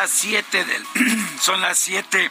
Las 7 del. Son las 7.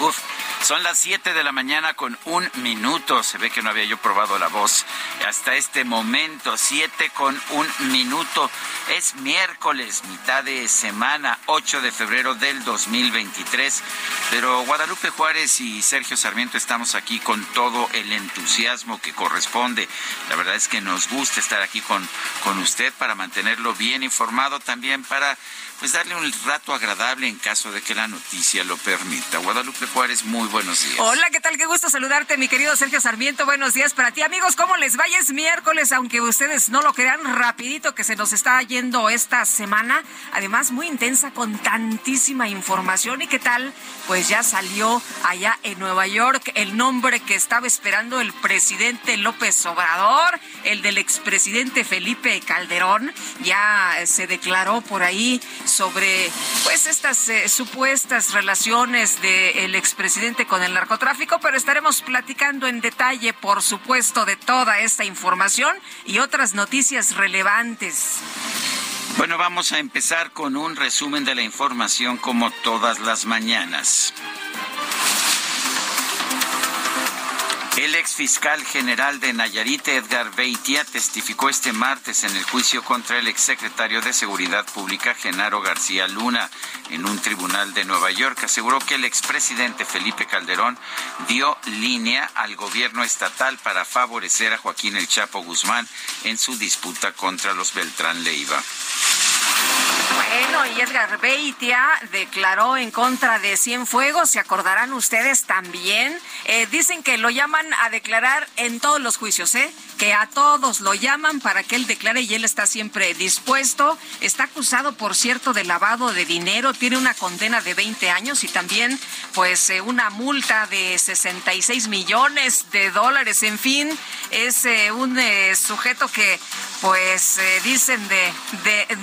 Uf. Son las 7 de la mañana con un minuto. Se ve que no había yo probado la voz hasta este momento. 7 con un minuto. Es miércoles, mitad de semana, 8 de febrero del 2023. Pero Guadalupe Juárez y Sergio Sarmiento estamos aquí con todo el entusiasmo que corresponde. La verdad es que nos gusta estar aquí con, con usted para mantenerlo bien informado, también para pues darle un rato agradable en caso de que la noticia lo permita. Guadalupe Juárez, muy buenos días. Hola, ¿qué tal? Qué gusto saludarte, mi querido Sergio Sarmiento. Buenos días para ti, amigos. ¿Cómo les vaya? Es miércoles, aunque ustedes no lo crean, rapidito que se nos está yendo esta semana. Además, muy intensa con tantísima información. ¿Y qué tal? Pues ya salió allá en Nueva York el nombre que estaba esperando el presidente López Obrador, el del expresidente Felipe Calderón. Ya se declaró por ahí sobre pues estas eh, supuestas relaciones del expresidente con el narcotráfico, pero estaremos platicando en detalle, por supuesto, de toda esta información y otras noticias relevantes. Bueno, vamos a empezar con un resumen de la información como todas las mañanas. El ex fiscal general de Nayarit, Edgar Beitia, testificó este martes en el juicio contra el exsecretario de Seguridad Pública, Genaro García Luna, en un tribunal de Nueva York. Aseguró que el expresidente Felipe Calderón dio línea al gobierno estatal para favorecer a Joaquín El Chapo Guzmán en su disputa contra los Beltrán Leiva. Bueno, y Edgar Beitia declaró en contra de Cienfuegos, se acordarán ustedes también. Eh, dicen que lo llaman a declarar en todos los juicios, ¿eh? Que a todos lo llaman para que él declare y él está siempre dispuesto. Está acusado, por cierto, de lavado de dinero, tiene una condena de 20 años y también, pues, eh, una multa de 66 millones de dólares. En fin, es eh, un eh, sujeto que, pues, dicen de, de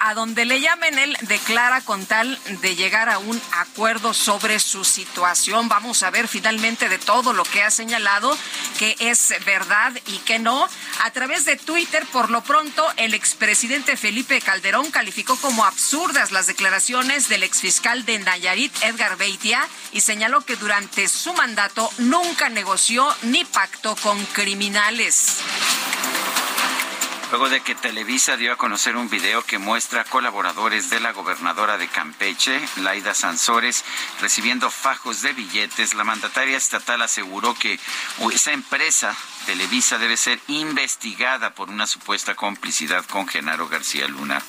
a donde le llamen, él declara con tal de llegar a un acuerdo sobre su situación. Vamos a ver finalmente de todo lo que ha señalado que es verdad y que no. A través de Twitter, por lo pronto, el expresidente Felipe Calderón calificó como absurdas las declaraciones del exfiscal de Nayarit, Edgar Beitia, y señaló que durante su mandato nunca negoció ni pactó con criminales. Luego de que Televisa dio a conocer un video que muestra colaboradores de la gobernadora de Campeche, Laida Sansores, recibiendo fajos de billetes, la mandataria estatal aseguró que esa empresa, Televisa, debe ser investigada por una supuesta complicidad con Genaro García Luna.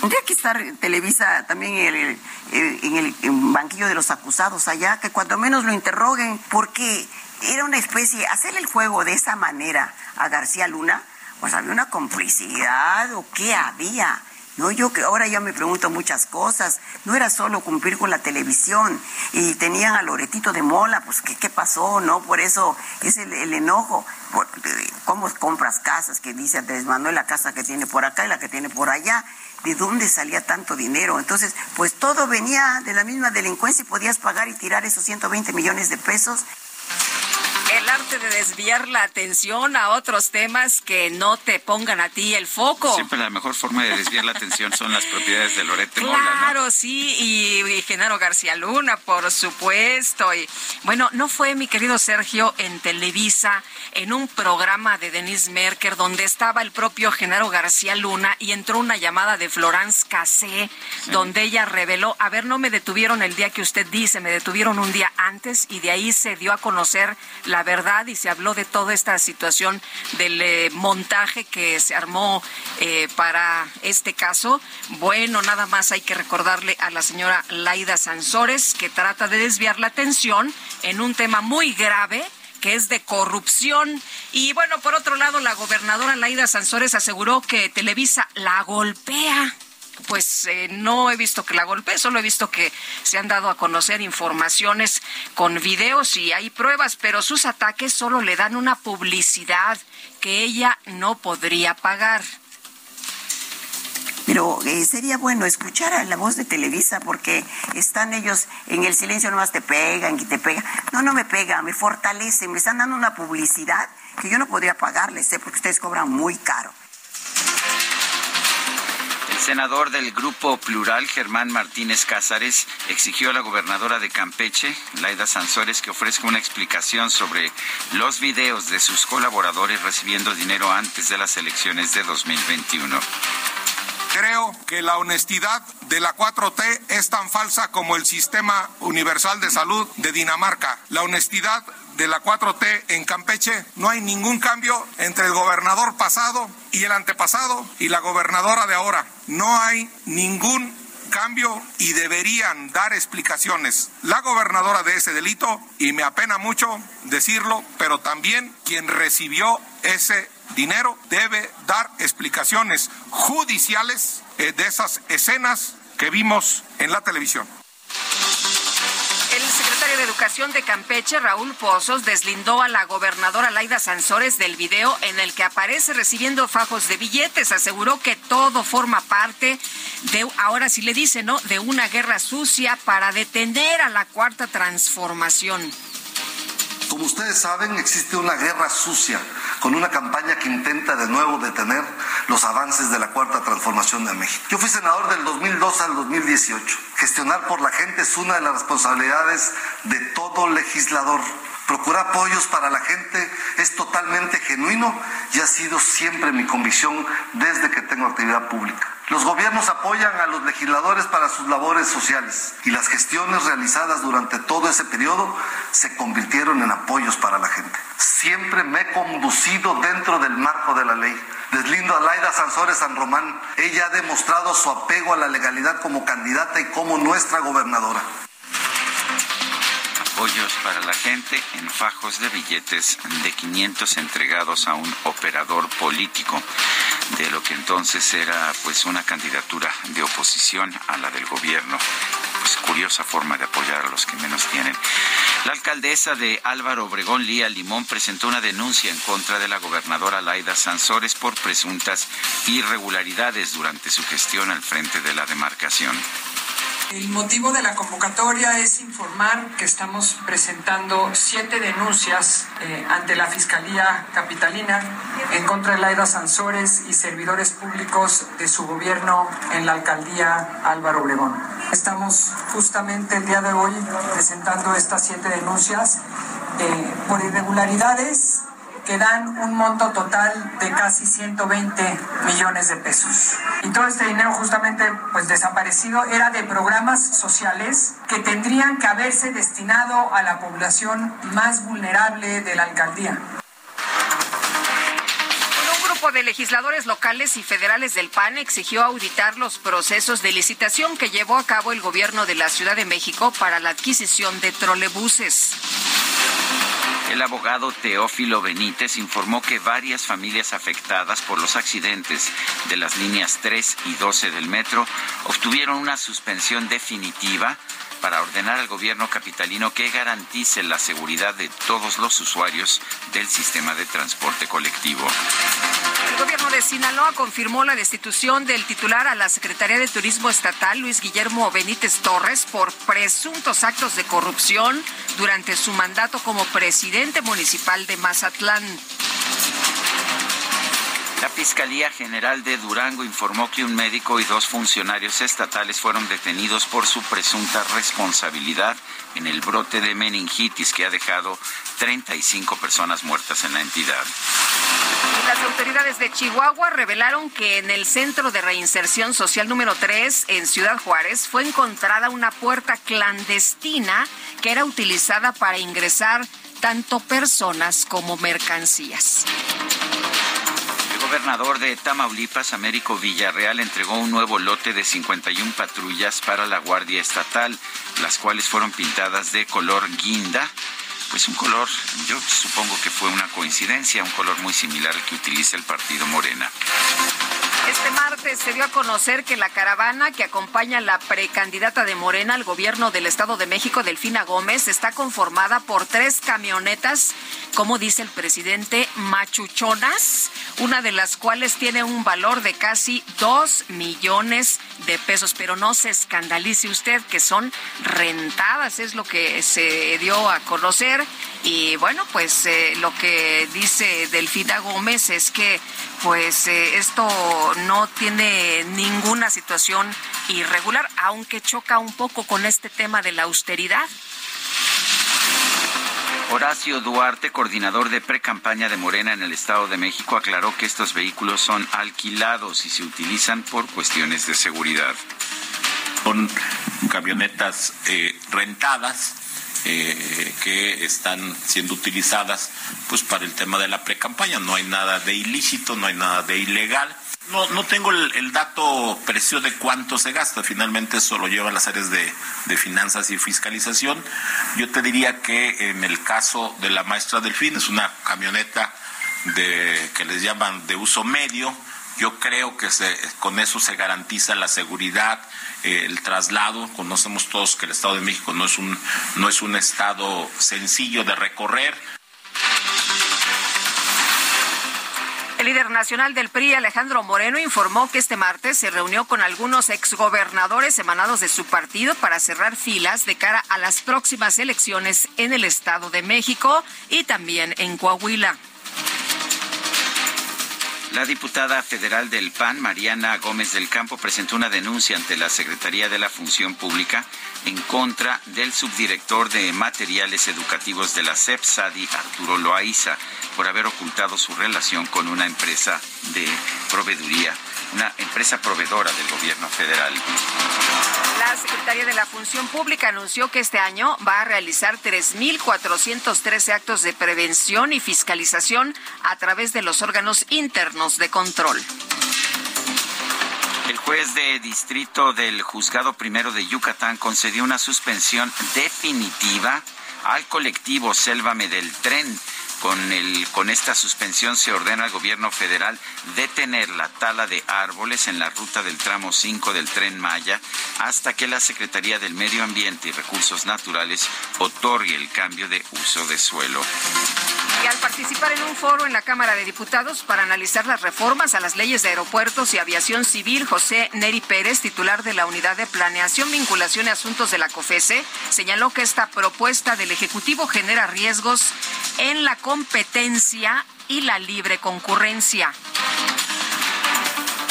Tendría que estar Televisa también en el, banquillo de los acusados allá, que cuando menos lo interroguen, porque era una especie, hacerle el juego de esa manera a García Luna, pues había una complicidad o qué había. No, yo que ahora ya me pregunto muchas cosas. No era solo cumplir con la televisión y tenían a Loretito de Mola, pues qué, qué pasó, ¿no? Por eso es el, el enojo. Por, ¿Cómo compras casas? Que dice Andrés Manuel, la casa que tiene por acá y la que tiene por allá. ¿De dónde salía tanto dinero? Entonces, pues todo venía de la misma delincuencia y podías pagar y tirar esos 120 millones de pesos. El arte de desviar la atención a otros temas que no te pongan a ti el foco. Siempre la mejor forma de desviar la atención son las propiedades de Lorete claro, Mola, Claro, sí, y, Genaro García Luna, por supuesto. Y bueno, no fue mi querido Sergio en Televisa, en un programa de Denise Merker, donde estaba el propio Genaro García Luna y entró una llamada de Florence Cassé, donde ella reveló, a ver, no me detuvieron el día que usted dice, me detuvieron un día antes y de ahí se dio a conocer la verdad y se habló de toda esta situación del eh, montaje que se armó eh, para este caso. Bueno, nada más hay que recordarle a la señora Laida Sansores que trata de desviar la atención en un tema muy grave que es de corrupción. Y bueno, por otro lado, la gobernadora Laida Sansores aseguró que Televisa la golpea pues eh, no he visto que la golpee, solo he visto que se han dado a conocer informaciones con videos y hay pruebas, pero sus ataques solo le dan una publicidad que ella no podría pagar. Pero eh, sería bueno escuchar a la voz de Televisa porque están ellos en el silencio, nomás te pegan y te pegan. No, no me pega, me fortalece, me están dando una publicidad que yo no podría pagarles, ¿eh? porque ustedes cobran muy caro. Senador del Grupo Plural, Germán Martínez Cázares, exigió a la gobernadora de Campeche, Laida Sansores, que ofrezca una explicación sobre los videos de sus colaboradores recibiendo dinero antes de las elecciones de 2021. Creo que la honestidad de la 4T es tan falsa como el sistema universal de salud de Dinamarca. La honestidad de la 4T en Campeche, no hay ningún cambio entre el gobernador pasado y el antepasado y la gobernadora de ahora. No hay ningún cambio y deberían dar explicaciones. La gobernadora de ese delito, y me apena mucho decirlo, pero también quien recibió ese dinero debe dar explicaciones judiciales eh, de esas escenas que vimos en la televisión. El secretario de Educación de Campeche, Raúl Pozos, deslindó a la gobernadora Laida Sansores del video en el que aparece recibiendo fajos de billetes. Aseguró que todo forma parte de, ahora sí le dice, ¿no?, de una guerra sucia para detener a la cuarta transformación. Como ustedes saben, existe una guerra sucia con una campaña que intenta de nuevo detener los avances de la cuarta transformación de México. Yo fui senador del 2002 al 2018. Gestionar por la gente es una de las responsabilidades de todo legislador. Procurar apoyos para la gente es totalmente genuino y ha sido siempre mi convicción desde que tengo actividad pública. Los gobiernos apoyan a los legisladores para sus labores sociales y las gestiones realizadas durante todo ese periodo se convirtieron en apoyos para la gente. Siempre me he conducido dentro del marco de la ley. Deslindo a Laida Sansores San Román. Ella ha demostrado su apego a la legalidad como candidata y como nuestra gobernadora apoyos para la gente en fajos de billetes de 500 entregados a un operador político de lo que entonces era pues una candidatura de oposición a la del gobierno. Pues curiosa forma de apoyar a los que menos tienen. La alcaldesa de Álvaro Obregón, Lía Limón, presentó una denuncia en contra de la gobernadora Laida Sansores por presuntas irregularidades durante su gestión al frente de la demarcación. El motivo de la convocatoria es informar que estamos presentando siete denuncias eh, ante la Fiscalía Capitalina en contra de Laida Sansores y servidores públicos de su gobierno en la alcaldía Álvaro Obregón. Estamos justamente el día de hoy presentando estas siete denuncias eh, por irregularidades que dan un monto total de casi 120 millones de pesos. Y todo este dinero justamente pues desaparecido era de programas sociales que tendrían que haberse destinado a la población más vulnerable de la alcaldía Un grupo de legisladores locales y federales del PAN exigió auditar los procesos de licitación que llevó a cabo el gobierno de la Ciudad de México para la adquisición de trolebuses. El abogado Teófilo Benítez informó que varias familias afectadas por los accidentes de las líneas 3 y 12 del metro obtuvieron una suspensión definitiva para ordenar al gobierno capitalino que garantice la seguridad de todos los usuarios del sistema de transporte colectivo. El gobierno de Sinaloa confirmó la destitución del titular a la Secretaría de Turismo Estatal, Luis Guillermo Benítez Torres, por presuntos actos de corrupción durante su mandato como presidente municipal de Mazatlán. La Fiscalía General de Durango informó que un médico y dos funcionarios estatales fueron detenidos por su presunta responsabilidad en el brote de meningitis que ha dejado 35 personas muertas en la entidad. Las autoridades de Chihuahua revelaron que en el Centro de Reinserción Social número 3 en Ciudad Juárez fue encontrada una puerta clandestina que era utilizada para ingresar tanto personas como mercancías. Gobernador de Tamaulipas, Américo Villarreal, entregó un nuevo lote de 51 patrullas para la Guardia Estatal, las cuales fueron pintadas de color guinda pues un color, yo supongo que fue una coincidencia, un color muy similar al que utiliza el partido Morena. Este martes se dio a conocer que la caravana que acompaña a la precandidata de Morena al gobierno del Estado de México, Delfina Gómez, está conformada por tres camionetas, como dice el presidente, machuchonas, una de las cuales tiene un valor de casi dos millones de pesos. Pero no se escandalice usted que son rentadas, es lo que se dio a conocer. Y bueno, pues eh, lo que dice Delfina Gómez es que pues eh, esto no tiene ninguna situación irregular, aunque choca un poco con este tema de la austeridad. Horacio Duarte, coordinador de pre-campaña de Morena en el Estado de México, aclaró que estos vehículos son alquilados y se utilizan por cuestiones de seguridad. Son camionetas eh, rentadas eh, que están siendo utilizadas pues para el tema de la pre-campaña. No hay nada de ilícito, no hay nada de ilegal. No, no tengo el, dato preciso de cuánto se gasta, finalmente eso lo llevan las áreas de, de, finanzas y fiscalización. Yo te diría que en el caso de la maestra Delfín es una camioneta de, que les llaman de uso medio, yo creo que se, con eso se garantiza la seguridad, eh, el traslado. Conocemos todos que el Estado de México no es un, no es un estado sencillo de recorrer. El líder nacional del PRI, Alejandro Moreno, informó que este martes se reunió con algunos exgobernadores emanados de su partido para cerrar filas de cara a las próximas elecciones en el Estado de México y también en Coahuila. La diputada federal del PAN, Mariana Gómez del Campo, presentó una denuncia ante la Secretaría de la Función Pública en contra del subdirector de materiales educativos de la CEPSADI, Arturo Loaiza, por haber ocultado su relación con una empresa de proveeduría, una empresa proveedora del gobierno federal. La Secretaría de la Función Pública anunció que este año va a realizar 3.413 actos de prevención y fiscalización a través de los órganos internos de control. El juez de distrito del juzgado primero de Yucatán concedió una suspensión definitiva al colectivo Sélvame del Tren con, el, con esta suspensión se ordena al gobierno federal detener la tala de árboles en la ruta del tramo 5 del tren Maya hasta que la Secretaría del Medio Ambiente y Recursos Naturales otorgue el cambio de uso de suelo. Y al participar en un foro en la Cámara de Diputados para analizar las reformas a las leyes de aeropuertos y aviación civil, José Neri Pérez, titular de la Unidad de Planeación, Vinculación y Asuntos de la COFESE, señaló que esta propuesta del Ejecutivo genera riesgos en la competencia y la libre concurrencia.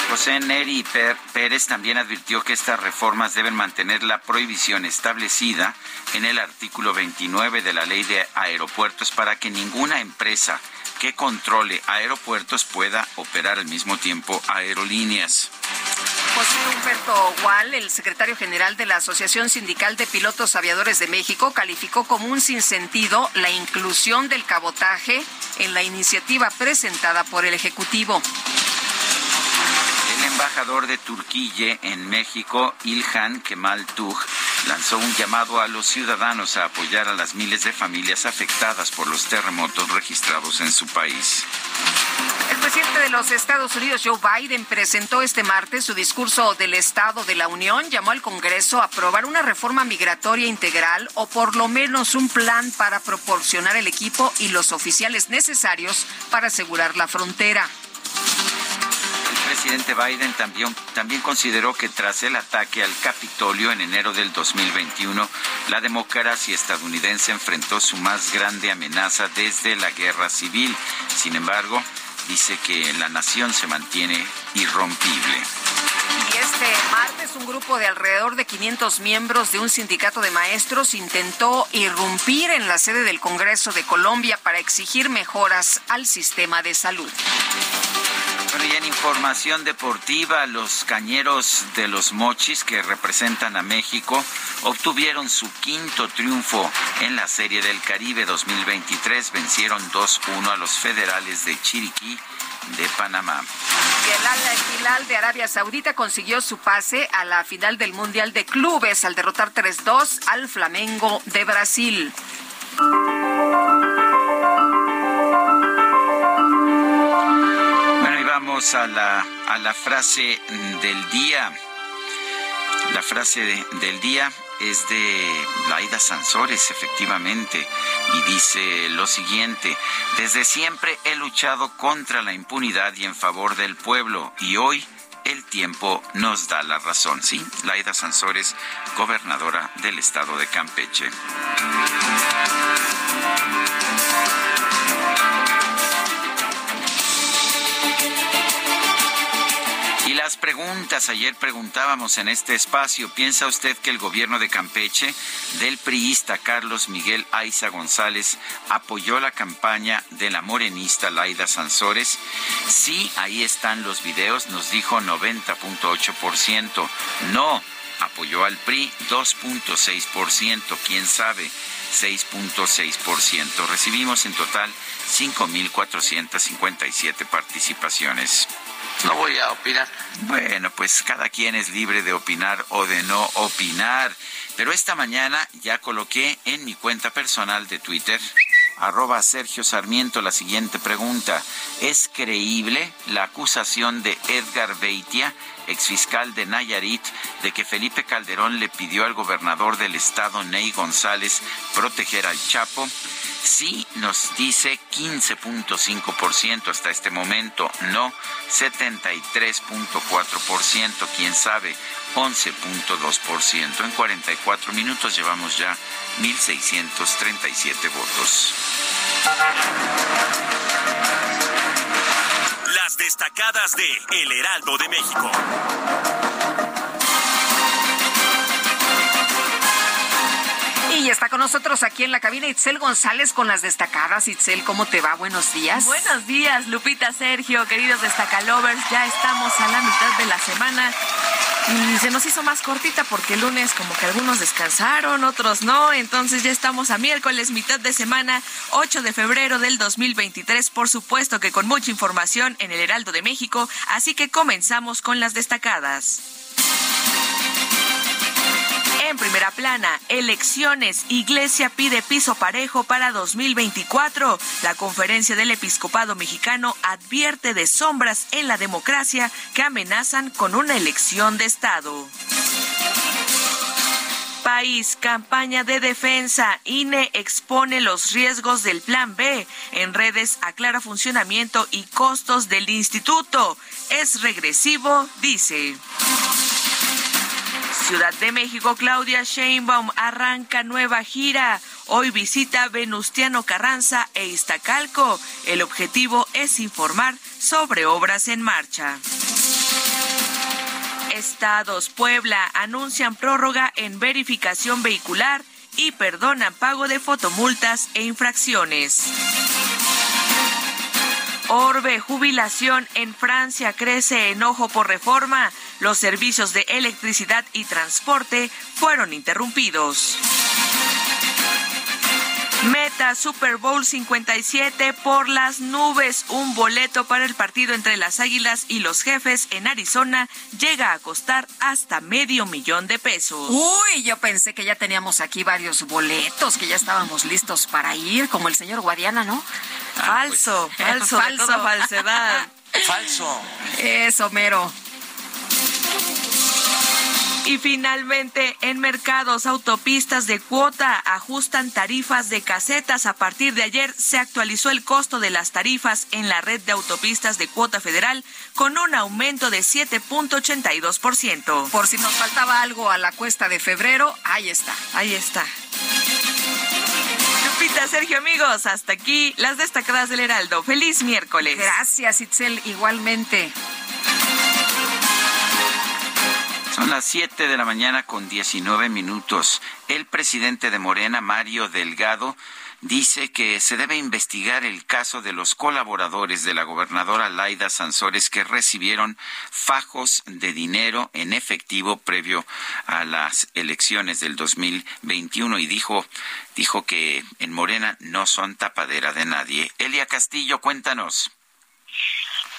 José Neri Pérez también advirtió que estas reformas deben mantener la prohibición establecida en el artículo 29 de la ley de aeropuertos para que ninguna empresa que controle aeropuertos pueda operar al mismo tiempo aerolíneas. José Humberto Gual, el secretario general de la Asociación Sindical de Pilotos Aviadores de México, calificó como un sinsentido la inclusión del cabotaje en la iniciativa presentada por el Ejecutivo. El embajador de Turquía en México, Ilhan Kemal Tuj, lanzó un llamado a los ciudadanos a apoyar a las miles de familias afectadas por los terremotos registrados en su país. El presidente de los Estados Unidos, Joe Biden, presentó este martes su discurso del Estado de la Unión. Llamó al Congreso a aprobar una reforma migratoria integral o por lo menos un plan para proporcionar el equipo y los oficiales necesarios para asegurar la frontera. presidente Biden también, también consideró que tras el ataque al Capitolio en enero del 2021, la democracia estadounidense enfrentó su más grande amenaza desde la guerra civil. Sin embargo, dice que la nación se mantiene irrompible. Y este martes un grupo de alrededor de 500 miembros de un sindicato de maestros intentó irrumpir en la sede del Congreso de Colombia para exigir mejoras al sistema de salud. Bueno, y en información deportiva, los cañeros de los Mochis, que representan a México, obtuvieron su quinto triunfo en la Serie del Caribe 2023. Vencieron 2-1 a los federales de Chiriquí de Panamá. Y el Al Hilal de Arabia Saudita consiguió su pase a la final del Mundial de Clubes al derrotar 3-2 al Flamengo de Brasil. Vamos a la, a la frase del día. La frase de- del día es de Laida Sansores, efectivamente, y dice lo siguiente, desde siempre he luchado contra la impunidad y en favor del pueblo, y hoy el tiempo nos da la razón. Sí, Laida Sansores, gobernadora del estado de Campeche. Las preguntas, ayer preguntábamos en este espacio, ¿piensa usted que el gobierno de Campeche del priista Carlos Miguel Aiza González apoyó la campaña de la morenista Laida Sansores? Sí, ahí están los videos, nos dijo 90.8%. No, apoyó al PRI 2.6%, quién sabe. 6.6%. Recibimos en total 5.457 participaciones. No voy a opinar. Bueno, pues cada quien es libre de opinar o de no opinar. Pero esta mañana ya coloqué en mi cuenta personal de Twitter, arroba Sergio Sarmiento, la siguiente pregunta. ¿Es creíble la acusación de Edgar Beitia, exfiscal de Nayarit, de que Felipe Calderón le pidió al gobernador del estado, Ney González, proteger al Chapo? Sí, nos dice 15.5% hasta este momento, no 73.4%, quién sabe 11.2%. En 44 minutos llevamos ya 1.637 votos. Las destacadas de El Heraldo de México. Y está con nosotros aquí en la cabina Itzel González con las destacadas. Itzel, ¿cómo te va? Buenos días. Buenos días, Lupita, Sergio, queridos destacalovers. Ya estamos a la mitad de la semana. Y se nos hizo más cortita porque el lunes como que algunos descansaron, otros no. Entonces ya estamos a miércoles, mitad de semana, 8 de febrero del 2023. Por supuesto que con mucha información en el Heraldo de México. Así que comenzamos con las destacadas. En primera plana, elecciones. Iglesia pide piso parejo para 2024. La conferencia del episcopado mexicano advierte de sombras en la democracia que amenazan con una elección de Estado. País, campaña de defensa. INE expone los riesgos del Plan B. En redes aclara funcionamiento y costos del instituto. Es regresivo, dice. Ciudad de México, Claudia Sheinbaum arranca nueva gira. Hoy visita Venustiano Carranza e Iztacalco. El objetivo es informar sobre obras en marcha. Estados Puebla anuncian prórroga en verificación vehicular y perdonan pago de fotomultas e infracciones. Orbe, jubilación en Francia crece enojo por reforma. Los servicios de electricidad y transporte fueron interrumpidos. Meta Super Bowl 57 por las nubes. Un boleto para el partido entre las Águilas y los Jefes en Arizona llega a costar hasta medio millón de pesos. Uy, yo pensé que ya teníamos aquí varios boletos, que ya estábamos listos para ir, como el señor Guadiana, ¿no? Falso, falso, de toda falsedad. Falso. Eso, mero. Y finalmente, en mercados, autopistas de cuota ajustan tarifas de casetas. A partir de ayer se actualizó el costo de las tarifas en la red de autopistas de cuota federal con un aumento de 7.82%. Por si nos faltaba algo a la cuesta de febrero, ahí está. Ahí está. Lupita, Sergio, amigos, hasta aquí las destacadas del Heraldo. Feliz miércoles. Gracias, Itzel, igualmente. Son las 7 de la mañana con 19 minutos. El presidente de Morena, Mario Delgado, dice que se debe investigar el caso de los colaboradores de la gobernadora Laida Sansores que recibieron fajos de dinero en efectivo previo a las elecciones del 2021 y dijo dijo que en Morena no son tapadera de nadie. Elia Castillo, cuéntanos.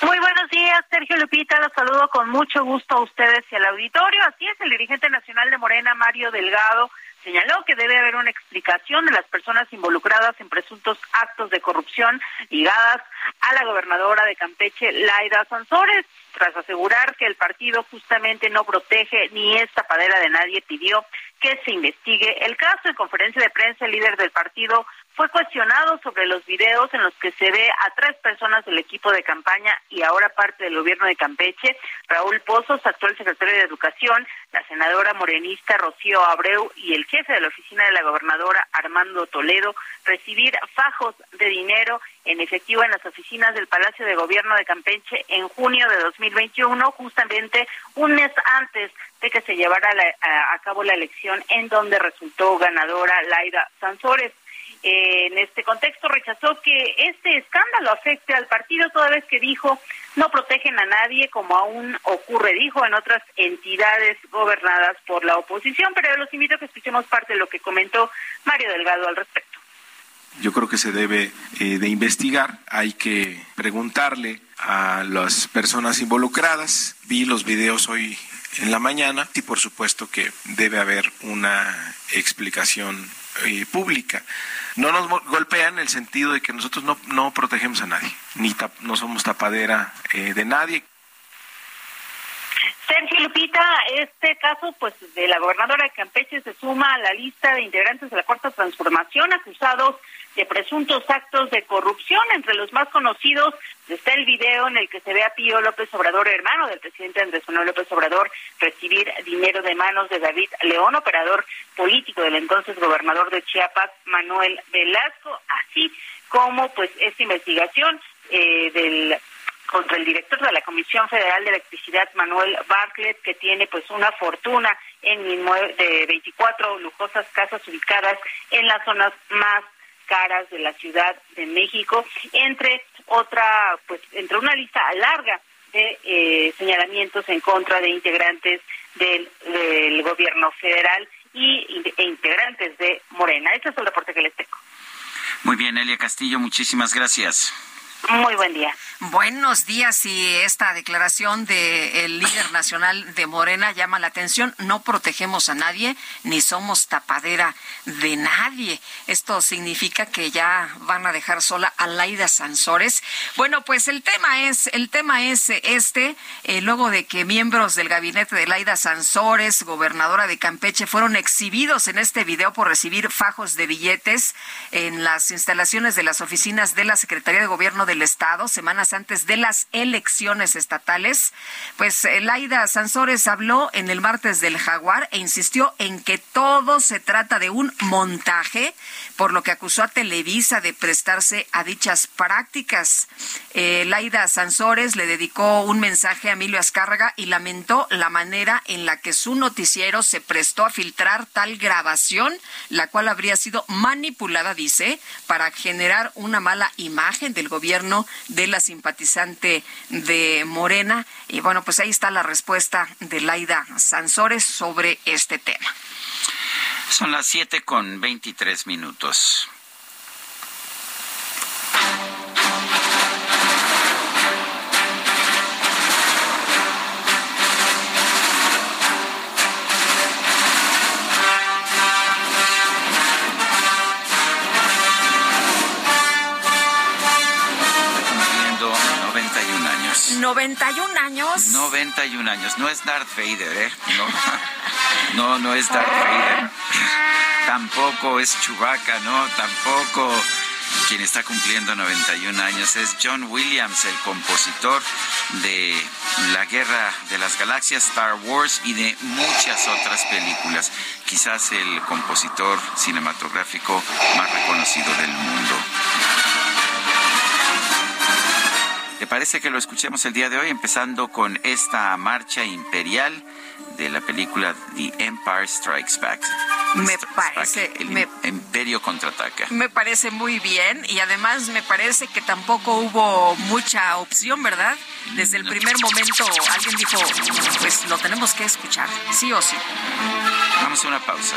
Muy buenos días, Sergio Lupita. Los saludo con mucho gusto a ustedes y al auditorio. Así es, el dirigente nacional de Morena, Mario Delgado, señaló que debe haber una explicación de las personas involucradas en presuntos actos de corrupción ligadas a la gobernadora de Campeche, Laida Sansores, tras asegurar que el partido justamente no protege ni es tapadera de nadie, pidió que se investigue el caso. En conferencia de prensa, el líder del partido fue cuestionado sobre los videos en los que se ve a tres personas del equipo de campaña y ahora parte del gobierno de Campeche, Raúl Pozos, actual secretario de Educación, la senadora morenista Rocío Abreu y el jefe de la oficina de la gobernadora Armando Toledo. Recibir fajos de dinero en efectivo en las oficinas del Palacio de Gobierno de Campeche en junio de 2021, justamente un mes antes de que se llevara a, a cabo la elección en donde resultó ganadora Laida Sansores en este contexto rechazó que este escándalo afecte al partido toda vez que dijo no protegen a nadie como aún ocurre, dijo, en otras entidades gobernadas por la oposición, pero los invito a que escuchemos parte de lo que comentó Mario Delgado al respecto. Yo creo que se debe eh, de investigar, hay que preguntarle a las personas involucradas. Vi los videos hoy en la mañana y por supuesto que debe haber una explicación eh, pública. No nos golpean en el sentido de que nosotros no, no protegemos a nadie, ni no somos tapadera eh, de nadie. Sergio Lupita, este caso pues de la gobernadora de Campeche se suma a la lista de integrantes de la Cuarta Transformación acusados de presuntos actos de corrupción. Entre los más conocidos está el video en el que se ve a Pío López Obrador, hermano del presidente Andrés Manuel López Obrador, recibir dinero de manos de David León, operador político del entonces gobernador de Chiapas, Manuel Velasco, así como pues esta investigación eh, del contra el director de la Comisión Federal de Electricidad, Manuel Bartlett, que tiene pues una fortuna en de 24 lujosas casas ubicadas en las zonas más caras de la Ciudad de México, entre otra, pues, entre una lista larga de eh, señalamientos en contra de integrantes del, gobierno federal y e integrantes de Morena. Este es el reporte que les tengo. Muy bien, Elia Castillo, muchísimas gracias. Muy buen día. Buenos días y esta declaración del líder nacional de Morena llama la atención. No protegemos a nadie ni somos tapadera de nadie. Esto significa que ya van a dejar sola a Laida Sansores. Bueno, pues el tema es el tema es este. Eh, luego de que miembros del gabinete de Laida Sansores, gobernadora de Campeche, fueron exhibidos en este video por recibir fajos de billetes en las instalaciones de las oficinas de la Secretaría de Gobierno del Estado semanas antes de las elecciones estatales, pues eh, Laida Sansores habló en el martes del Jaguar e insistió en que todo se trata de un montaje, por lo que acusó a Televisa de prestarse a dichas prácticas. Eh, Laida Sansores le dedicó un mensaje a Emilio Azcárraga y lamentó la manera en la que su noticiero se prestó a filtrar tal grabación, la cual habría sido manipulada, dice, para generar una mala imagen del gobierno de la simpatizante de Morena. Y bueno, pues ahí está la respuesta de Laida Sansores sobre este tema. Son las siete con veintitrés minutos. 91 años. 91 años. No es Darth Vader, ¿eh? No. No, no es Darth Vader. Tampoco es Chewbacca, no, tampoco. Quien está cumpliendo 91 años es John Williams, el compositor de La Guerra de las Galaxias, Star Wars y de muchas otras películas. Quizás el compositor cinematográfico más reconocido del mundo. ¿Te parece que lo escuchemos el día de hoy, empezando con esta marcha imperial? de la película The Empire Strikes Back. Me parece. el Imperio contraataca. Me parece muy bien y además me parece que tampoco hubo mucha opción, ¿verdad? Desde el primer momento alguien dijo, pues lo tenemos que escuchar, sí o sí. Vamos a una pausa.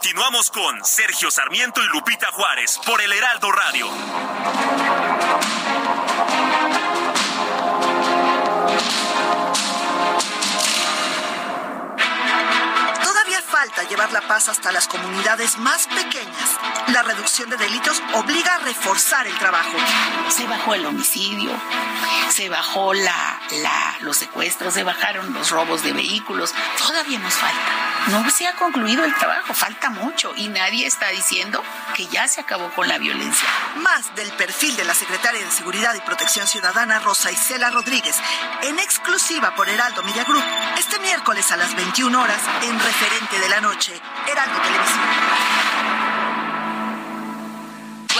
Continuamos con Sergio Sarmiento y Lupita Juárez por el Heraldo Radio. Todavía falta llevar la paz hasta las comunidades más pequeñas. La reducción de delitos obliga a reforzar el trabajo. Se bajó el homicidio, se bajó la, la, los secuestros, se bajaron los robos de vehículos. Todavía nos falta no se ha concluido el trabajo, falta mucho y nadie está diciendo que ya se acabó con la violencia. Más del perfil de la secretaria de Seguridad y Protección Ciudadana Rosa Isela Rodríguez, en exclusiva por Heraldo Media Group, este miércoles a las 21 horas en referente de la noche, Heraldo Televisión.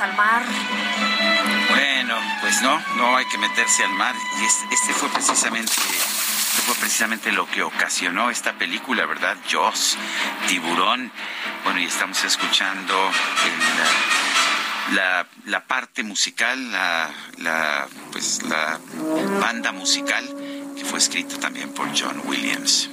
al mar. Bueno, pues no, no hay que meterse al mar. Y este fue precisamente fue precisamente lo que ocasionó esta película, ¿verdad? Joss, Tiburón. Bueno, y estamos escuchando la, la, parte musical, la, la, pues la banda musical que fue escrita también por John Williams.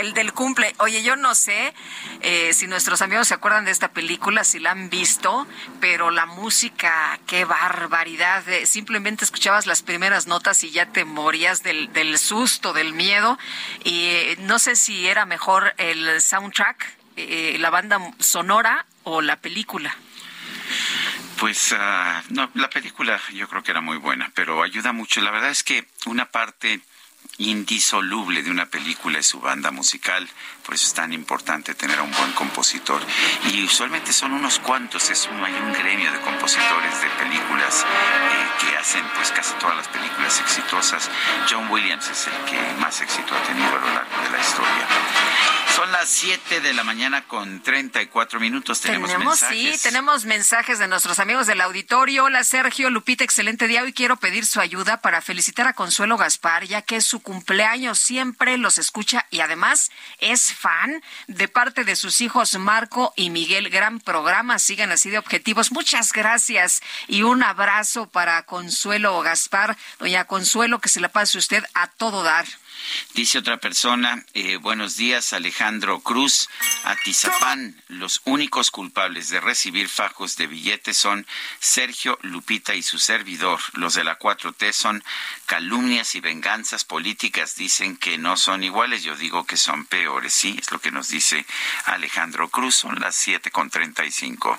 El del cumple. Oye, yo no sé eh, si nuestros amigos se acuerdan de esta película, si la han visto, pero la música, qué barbaridad. Eh, simplemente escuchabas las primeras notas y ya te morías del, del susto, del miedo. Y eh, no sé si era mejor el soundtrack, la banda sonora o la película. Pues ah, no, la película yo creo que era muy buena, pero ayuda mucho. La verdad es que una parte indisoluble de una película es su banda musical, por eso es tan importante tener a un buen compositor. Y usualmente son unos cuantos, es un, hay un gremio de compositores de películas eh, que hacen pues casi todas las películas exitosas. John Williams es el que más éxito ha tenido a lo largo de la historia. Son las 7 de la mañana con 34 minutos. Tenemos, tenemos mensajes. Sí, tenemos mensajes de nuestros amigos del auditorio. Hola Sergio, Lupita, excelente día. Hoy quiero pedir su ayuda para felicitar a Consuelo Gaspar, ya que es su cumpleaños. Siempre los escucha y además es fan de parte de sus hijos Marco y Miguel. Gran programa, sigan así de objetivos. Muchas gracias y un abrazo para Consuelo Gaspar. Doña Consuelo, que se la pase usted a todo dar. Dice otra persona, eh, buenos días Alejandro Cruz. Atizapán, los únicos culpables de recibir fajos de billetes son Sergio Lupita y su servidor. Los de la 4T son calumnias y venganzas políticas. Dicen que no son iguales. Yo digo que son peores. Sí, es lo que nos dice Alejandro Cruz. Son las 7 con 35.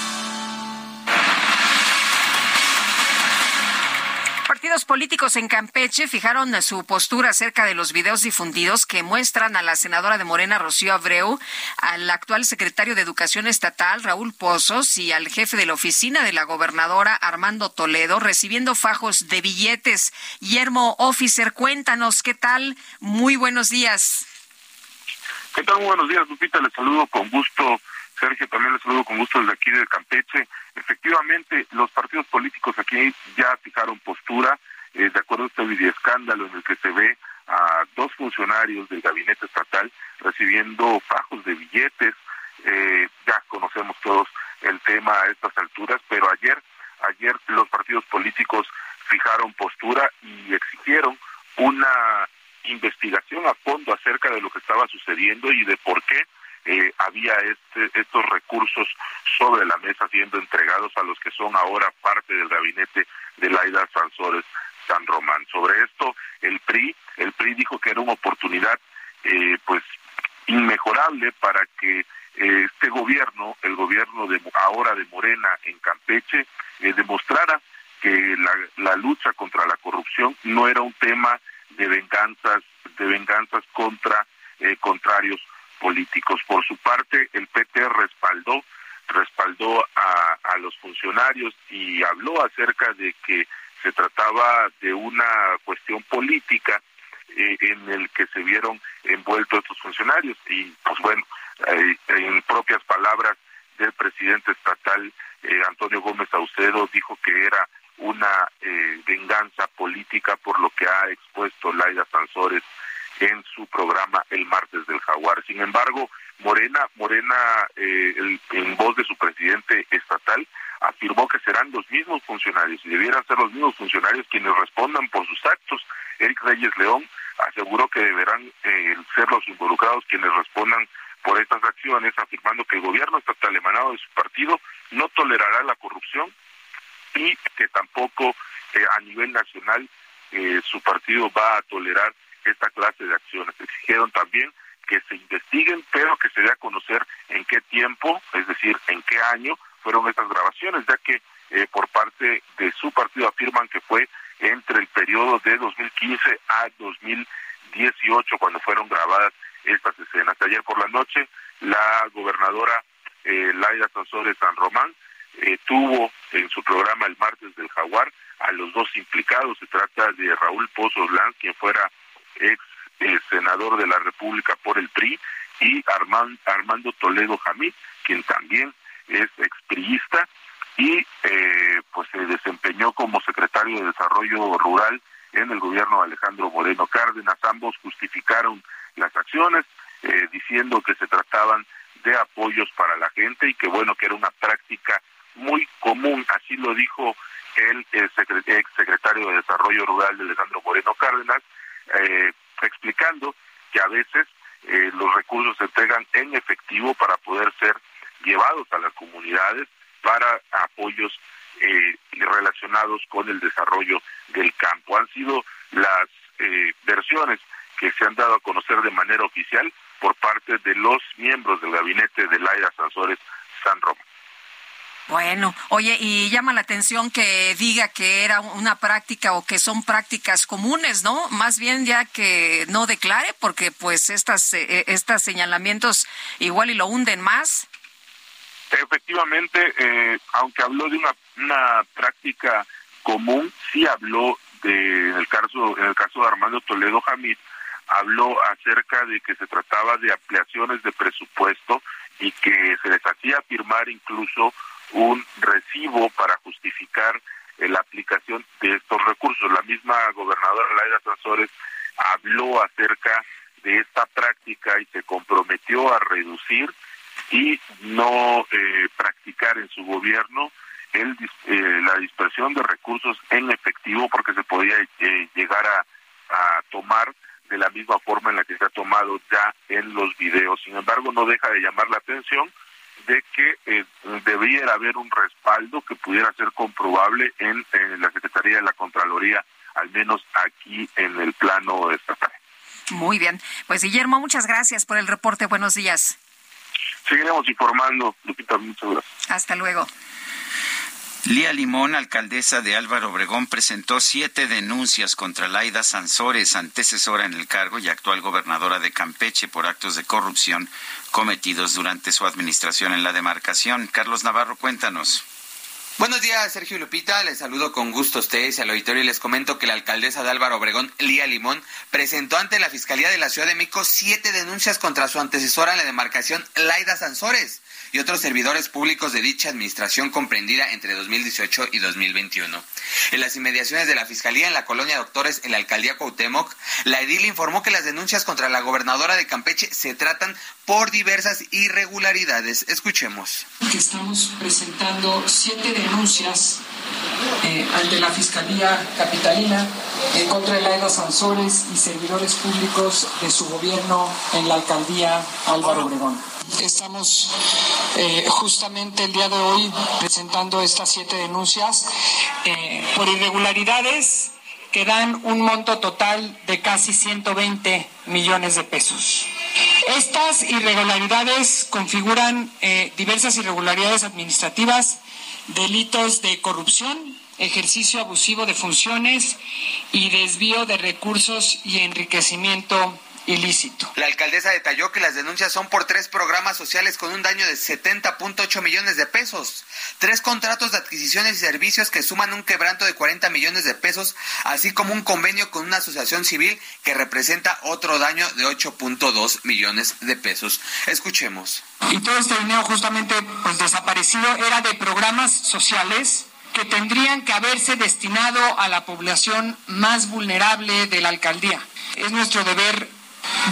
partidos políticos en Campeche fijaron su postura acerca de los videos difundidos que muestran a la senadora de Morena, Rocío Abreu, al actual secretario de Educación Estatal, Raúl Pozos, y al jefe de la oficina de la gobernadora, Armando Toledo, recibiendo fajos de billetes. Guillermo Officer, cuéntanos qué tal. Muy buenos días. ¿Qué tal? Muy buenos días, Lupita. Les saludo con gusto. Sergio, también les saludo con gusto desde aquí de Campeche. Efectivamente, los partidos políticos aquí ya fijaron postura, eh, de acuerdo a este videoescándalo en el que se ve a dos funcionarios del gabinete estatal recibiendo fajos de billetes. Eh, ya conocemos todos el tema a estas alturas, pero ayer, ayer los partidos políticos fijaron postura y exigieron una investigación a fondo acerca de lo que estaba sucediendo y de por qué eh, había este, estos recursos sobre la mesa siendo entregados a los que son ahora parte del gabinete de Laida Sansores San Román. Sobre esto, el PRI, el PRI dijo que era una oportunidad eh, pues inmejorable para que eh, este gobierno, el gobierno de ahora de Morena en Campeche, demostrara que la, la lucha contra la corrupción no era un tema de venganzas, de venganzas contra contrarios políticos. Por su parte, el PT respaldó respaldó a, a los funcionarios y habló acerca de que se trataba de una cuestión política eh, en el que se vieron envueltos estos funcionarios y pues bueno eh, en propias palabras del presidente estatal eh, Antonio Gómez Saucedo dijo que era una venganza política por lo que ha expuesto Laida Sansores en su programa el martes del jaguar. Sin embargo, Morena, Morena, eh, en voz de su presidente estatal, afirmó que serán los mismos funcionarios y debieran ser los mismos funcionarios quienes respondan por sus actos. Eric Reyes León aseguró que deberán eh, ser los involucrados quienes respondan por estas acciones, afirmando que el gobierno estatal emanado de su partido no tolerará la corrupción y que tampoco eh, a nivel nacional su partido va a tolerar esta clase de acciones. Exigieron también que se investiguen, pero que se dé a conocer en qué tiempo, es decir, en qué año fueron estas grabaciones, ya que eh, por parte de su partido afirman que fue entre el periodo de 2015 a 2018 cuando fueron grabadas estas escenas. Ayer por la noche, la gobernadora eh, Laida Sansores San Román eh, tuvo en su programa el martes del Jaguar a los dos implicados. Se trata de Raúl Pozos Lanz, quien fuera ex eh, senador de la República por el PRI, y Armando Toledo Jamí, quien también es expriista y eh, pues se desempeñó como secretario de Desarrollo Rural en el gobierno de Alejandro Moreno Cárdenas. Ambos justificaron las acciones eh, diciendo que se trataban de apoyos para la gente y que bueno, que era una práctica muy común, así lo dijo el, ex secretario de Desarrollo Rural de Alejandro Moreno Cárdenas, eh, explicando que a veces eh, los recursos se entregan en efectivo para poder ser llevados a las comunidades para apoyos eh, relacionados con el desarrollo del campo. Han sido las eh, versiones que se han dado a conocer de manera oficial por parte de los miembros del gabinete de Laida Sansores San Román. Bueno, oye, y llama la atención que diga que era una práctica o que son prácticas comunes, ¿no? Más bien ya que no declare, porque pues estas, eh, estos señalamientos igual y lo hunden más. Efectivamente, eh, aunque habló de una, una práctica común, sí habló de, en el caso, en el caso de Armando Toledo Jamid, habló acerca de que se trataba de ampliaciones de presupuesto y que se les hacía firmar incluso un recibo para justificar eh, la aplicación de estos recursos. La misma gobernadora Laida Sanzores habló acerca de esta práctica y se comprometió a reducir y no eh, practicar en su gobierno el, eh, la dispersión de recursos en efectivo porque se podía llegar a, a tomar de la misma forma en la que se ha tomado ya en los videos. Sin embargo, no deja de llamar la atención de que eh, debiera haber un respaldo que pudiera ser comprobable en, la Secretaría de la Contraloría, al menos aquí en el plano estatal. Muy bien. Pues Guillermo, muchas gracias por el reporte. Buenos días. Seguiremos informando, Lupita. Muchas gracias. Hasta luego. Lía Limón, alcaldesa de Álvaro Obregón, presentó siete denuncias contra Laida Sansores, antecesora en el cargo y actual gobernadora de Campeche por actos de corrupción cometidos durante su administración en la demarcación. Carlos Navarro, cuéntanos. Buenos días, Sergio Lupita. Les saludo con gusto a ustedes y al auditorio y les comento que la alcaldesa de Álvaro Obregón, Lía Limón, presentó ante la Fiscalía de la Ciudad de México siete denuncias contra su antecesora en la demarcación, Laida Sansores y otros servidores públicos de dicha administración comprendida entre 2018 y 2021. En las inmediaciones de la Fiscalía en la colonia Doctores en la alcaldía Cuauhtémoc, la edil informó que las denuncias contra la gobernadora de Campeche se tratan por diversas irregularidades. Escuchemos. estamos presentando siete denuncias eh, ante la Fiscalía Capitalina en contra de Laida Sansores y servidores públicos de su gobierno en la alcaldía Álvaro Obregón. Estamos eh, justamente el día de hoy presentando estas siete denuncias eh, por irregularidades que dan un monto total de casi 120 millones de pesos. Estas irregularidades configuran eh, diversas irregularidades administrativas, delitos de corrupción, ejercicio abusivo de funciones y desvío de recursos y enriquecimiento ilícito. La alcaldesa detalló que las denuncias son por tres programas sociales con un daño de 70.8 millones de pesos, tres contratos de adquisiciones y servicios que suman un quebranto de 40 millones de pesos, así como un convenio con una asociación civil que representa otro daño de 8.2 millones de pesos. Escuchemos. Y todo este dinero justamente pues desaparecido era de programas sociales que tendrían que haberse destinado a la población más vulnerable de la alcaldía. Es nuestro deber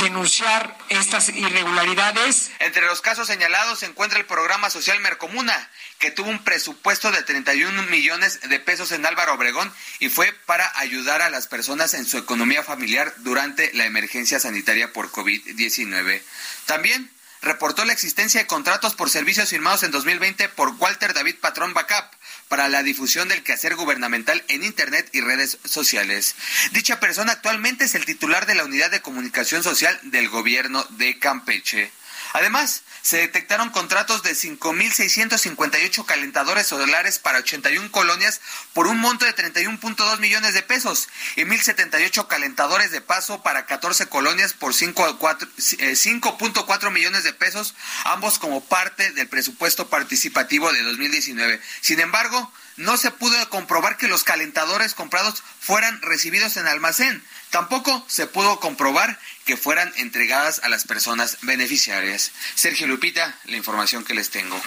denunciar estas irregularidades. Entre los casos señalados se encuentra el programa social Mercomuna, que tuvo un presupuesto de 31 millones de pesos en Álvaro Obregón y fue para ayudar a las personas en su economía familiar durante la emergencia sanitaria por COVID-19. También reportó la existencia de contratos por servicios firmados en 2020 por Walter David Patrón Bacap para la difusión del quehacer gubernamental en Internet y redes sociales. Dicha persona actualmente es el titular de la Unidad de Comunicación Social del Gobierno de Campeche. Además, se detectaron contratos de 5.658 calentadores solares para 81 colonias por un monto de 31.2 millones de pesos y 1.078 calentadores de paso para 14 colonias por 5.4 eh, millones de pesos, ambos como parte del presupuesto participativo de 2019. Sin embargo, no se pudo comprobar que los calentadores comprados fueran recibidos en almacén. Tampoco se pudo comprobar que fueran entregadas a las personas beneficiarias. Sergio Lupita, la información que les tengo.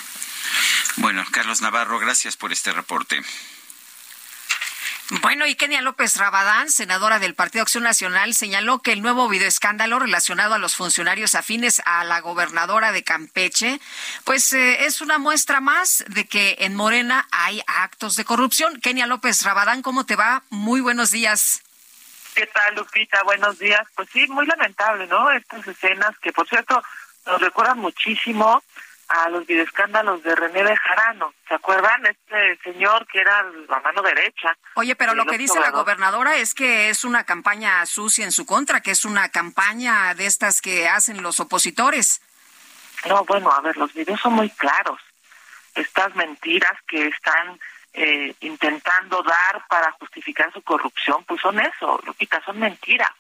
Bueno, Carlos Navarro, gracias por este reporte. Bueno, y Kenia López Rabadán, senadora del Partido Acción Nacional, señaló que el nuevo videoescándalo relacionado a los funcionarios afines a la gobernadora de Campeche, pues eh, es una muestra más de que en Morena hay actos de corrupción. Kenia López Rabadán, ¿cómo te va? Muy buenos días. ¿Qué tal, Lupita? Buenos días. Pues sí, muy lamentable, ¿no? Estas escenas que, por cierto, nos recuerdan muchísimo a los videoescándalos de René Bejarano. ¿Se acuerdan? Este señor que era la mano derecha. Oye, pero lo que dice la gobernadora es que es una campaña sucia en su contra, que es una campaña de estas que hacen los opositores. No, bueno, a ver, los videos son muy claros. Estas mentiras que están eh, intentando dar para justificar su corrupción, pues son eso, Lupita, son mentiras.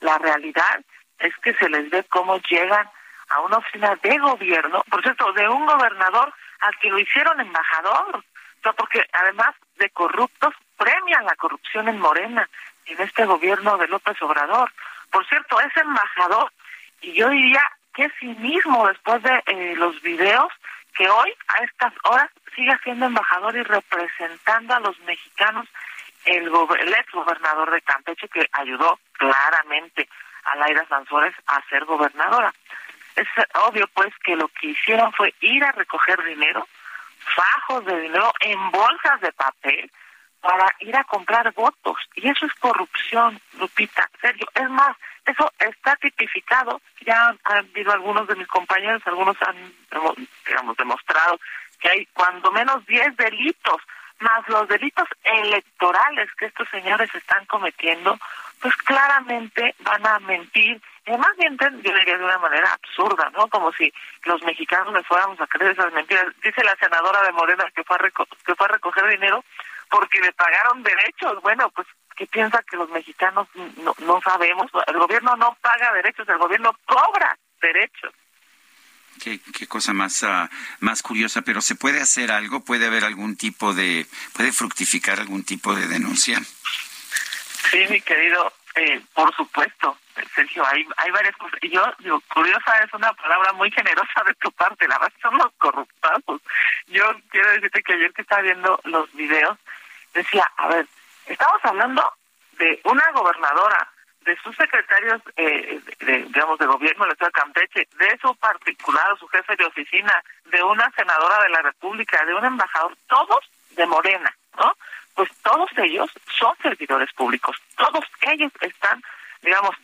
La realidad es que se les ve cómo llegan a una oficina de gobierno, por cierto, de un gobernador al que lo hicieron embajador. O sea, porque además de corruptos, premian la corrupción en Morena, en este gobierno de López Obrador. Por cierto, es embajador y yo diría qué cinismo después de eh, los videos que hoy a estas horas sigue siendo embajador y representando a los mexicanos el, el ex gobernador de Campeche que ayudó claramente a Laira Sansores a ser gobernadora. Es obvio pues que lo que hicieron fue ir a recoger dinero, fajos de dinero en bolsas de papel para ir a comprar votos. Y eso es corrupción, Lupita. Serio, es más, eso está tipificado. Ya han habido algunos de mis compañeros, algunos han, digamos, demostrado que hay cuando menos 10 delitos, más los delitos electorales que estos señores están cometiendo, pues claramente van a mentir. Y además mienten, yo diría de una manera absurda, ¿no? Como si los mexicanos les fuéramos a creer esas mentiras. Dice la senadora de Morena que fue a, que fue a recoger dinero porque le pagaron derechos. Bueno, pues, ¿qué piensa que los mexicanos no, no sabemos? El gobierno no paga derechos, el gobierno cobra derechos. Qué, qué, cosa más, uh, más curiosa, pero ¿se puede hacer algo? ¿Puede haber algún tipo de, puede fructificar algún tipo de denuncia? Sí, mi querido, eh, por supuesto, Sergio, hay, hay varias cosas. Y yo digo, curiosa es una palabra muy generosa de tu parte, la verdad son los corruptados. Yo quiero decirte que ayer que estaba viendo los videos, decía, a ver, estamos hablando de una gobernadora, de sus secretarios, eh, de, digamos, de gobierno del Estado de Campeche, de su particular, su jefe de oficina, de una senadora de la República, de un embajador, todos de Morena, ¿no? Pues todos ellos son servidores públicos, todos ellos están, digamos,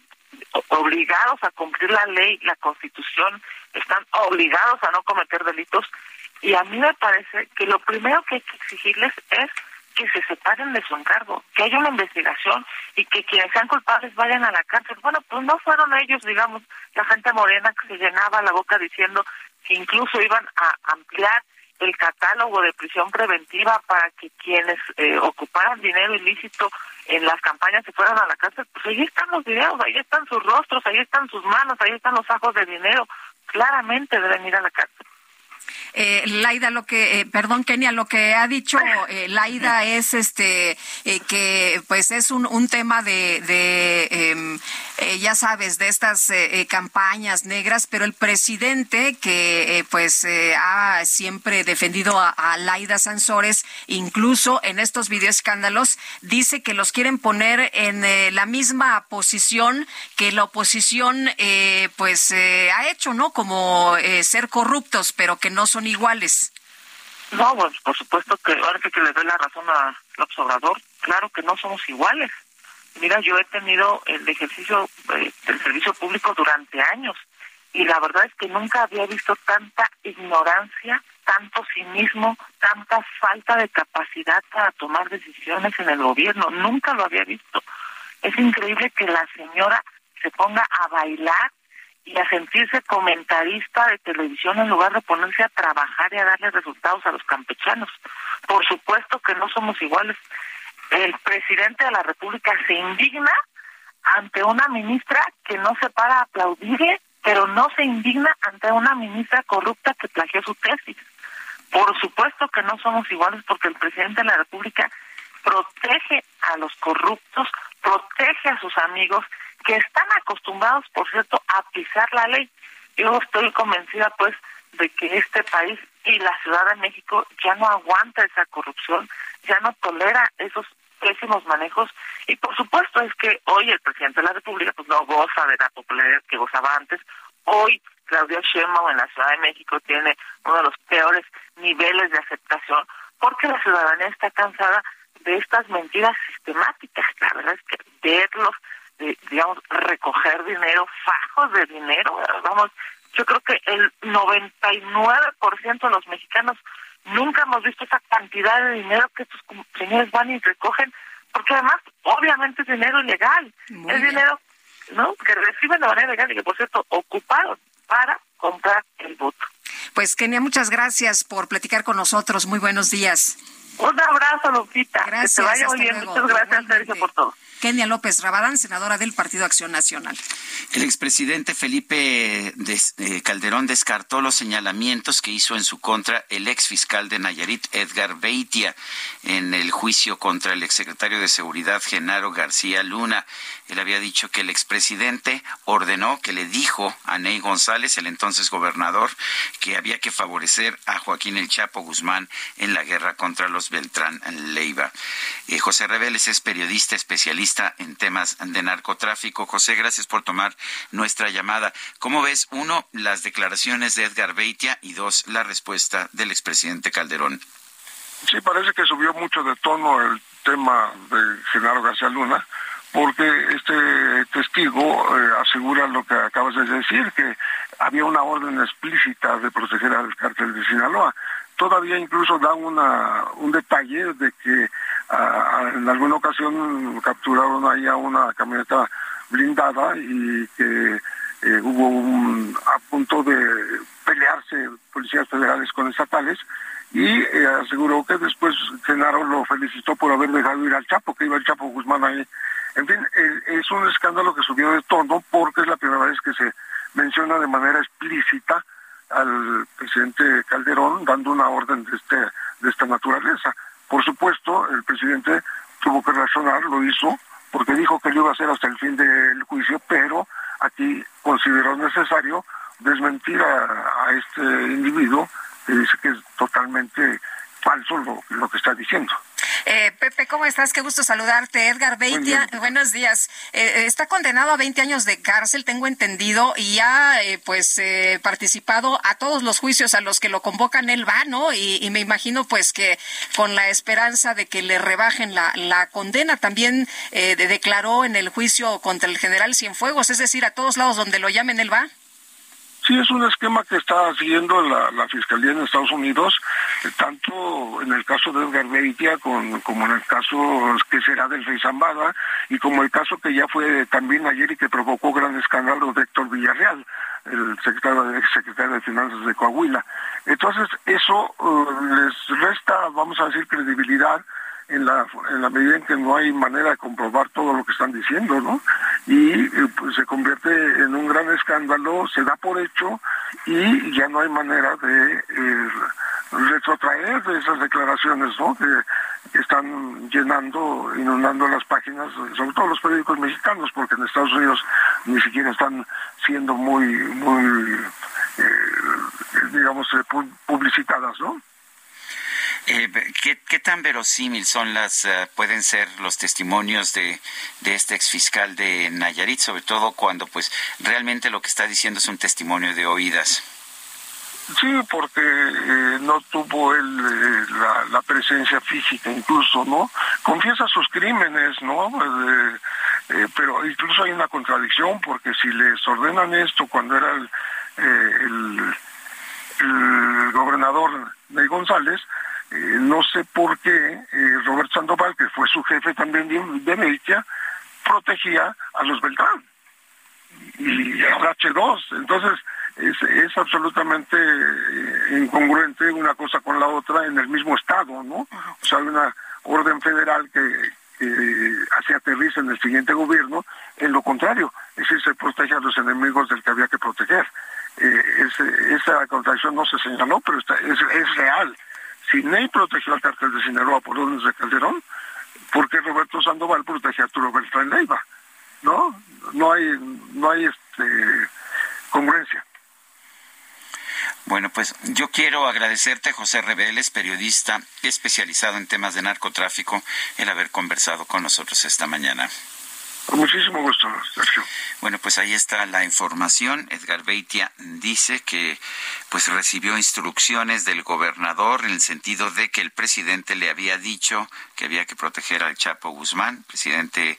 obligados a cumplir la ley, la constitución, están obligados a no cometer delitos y a mí me parece que lo primero que hay que exigirles es que se separen de su encargo, que haya una investigación y que quienes sean culpables vayan a la cárcel. Bueno, pues no fueron ellos, digamos, la gente morena que se llenaba la boca diciendo que incluso iban a ampliar el catálogo de prisión preventiva para que quienes eh, ocuparan dinero ilícito en las campañas se fueran a la cárcel, pues ahí están los videos, ahí están sus rostros, ahí están sus manos, ahí están los ajos de dinero, claramente deben ir a la cárcel. Eh, Laida, lo que, eh, perdón, Kenia, lo que ha dicho eh, Laida es este eh, que pues es un, un tema de, de em, ya sabes, de estas campañas negras, pero el presidente que pues ha siempre defendido a, a, Laida Sansores, incluso en estos videoescándalos, dice que los quieren poner en la misma posición que la oposición pues ha hecho, ¿no? Como ser corruptos, pero que no son iguales. No, pues por supuesto que ahora que le doy la razón a López Obrador, claro que no somos iguales. Mira, yo he tenido el ejercicio eh, del servicio público durante años y la verdad es que nunca había visto tanta ignorancia, tanto cinismo, tanta falta de capacidad para tomar decisiones en el gobierno. Nunca lo había visto. Es increíble que la señora se ponga a bailar y a sentirse comentarista de televisión en lugar de ponerse a trabajar y a darle resultados a los campechanos. Por supuesto que no somos iguales. El presidente de la República se indigna ante una ministra que no se para a aplaudirle, pero no se indigna ante una ministra corrupta que plagió su tesis. Por supuesto que no somos iguales porque el presidente de la República protege a los corruptos, protege a sus amigos que están acostumbrados, por cierto, a pisar la ley. Yo estoy convencida, pues, de que este país y la Ciudad de México ya no aguanta esa corrupción, ya no tolera esos pésimos manejos y por supuesto es que hoy el presidente de la República pues no goza de la popularidad que gozaba antes. Hoy Claudia Sheinbaum en la Ciudad de México tiene uno de los peores niveles de aceptación porque la ciudadanía está cansada de estas mentiras sistemáticas. La verdad es que verlos digamos, recoger dinero, fajos de dinero, vamos, yo creo que el 99% de los mexicanos nunca hemos visto esa cantidad de dinero que estos señores van y recogen, porque además, obviamente es dinero ilegal, es dinero no que reciben de manera ilegal y que, por cierto, ocuparon para comprar el voto. Pues, Kenia, muchas gracias por platicar con nosotros. Muy buenos días. Un abrazo, Lupita. Gracias. Que te vaya muy bien. Muchas gracias, Sergio, por todo. Kenia López Rabadán, senadora del Partido Acción Nacional. El expresidente Felipe eh, Calderón descartó los señalamientos que hizo en su contra el exfiscal de Nayarit, Edgar Beitia, en el juicio contra el exsecretario de Seguridad, Genaro García Luna. Él había dicho que el expresidente ordenó, que le dijo a Ney González, el entonces gobernador, que había que favorecer a Joaquín El Chapo Guzmán en la guerra contra los Beltrán Leiva. Eh, José Reveles es periodista especialista en temas de narcotráfico. José, gracias por tomar nuestra llamada. ¿Cómo ves, uno, las declaraciones de Edgar Beitia y dos, la respuesta del expresidente Calderón? Sí, parece que subió mucho de tono el tema de Genaro García Luna porque este testigo eh, asegura lo que acabas de decir, que había una orden explícita de proteger al cártel de Sinaloa. Todavía incluso da una, un detalle de que ah, en alguna ocasión capturaron ahí a una camioneta blindada y que eh, hubo un, a punto de pelearse policías federales con estatales y eh, aseguró que después Genaro lo felicitó por haber dejado ir al Chapo, que iba el Chapo Guzmán ahí. En fin, es un escándalo que subió de tono porque es la primera vez que se menciona de manera explícita al presidente Calderón dando una orden de, este, de esta naturaleza. Por supuesto, el presidente tuvo que razonar, lo hizo, porque dijo que lo iba a hacer hasta el fin del juicio, pero aquí consideró necesario desmentir a, este individuo que dice que es totalmente falso lo que está diciendo. Eh, Pepe, ¿cómo estás? Qué gusto saludarte. Edgar Beitia, buenos días. Eh, está condenado a 20 años de cárcel, tengo entendido, y ha eh, pues participado a todos los juicios a los que lo convocan él va, ¿no? Y, me imagino pues que con la esperanza de que le rebajen la, la condena, también declaró en el juicio contra el general Cienfuegos, es decir, a todos lados donde lo llamen él va. Sí, es un esquema que está siguiendo la, Fiscalía en Estados Unidos, eh, tanto en el caso de Edgar Beitia como en el caso que será del Rey Zambada y como el caso que ya fue también ayer y que provocó gran escándalo de Héctor Villarreal, el secretario, ex secretario de Finanzas de Coahuila. Entonces, eso eh, les resta, vamos a decir, credibilidad en la, en la medida en que no hay manera de comprobar todo lo que están diciendo, ¿no? Y eh, pues, se convierte en un gran escándalo, se da por hecho y ya no hay manera de eh, retrotraer de esas declaraciones, ¿no? Que, están llenando, inundando las páginas, sobre todo los periódicos mexicanos, porque en Estados Unidos ni siquiera están siendo muy, muy, eh, digamos, publicitadas, ¿no? Eh, ¿qué, tan verosímil son las, eh, pueden ser los testimonios de, de este exfiscal de Nayarit, sobre todo cuando pues realmente lo que está diciendo es un testimonio de oídas? Sí, porque eh, no tuvo él la, presencia física incluso, ¿no? Confiesa sus crímenes, ¿no? pero incluso hay una contradicción porque si les ordenan esto cuando era el, el, el gobernador de González, eh, no sé por qué eh, Roberto Sandoval, que fue su jefe también de, de protegía a los Beltrán y a H2. Entonces, es, absolutamente eh, incongruente una cosa con la otra en el mismo estado, ¿no? O sea, hay una orden federal que, hace aterriza en el siguiente gobierno, en lo contrario, es decir, se protege a los enemigos del que había que proteger. esa contradicción no se señaló, pero es real si Ney protegió al cartel de Sinaloa por órdenes de Calderón, ¿por qué Roberto Sandoval protege a Arturo Beltrán Leiva? ¿No? No hay, no hay este, congruencia. Bueno, pues yo quiero agradecerte, José Reveles, periodista especializado en temas de narcotráfico, el haber conversado con nosotros esta mañana. Con muchísimo gusto, Sergio. Bueno, pues ahí está la información. Edgar Beitia dice que pues recibió instrucciones del gobernador en el sentido de que el presidente le había dicho que había que proteger al Chapo Guzmán. presidente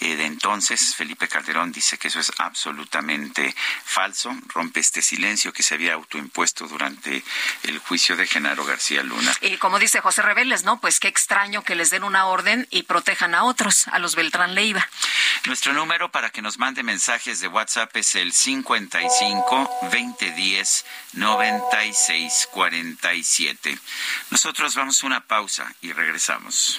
eh, de entonces, Felipe Calderón, dice que eso es absolutamente falso. Rompe este silencio que se había autoimpuesto durante el juicio de Genaro García Luna. Y como dice José Reveles, ¿no? Pues qué extraño que les den una orden y protejan a otros, a los Beltrán Leiva. Nuestro número para que nos mande mensajes de WhatsApp es el 55 2010 9647. Nosotros vamos a una pausa y regresamos.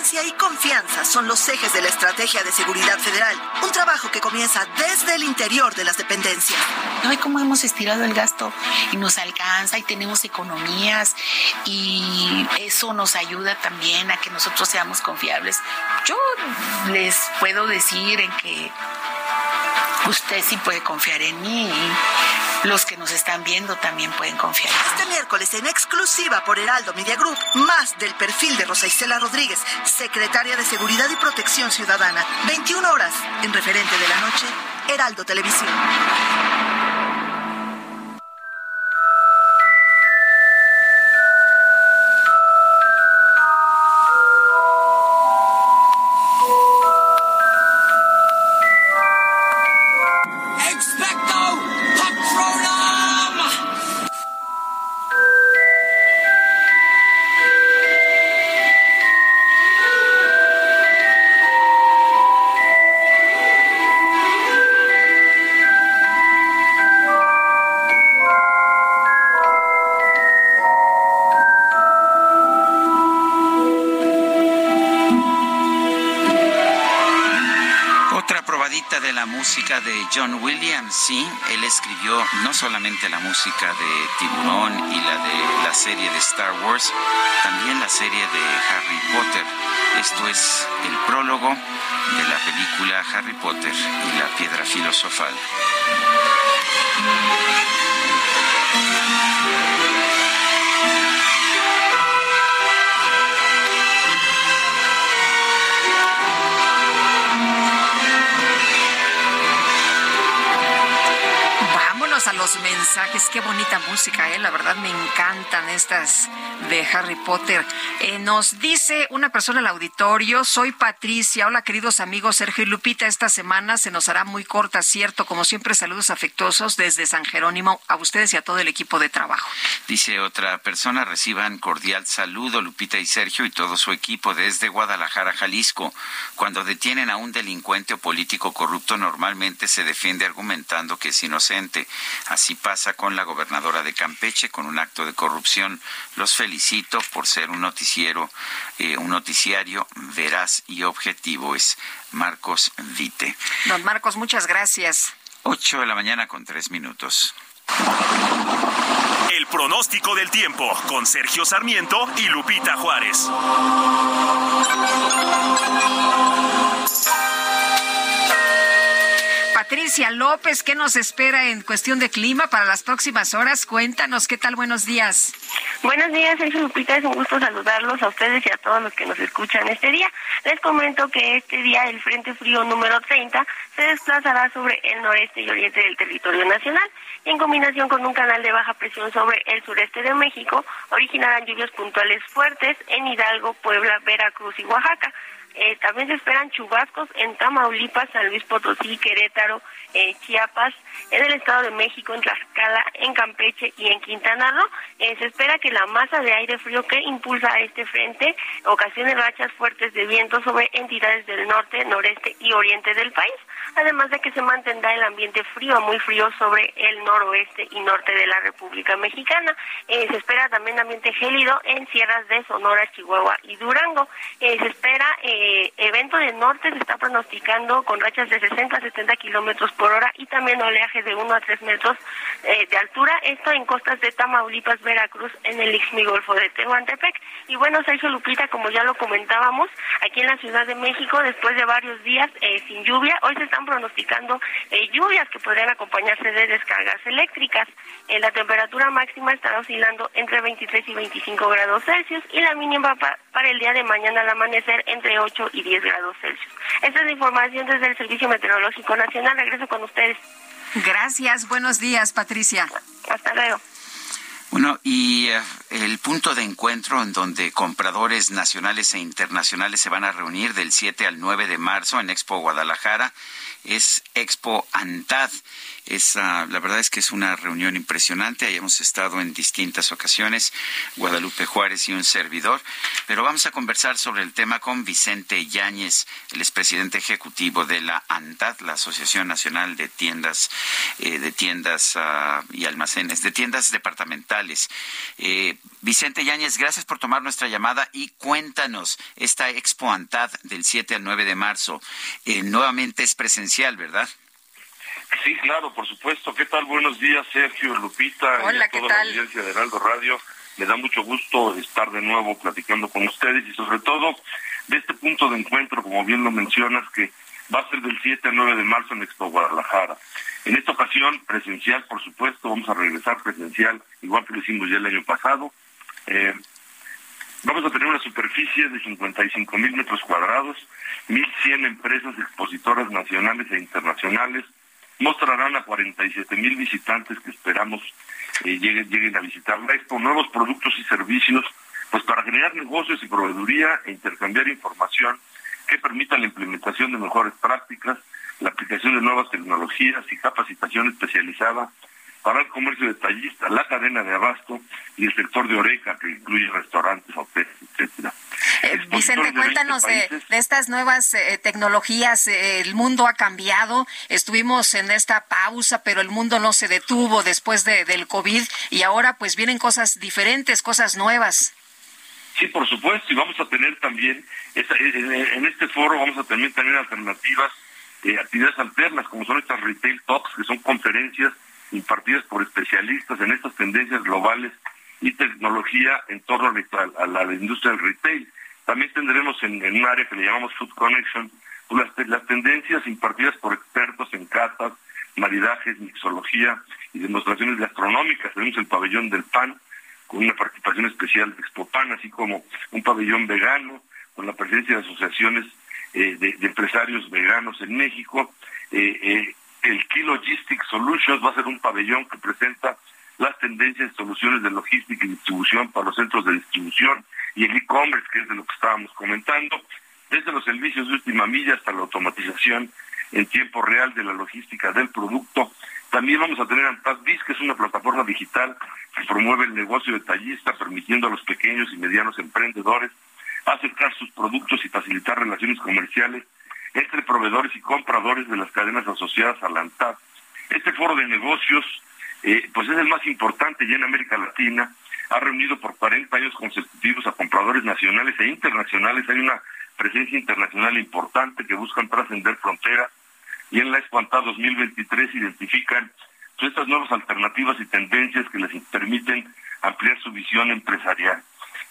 Transparencia y confianza son los ejes de la estrategia de seguridad federal, un trabajo que comienza desde el interior de las dependencias. No hay cómo hemos estirado el gasto y nos alcanza y tenemos economías y eso nos ayuda también a que nosotros seamos confiables. Yo les puedo decir en que usted sí puede confiar en mí los que nos están viendo también pueden confiar. Este miércoles en exclusiva por Heraldo Media Group, más del perfil de Rosa Isela Rodríguez, secretaria de Seguridad y Protección Ciudadana. 21 horas en referente de la noche, Heraldo Televisión. John Williams, sí, él escribió no solamente la música de Tiburón y la de la serie de Star Wars, también la serie de Harry Potter. Esto es el prólogo de la película Harry Potter y la piedra filosofal. Los mensajes. Qué bonita música, ¿eh? La verdad me encantan estas de Harry Potter. Eh, nos dice una persona al auditorio, soy Patricia. Hola, queridos amigos Sergio y Lupita. Esta semana se nos hará muy corta, cierto. Como siempre, saludos afectuosos desde San Jerónimo a ustedes y a todo el equipo de trabajo. Dice otra persona, reciban cordial saludo, Lupita y Sergio y todo su equipo desde Guadalajara, Jalisco. Cuando detienen a un delincuente o político corrupto, normalmente se defiende argumentando que es inocente. Así pasa con la gobernadora de Campeche, con un acto de corrupción. Los felicito por ser un noticiero, eh, un noticiario veraz y objetivo. Es Marcos Vite. Don Marcos, muchas gracias. Ocho de la mañana con tres minutos. El pronóstico del tiempo con Sergio Sarmiento y Lupita Juárez. Patricia López, ¿qué nos espera en cuestión de clima para las próximas horas? Cuéntanos, ¿qué tal? Buenos días. Buenos días, Sergio Lupita, es un gusto saludarlos a ustedes y a todos los que nos escuchan este día. Les comento que este día el Frente Frío número 30 se desplazará sobre el noreste y oriente del territorio nacional y en combinación con un canal de baja presión sobre el sureste de México originarán lluvias puntuales fuertes en Hidalgo, Puebla, Veracruz y Oaxaca. Eh, también se esperan chubascos en Tamaulipas, San Luis Potosí, Querétaro, eh, Chiapas, en el Estado de México, en Tlaxcala, en Campeche y en Quintana Roo. Eh, se espera que la masa de aire frío que impulsa a este frente ocasione rachas fuertes de viento sobre entidades del norte, noreste y oriente del país además de que se mantendrá el ambiente frío, muy frío sobre el noroeste y norte de la República Mexicana. Eh, se espera también ambiente gélido en sierras de Sonora, Chihuahua y Durango. Eh, se espera eh, evento de norte, se está pronosticando con rachas de 60 a 70 kilómetros por hora y también oleaje de 1 a 3 metros de altura. Esto en costas de Tamaulipas, Veracruz, en el Ixmi Golfo de Tehuantepec. Y bueno, Sergio Lupita, como ya lo comentábamos, aquí en la Ciudad de México, después de varios días sin lluvia, hoy se está pronosticando eh, lluvias que podrían acompañarse de descargas eléctricas. Eh, la temperatura máxima estará oscilando entre 23 y 25 grados Celsius y la mínima para el día de mañana al amanecer entre 8 y 10 grados Celsius. Esta es la información desde el Servicio Meteorológico Nacional. Regreso con ustedes. Gracias, buenos días, Patricia. Hasta luego. Bueno, y eh, el punto de encuentro en donde compradores nacionales e internacionales se van a reunir del 7 al 9 de marzo en Expo Guadalajara es Expo Antad. La verdad es que es una reunión impresionante. Ahí hemos estado en distintas ocasiones, Guadalupe Juárez y un servidor. Pero vamos a conversar sobre el tema con Vicente Yáñez, el expresidente ejecutivo de la ANTAD, la Asociación Nacional de Tiendas, eh, de Tiendas ah, y Almacenes, de Tiendas Departamentales. Eh, Vicente Yáñez, gracias por tomar nuestra llamada y cuéntanos esta Expo ANTAD del 7 al 9 de marzo. Eh, nuevamente es presencial, ¿verdad? Sí, claro, por supuesto. ¿Qué tal? Buenos días, Sergio, Lupita Hola, y a toda la audiencia de Heraldo Radio. Me da mucho gusto estar de nuevo platicando con ustedes y sobre todo de este punto de encuentro, como bien lo mencionas, que va a ser del 7 al 9 de marzo en Expo Guadalajara. En esta ocasión, presencial, por supuesto, vamos a regresar presencial, igual que lo hicimos ya el año pasado. Eh, vamos a tener una superficie de 55 mil metros cuadrados, 1.100 empresas expositoras nacionales e internacionales, mostrarán a 47 mil visitantes que esperamos eh, lleguen, a visitar. La expo, nuevos productos y servicios, pues para generar negocios y proveeduría e intercambiar información que permitan la implementación de mejores prácticas, la aplicación de nuevas tecnologías y capacitación especializada para el comercio detallista, la cadena de abasto y el sector de oreca, que incluye restaurantes, hoteles, etcétera. Eh, Vicente, cuéntanos de, estas nuevas eh, tecnologías. Eh, el mundo ha cambiado. Estuvimos en esta pausa, pero el mundo no se detuvo después de, del COVID y ahora pues vienen cosas diferentes, cosas nuevas. Sí, por supuesto, y vamos a tener también, en, este foro vamos a tener también alternativas, actividades alternas, como son estas retail talks, que son conferencias impartidas por especialistas en estas tendencias globales y tecnología en torno a la, industria del retail. También tendremos en, un área que le llamamos Food Connection pues, las, tendencias impartidas por expertos en catas, maridajes, mixología y demostraciones gastronómicas. Tenemos el pabellón del pan con una participación especial de Expopan, así como un pabellón vegano con la presencia de asociaciones eh, de, empresarios veganos en México. Eh, eh, el Key Logistics Solutions va a ser un pabellón que presenta las tendencias y soluciones de logística y distribución para los centros de distribución y el e-commerce, que es de lo que estábamos comentando, desde los servicios de última milla hasta la automatización en tiempo real de la logística del producto. También vamos a tener AntadBiz, que es una plataforma digital que promueve el negocio detallista, permitiendo a los pequeños y medianos emprendedores acercar sus productos y facilitar relaciones comerciales entre proveedores y compradores de las cadenas asociadas a la ANTAD. Este foro de negocios, eh, pues es el más importante ya en América Latina, ha reunido por 40 años consecutivos a compradores nacionales e internacionales. Hay una presencia internacional importante que buscan trascender fronteras y en la Espantada 2023 identifican pues, estas nuevas alternativas y tendencias que les permiten ampliar su visión empresarial.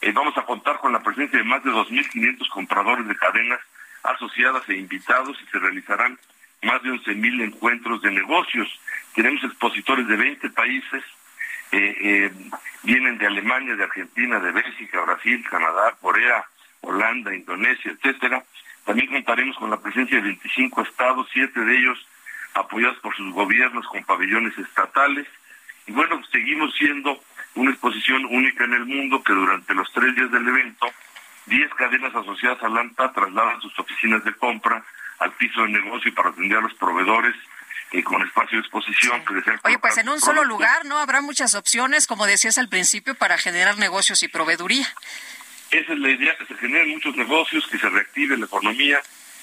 Eh, vamos a contar con la presencia de más de 2.500 compradores de cadenas asociadas e invitados y se realizarán más de 11.000 encuentros de negocios. Tenemos expositores de 20 países, eh, eh, vienen de Alemania, de Argentina, de Bélgica, Brasil, Canadá, Corea, Holanda, Indonesia, etcétera. También contaremos con la presencia de 25 estados, siete de ellos apoyados por sus gobiernos con pabellones estatales. Y bueno, seguimos siendo una exposición única en el mundo que durante los tres días del evento 10 cadenas asociadas a LANTA trasladan sus oficinas de compra al piso de negocio para atender a los proveedores eh, con espacio de exposición que Oye, pues en un solo lugar, ¿no? Habrá muchas opciones, como decías al principio, para generar negocios y proveeduría. Esa es la idea, que se generen muchos negocios, que se reactive la economía.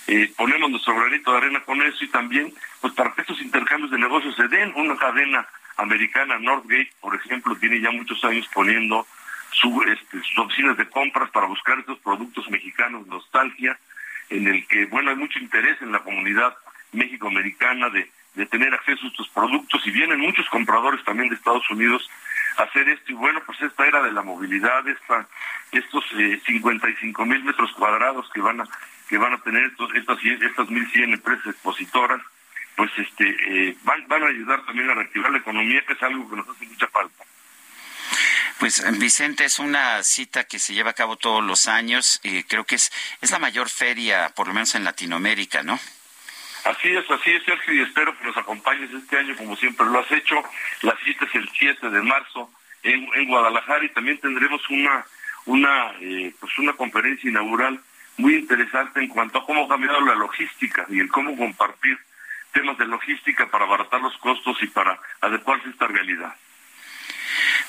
Eh, ponemos nuestro granito de arena con eso y también, pues para que estos intercambios de negocios se den, una cadena americana, Northgate, por ejemplo, tiene ya muchos años poniendo este, sus oficinas de compras para buscar estos productos mexicanos, nostalgia, en el que, bueno, hay mucho interés en la comunidad méxico-americana de, tener acceso a estos productos y vienen muchos compradores también de Estados Unidos a hacer esto y bueno, pues esta era de la movilidad, esta, estos eh, 55 mil metros cuadrados que van a que van a tener estos, estas, estas 1.100 empresas expositoras, pues este eh, van, van a ayudar también a reactivar la economía, que es algo que nos hace mucha falta. Pues Vicente, es una cita que se lleva a cabo todos los años. y creo que es, es la mayor feria, por lo menos en Latinoamérica, ¿no? Así es, así es, Sergio, y espero que nos acompañes este año como siempre lo has hecho. La cita es el 7 de marzo en, en Guadalajara y también tendremos una, una, eh, pues una conferencia inaugural muy interesante en cuanto a cómo ha cambiado la logística y el cómo compartir temas de logística para abaratar los costos y para adecuarse a esta realidad.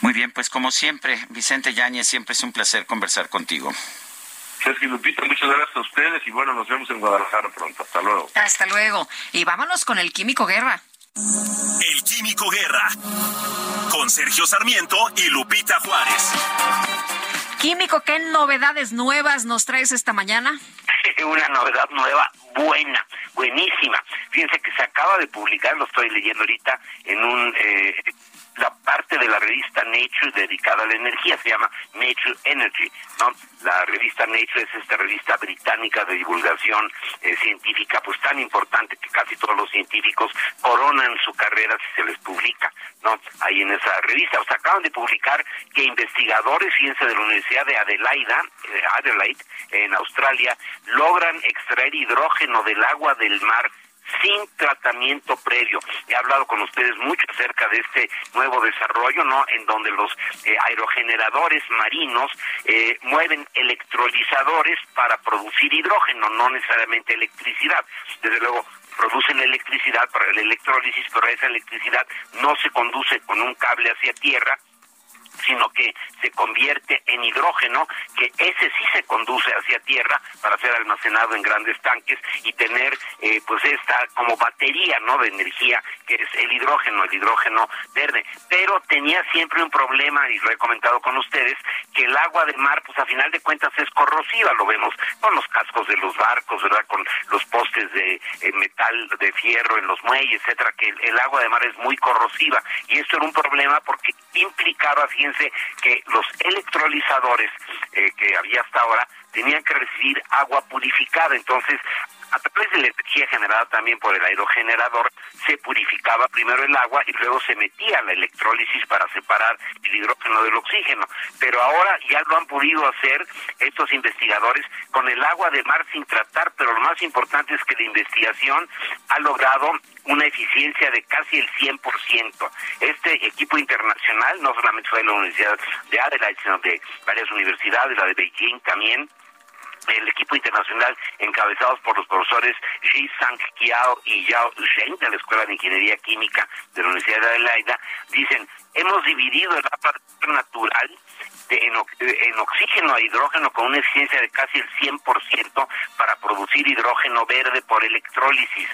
Muy bien, pues como siempre, Vicente Yáñez, siempre es un placer conversar contigo. Sergio Lupita, muchas gracias a ustedes y bueno, nos vemos en Guadalajara pronto. Hasta luego. Hasta luego. Y vámonos con el Químico Guerra. El Químico Guerra. Con Sergio Sarmiento y Lupita Juárez. Químico, ¿qué novedades nuevas nos traes esta mañana? Una novedad nueva buena, buenísima. Fíjense que se acaba de publicar, lo estoy leyendo ahorita, en un eh, la parte de la revista Nature dedicada a la energía, se llama Nature Energy, ¿no? La revista Nature es esta revista británica de divulgación eh, científica, pues tan importante que casi todos los científicos coronan su carrera si se les publica, ¿no? Ahí en esa revista, acaban de publicar que investigadores, fíjense, de la Universidad de Adelaida, eh, Adelaide, en Australia, logran extraer hidrógeno del agua del mar sin tratamiento previo. He hablado con ustedes mucho acerca de este nuevo desarrollo, ¿no? En donde los eh, aerogeneradores marinos eh, mueven electrolizadores para producir hidrógeno, no necesariamente electricidad. Desde luego, producen electricidad para el electrólisis, pero esa electricidad no se conduce con un cable hacia tierra, sino que se convierte en hidrógeno, que ese sí se conduce hacia tierra para ser almacenado en grandes tanques y tener eh, pues esta como batería no de energía que es el hidrógeno, el hidrógeno verde. Pero tenía siempre un problema, y lo he comentado con ustedes, que el agua de mar, pues a final de cuentas es corrosiva, lo vemos con los cascos de los barcos, ¿verdad? Con los postes de eh, metal, de fierro en los muelles, etcétera, que el, agua de mar es muy corrosiva. Y esto era un problema porque implicaba, fíjense, que los electrolizadores eh, que había hasta ahora tenían que recibir agua purificada. Entonces, a través de la energía generada también por el aerogenerador, se purificaba primero el agua y luego se metía la electrólisis para separar el hidrógeno del oxígeno. Pero ahora ya lo han podido hacer estos investigadores con el agua de mar sin tratar, pero lo más importante es que la investigación ha logrado una eficiencia de casi el 100%. Este equipo internacional no solamente fue de la Universidad de Adelaide, sino de varias universidades, la de Beijing también, el equipo internacional encabezados por los profesores Ji Sang Kiao y Yao Zheng de la Escuela de Ingeniería Química de la Universidad de Adelaida, dicen, hemos dividido el agua natural en, oxígeno a hidrógeno con una eficiencia de casi el 100% para producir hidrógeno verde por electrólisis.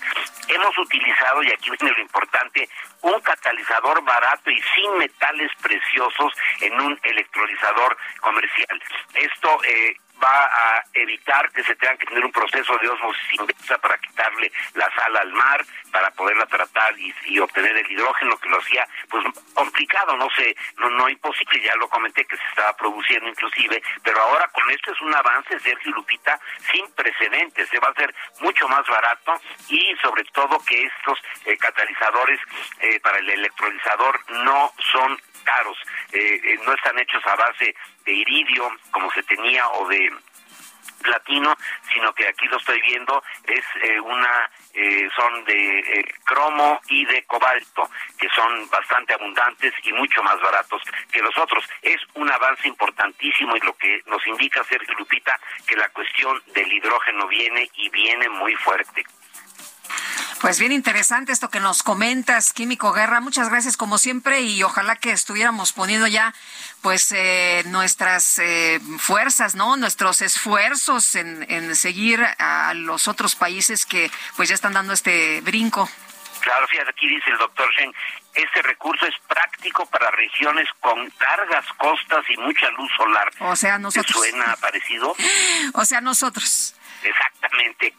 Hemos utilizado, y aquí viene lo importante, un catalizador barato y sin metales preciosos en un electrolizador comercial. Esto eh, va a evitar que se tenga que tener un proceso de osmosis inversa para quitarle la sal al mar, para poderla tratar y, obtener el hidrógeno que lo hacía pues complicado, no sé, no, no imposible, ya lo comenté que se estaba produciendo inclusive, pero ahora con esto es un avance, Sergio Lupita, sin precedentes, se va a hacer mucho más barato y sobre todo que estos eh, catalizadores eh, para el electrolizador no son caros, eh, eh, no están hechos a base de iridio como se tenía o de platino, sino que aquí lo estoy viendo es eh, una son de cromo y de cobalto, que son bastante abundantes y mucho más baratos que los otros. Es un avance importantísimo y lo que nos indica Sergio Lupita que la cuestión del hidrógeno viene y viene muy fuerte. Pues bien interesante esto que nos comentas, Químico Guerra. Muchas gracias como siempre y ojalá que estuviéramos poniendo ya pues eh, nuestras eh, fuerzas, ¿no? Nuestros esfuerzos en, en seguir a los otros países que pues ya están dando este brinco. Claro, fíjate, aquí dice el doctor Shen, este recurso es práctico para regiones con largas costas y mucha luz solar. O sea, nosotros. ¿Te suena parecido? O sea, nosotros. Exactamente.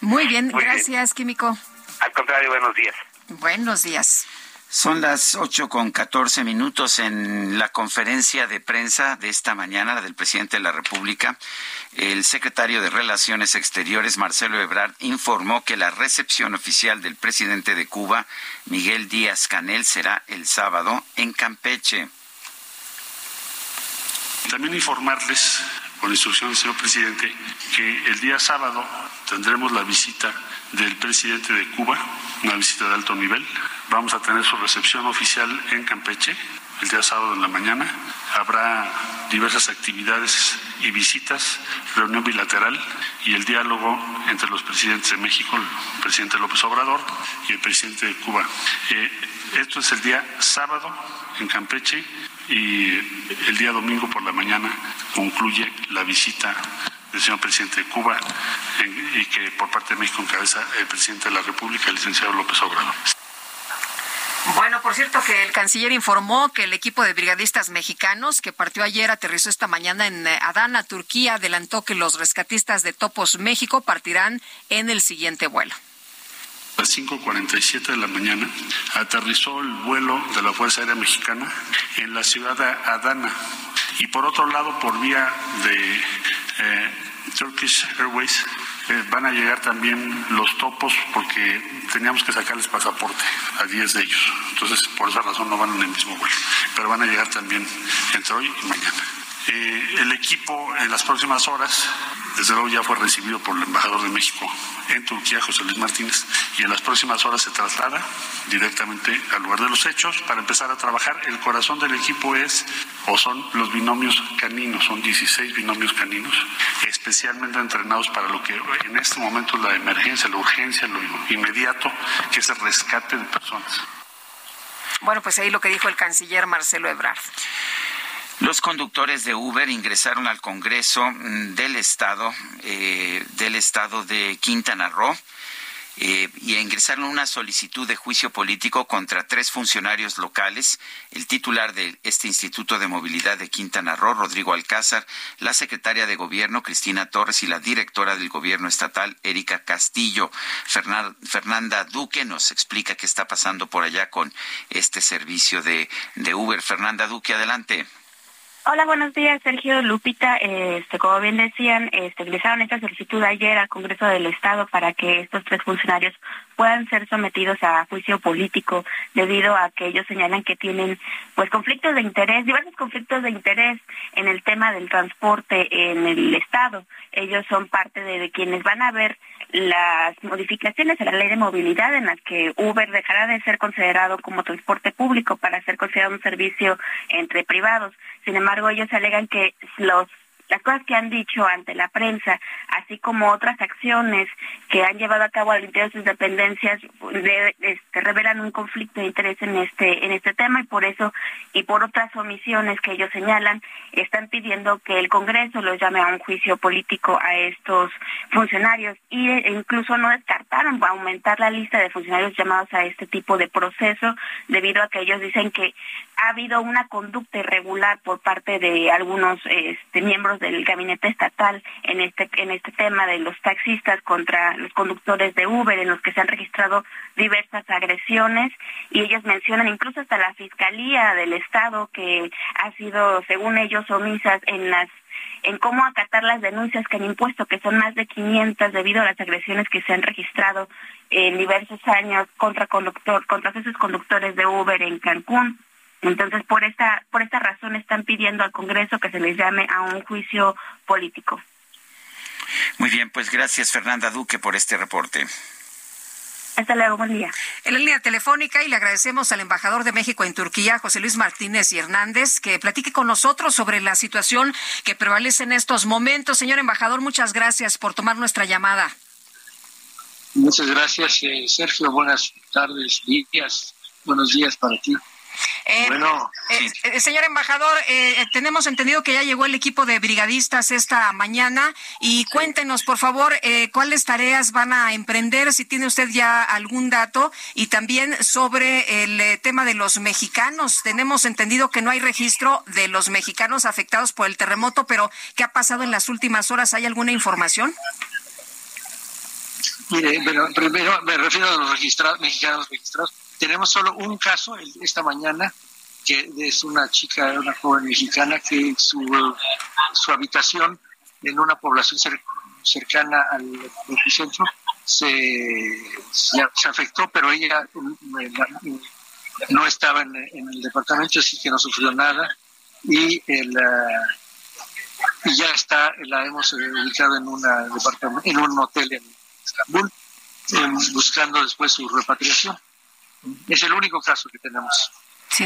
Muy bien, gracias, Químico. Al contrario, buenos días. Buenos días. Son las ocho con catorce minutos en la conferencia de prensa de esta mañana, la del presidente de la República. El secretario de Relaciones Exteriores, Marcelo Ebrard, informó que la recepción oficial del presidente de Cuba, Miguel Díaz Canel, será el sábado en Campeche. También informarles, por instrucción del señor presidente, que el día sábado tendremos la visita del presidente de Cuba, una visita de alto nivel. Vamos a tener su recepción oficial en Campeche el día sábado en la mañana. Habrá diversas actividades y visitas, reunión bilateral y el diálogo entre los presidentes de México, el presidente López Obrador y el presidente de Cuba. Eh, esto es el día sábado en Campeche y el día domingo por la mañana concluye la visita del señor presidente de Cuba y que por parte de México encabeza el presidente de la República, el licenciado López Obrador. Bueno, por cierto que el canciller informó que el equipo de brigadistas mexicanos que partió ayer aterrizó esta mañana en eh, Adana, Turquía, adelantó que los rescatistas de Topos México partirán en el siguiente vuelo. A las 5.47 de la mañana aterrizó el vuelo de la Fuerza Aérea Mexicana en la ciudad de Adana y por otro lado por vía de eh, Turkish Airways eh, van a llegar también los topos porque teníamos que sacarles pasaporte a 10 de ellos. Entonces, por esa razón no van en el mismo vuelo. Pero van a llegar también entre hoy y mañana. Eh, el equipo en las próximas horas, desde luego ya fue recibido por el embajador de México en Turquía, José Luis Martínez, y en las próximas horas se traslada directamente al lugar de los hechos para empezar a trabajar. El corazón del equipo es o son los binomios caninos, son 16 binomios caninos, especialmente entrenados para lo que en este momento es la emergencia, la urgencia, lo inmediato, que es el rescate de personas. Bueno, pues ahí lo que dijo el canciller Marcelo Ebrard. Los conductores de Uber ingresaron al Congreso mm, del Estado, eh, del Estado de Quintana Roo. Eh, y ingresaron una solicitud de juicio político contra tres funcionarios locales, el titular de este Instituto de Movilidad de Quintana Roo, Rodrigo Alcázar, la secretaria de Gobierno, Cristina Torres, y la directora del Gobierno Estatal, Erika Castillo. Fernanda Duque nos explica qué está pasando por allá con este servicio de, de Uber. Fernanda Duque, adelante. Hola, buenos días, Sergio Lupita. Este, como bien decían, este, ingresaron esta solicitud ayer al Congreso del Estado para que estos tres funcionarios puedan ser sometidos a juicio político debido a que ellos señalan que tienen pues conflictos de interés, diversos conflictos de interés en el tema del transporte en el Estado. Ellos son parte de quienes van a ver las modificaciones a la ley de movilidad en las que Uber dejará de ser considerado como transporte público para ser considerado un servicio entre privados. Sin embargo, ellos alegan que los las cosas que han dicho ante la prensa, así como otras acciones que han llevado a cabo al interior de sus dependencias, este, revelan un conflicto de interés en este en este tema y por eso y por otras omisiones que ellos señalan están pidiendo que el Congreso los llame a un juicio político a estos funcionarios. Y e incluso no descartaron aumentar la lista de funcionarios llamados a este tipo de proceso debido a que ellos dicen que ha habido una conducta irregular por parte de algunos este, miembros del gabinete estatal en este en este tema de los taxistas contra los conductores de Uber en los que se han registrado diversas agresiones y ellos mencionan incluso hasta la fiscalía del estado que ha sido según ellos omisas en las en cómo acatar las denuncias que han impuesto, que son más de 500 debido a las agresiones que se han registrado en diversos años contra conductor, contra esos conductores de Uber en Cancún. Entonces, por esta, por esta razón están pidiendo al Congreso que se les llame a un juicio político. Muy bien, pues gracias Fernanda Duque por este reporte. Hasta luego, buen día. En la línea telefónica y le agradecemos al embajador de México en Turquía, José Luis Martínez y Hernández, que platique con nosotros sobre la situación que prevalece en estos momentos. Señor embajador, muchas gracias por tomar nuestra llamada. Muchas gracias, eh, Sergio. Buenas tardes, días. Buenos días para ti. Eh, bueno, eh, eh, señor embajador, tenemos entendido que ya llegó el equipo de brigadistas esta mañana y cuéntenos, por favor, cuáles tareas van a emprender, si tiene usted ya algún dato, y también sobre el tema de los mexicanos. Tenemos entendido que no hay registro de los mexicanos afectados por el terremoto, pero ¿qué ha pasado en las últimas horas? ¿Hay alguna información? Mire, primero me refiero a los registrados, mexicanos registrados tenemos solo un caso esta mañana, que es una chica, una joven mexicana que su, su habitación en una población cercana al epicentro se, se, afectó, pero ella no estaba en, el departamento, así que no sufrió nada. Y, el, y ya está, la hemos ubicado en, una en un hotel en, Estambul, buscando después su repatriación. Es el único caso que tenemos. Sí.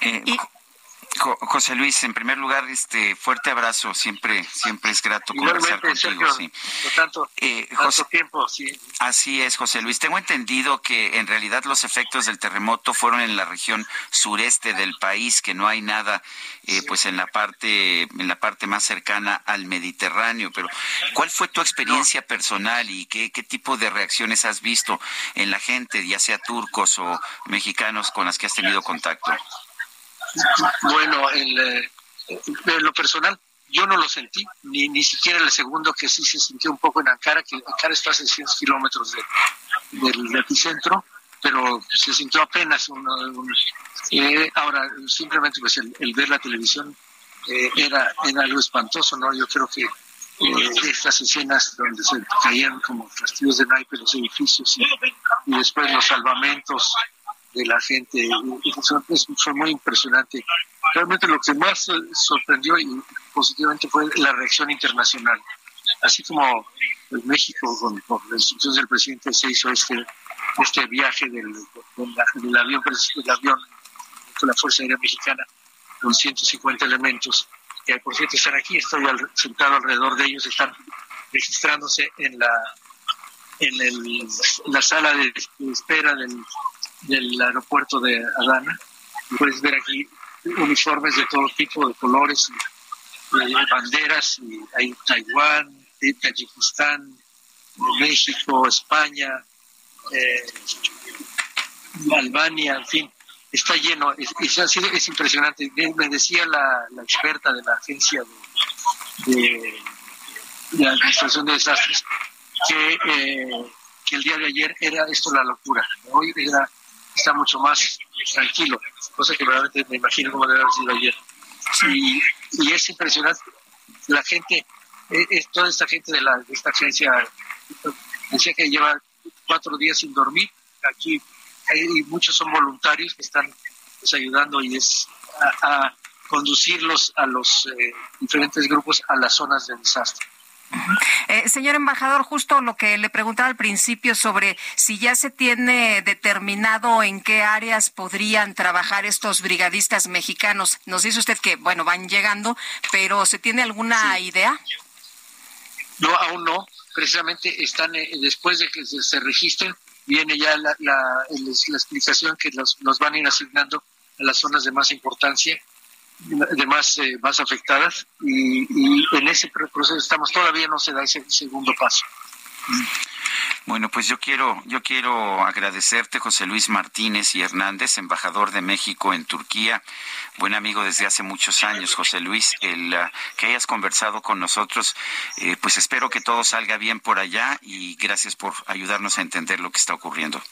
Eh, José Luis, en primer lugar, este fuerte abrazo, siempre, siempre es grato conversar contigo. sí. tanto, eh, tiempo, sí. Así es, José Luis. Tengo entendido que en realidad los efectos del terremoto fueron en la región sureste del país, que no hay nada, eh, pues en la parte, en la parte más cercana al Mediterráneo. Pero, ¿cuál fue tu experiencia personal y qué, qué tipo de reacciones has visto en la gente, ya sea turcos o mexicanos, con las que has tenido contacto? Bueno, el, eh, en lo personal, yo no lo sentí, ni, ni siquiera el segundo que sí se sintió un poco en Ankara, que Ankara está a 600 kilómetros del epicentro, pero se sintió apenas un... Eh, ahora, simplemente pues el, ver la televisión eh, era, era algo espantoso, ¿no? Yo creo que estas escenas donde se caían como castillos de naipes los edificios y, y después los salvamentos de la gente. fue muy impresionante. Realmente lo que más sorprendió y positivamente fue la reacción internacional. Así como en México, con, por la instrucción del presidente, se hizo este, este viaje del, del, avión, del avión con la Fuerza Aérea Mexicana con 150 elementos, que por cierto están aquí, estoy sentado alrededor de ellos, están registrándose en la en el, la sala de espera del del aeropuerto de Adana. Puedes ver aquí uniformes de todo tipo, de colores, y, banderas, y hay Taiwán, Tayikistán, México, España, eh, Albania, en fin, está lleno, es, es, impresionante. Me decía la, experta de la agencia de, de, administración de desastres que, eh, que el día de ayer era esto la locura, hoy era está mucho más tranquilo, cosa que realmente me imagino cómo debe haber sido ayer. Y, y es impresionante, la gente, e, es, toda esta gente de, la, de esta agencia decía que lleva cuatro días sin dormir, aquí y muchos son voluntarios que están pues, ayudando y es a, conducirlos a los eh, diferentes grupos a las zonas de desastre. Eh, señor embajador, justo lo que le preguntaba al principio sobre si ya se tiene determinado en qué áreas podrían trabajar estos brigadistas mexicanos. Nos dice usted que, bueno, van llegando, pero ¿se tiene alguna idea? No, aún no. Precisamente están, eh, después de que se, registren, viene ya la, la, explicación que los, los van a ir asignando a las zonas de más importancia de más, eh, más afectadas y, en ese proceso estamos todavía no se da ese segundo paso. Bueno, pues yo quiero, yo quiero agradecerte, José Luis Martínez y Hernández, embajador de México en Turquía, buen amigo desde hace muchos años, José Luis, el uh, que hayas conversado con nosotros. Eh, pues espero que todo salga bien por allá y gracias por ayudarnos a entender lo que está ocurriendo.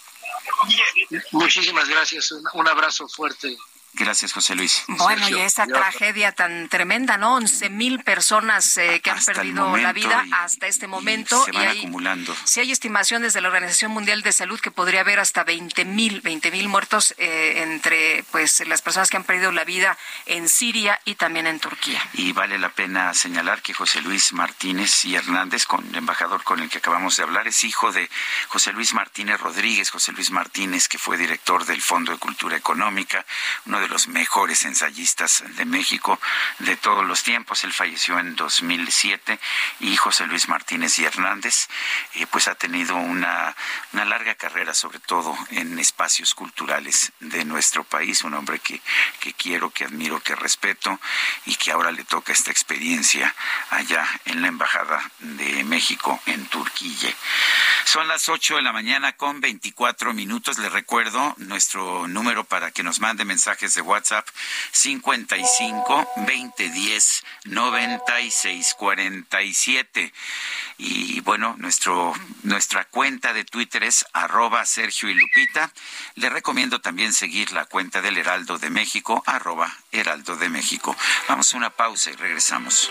Muchísimas gracias, un abrazo fuerte. Gracias, José Luis. Bueno, y esa tragedia tan tremenda, ¿no? 11 mil personas eh, que han perdido la vida hasta este momento. Y se van acumulando. Si hay estimaciones de la Organización Mundial de Salud que podría haber hasta 20 mil, 20 mil muertos eh, entre pues las personas que han perdido la vida en Siria y también en Turquía. Y vale la pena señalar que José Luis Martínez y Hernández, con el embajador con el que acabamos de hablar, es hijo de José Luis Martínez Rodríguez. José Luis Martínez, que fue director del Fondo de Cultura Económica, uno de los mejores ensayistas de México de todos los tiempos. Él falleció en 2007 y José Luis Martínez y Hernández, eh, pues ha tenido una, una larga carrera, sobre todo en espacios culturales de nuestro país. Un hombre que, que quiero, que admiro, que respeto y que ahora le toca esta experiencia allá en la Embajada de México en Turquía. Son las 8 de la mañana con 24 minutos. Le recuerdo nuestro número para que nos mande mensajes de WhatsApp 55 2010 96 47. Y bueno, nuestro, nuestra cuenta de Twitter es arroba Sergio y Lupita. Le recomiendo también seguir la cuenta del Heraldo de México, arroba Heraldo de México. Vamos a una pausa y regresamos.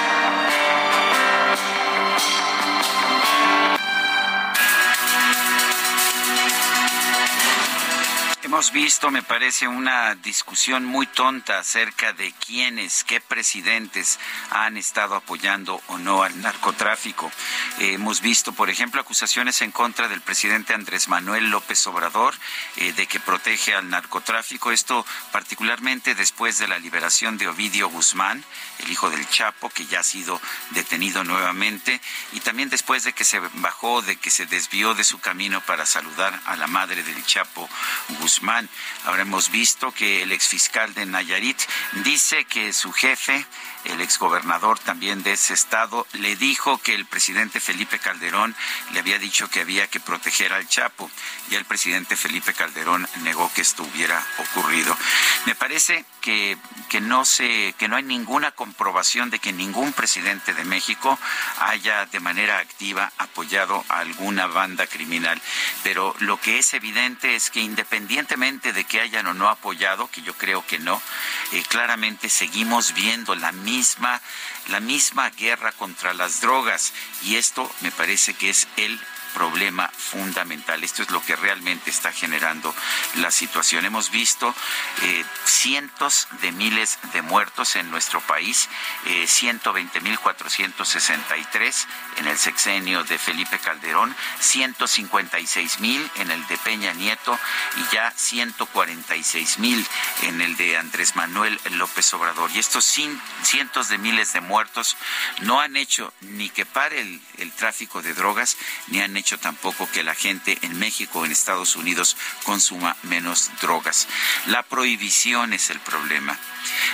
Hemos visto, me parece, una discusión muy tonta acerca de quiénes, qué presidentes han estado apoyando o no al narcotráfico. Eh, hemos visto, por ejemplo, acusaciones en contra del presidente Andrés Manuel López Obrador eh, de que protege al narcotráfico. Esto particularmente después de la liberación de Ovidio Guzmán, el hijo del Chapo, que ya ha sido detenido nuevamente, y también después de que se bajó, de que se desvió de su camino para saludar a la madre del Chapo Guzmán. Ahora hemos visto que el exfiscal de Nayarit dice que su jefe, el exgobernador también de ese estado, le dijo que el presidente Felipe Calderón le había dicho que había que proteger al Chapo. Y el presidente Felipe Calderón negó que esto hubiera ocurrido. Me parece que, que, no, se, que no hay ninguna comprobación de que ningún presidente de México haya de manera activa apoyado a alguna banda criminal. Pero lo que es evidente es que independientemente de que hayan o no apoyado, que yo creo que no, eh, claramente seguimos viendo la misma, la misma guerra contra las drogas. Y esto me parece que es el problema fundamental. Esto es lo que realmente está generando la situación. Hemos visto eh, cientos de miles de muertos en nuestro país, eh, 120.463 en el sexenio de Felipe Calderón, 156.000 en el de Peña Nieto y ya 146.000 en el de Andrés Manuel López Obrador. Y estos cientos de miles de muertos no han hecho ni que pare el, tráfico de drogas, ni han tampoco que la gente en México o en Estados Unidos consuma menos drogas. La prohibición es el problema.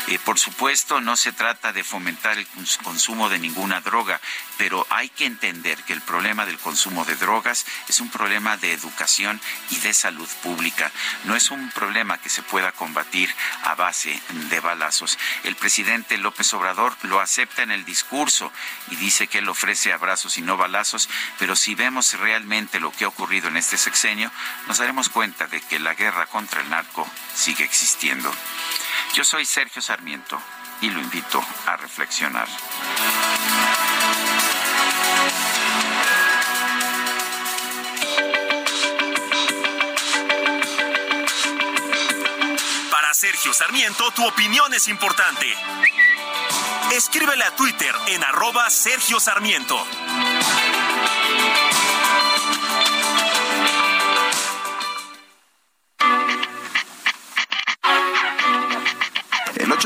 Eh, por supuesto, no se trata de fomentar el consumo de ninguna droga, pero hay que entender que el problema del consumo de drogas es un problema de educación y de salud pública. No es un problema que se pueda combatir a base de balazos. El presidente López Obrador lo acepta en el discurso y dice que él ofrece abrazos y no balazos, pero si vemos realmente lo que ha ocurrido en este sexenio, nos daremos cuenta de que la guerra contra el narco sigue existiendo. Yo soy Sergio Sarmiento y lo invito a reflexionar. Para Sergio Sarmiento, tu opinión es importante. Escríbele a Twitter en arroba Sergio Sarmiento.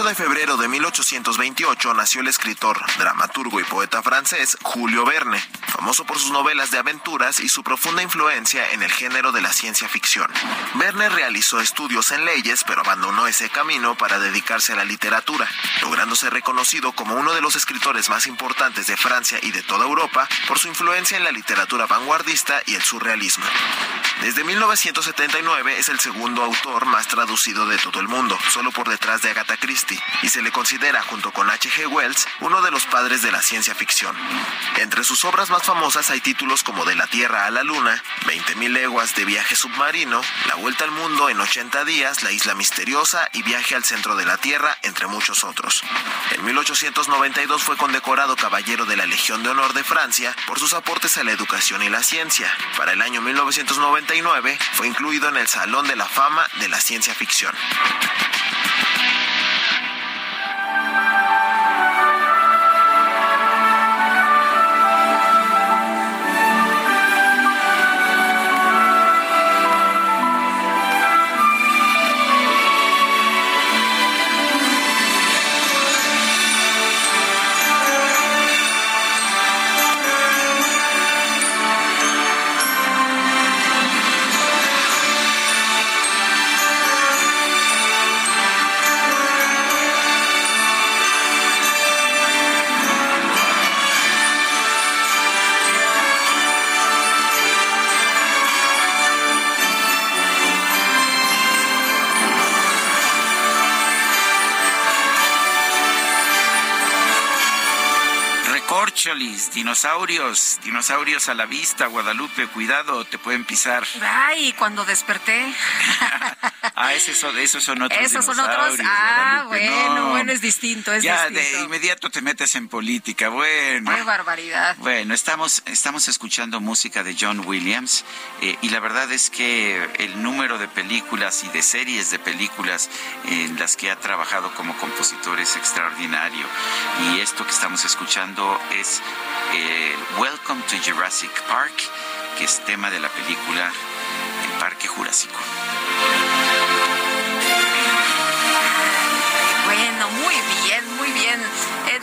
8 de febrero de 1828 nació el escritor, dramaturgo y poeta francés Julio Verne, famoso por sus novelas de aventuras y su profunda influencia en el género de la ciencia ficción. Verne realizó estudios en leyes, pero abandonó ese camino para dedicarse a la literatura, logrando ser reconocido como uno de los escritores más importantes de Francia y de toda Europa por su influencia en la literatura vanguardista y el surrealismo. Desde 1979 es el segundo autor más traducido de todo el mundo, solo por detrás de Agatha Christie, y se le considera, junto con H.G. Wells, uno de los padres de la ciencia ficción. Entre sus obras más famosas hay títulos como De la Tierra a la Luna, 20.000 leguas de viaje submarino, La Vuelta al Mundo en 80 días, La Isla Misteriosa y Viaje al Centro de la Tierra, entre muchos otros. En 1892 fue condecorado Caballero de la Legión de Honor de Francia por sus aportes a la educación y la ciencia. Para el año 1999 fue incluido en el Salón de la Fama de la Ciencia Ficción. Bye. Recorcholis, dinosaurios, dinosaurios a la vista, Guadalupe, cuidado, te pueden pisar. Ay, cuando desperté. ah, esos son, esos son otros Esos son otros. Ah, bueno, bueno, es distinto, es ya distinto. de inmediato te metes en política, bueno. Qué barbaridad. Bueno, estamos, estamos escuchando música de John Williams eh, y la verdad es que el número de películas y de series de películas en las que ha trabajado como compositor es extraordinario. Y esto que estamos escuchando es eh, Welcome to Jurassic Park, que es tema de la película El Parque Jurásico. Bueno, muy bien, muy bien.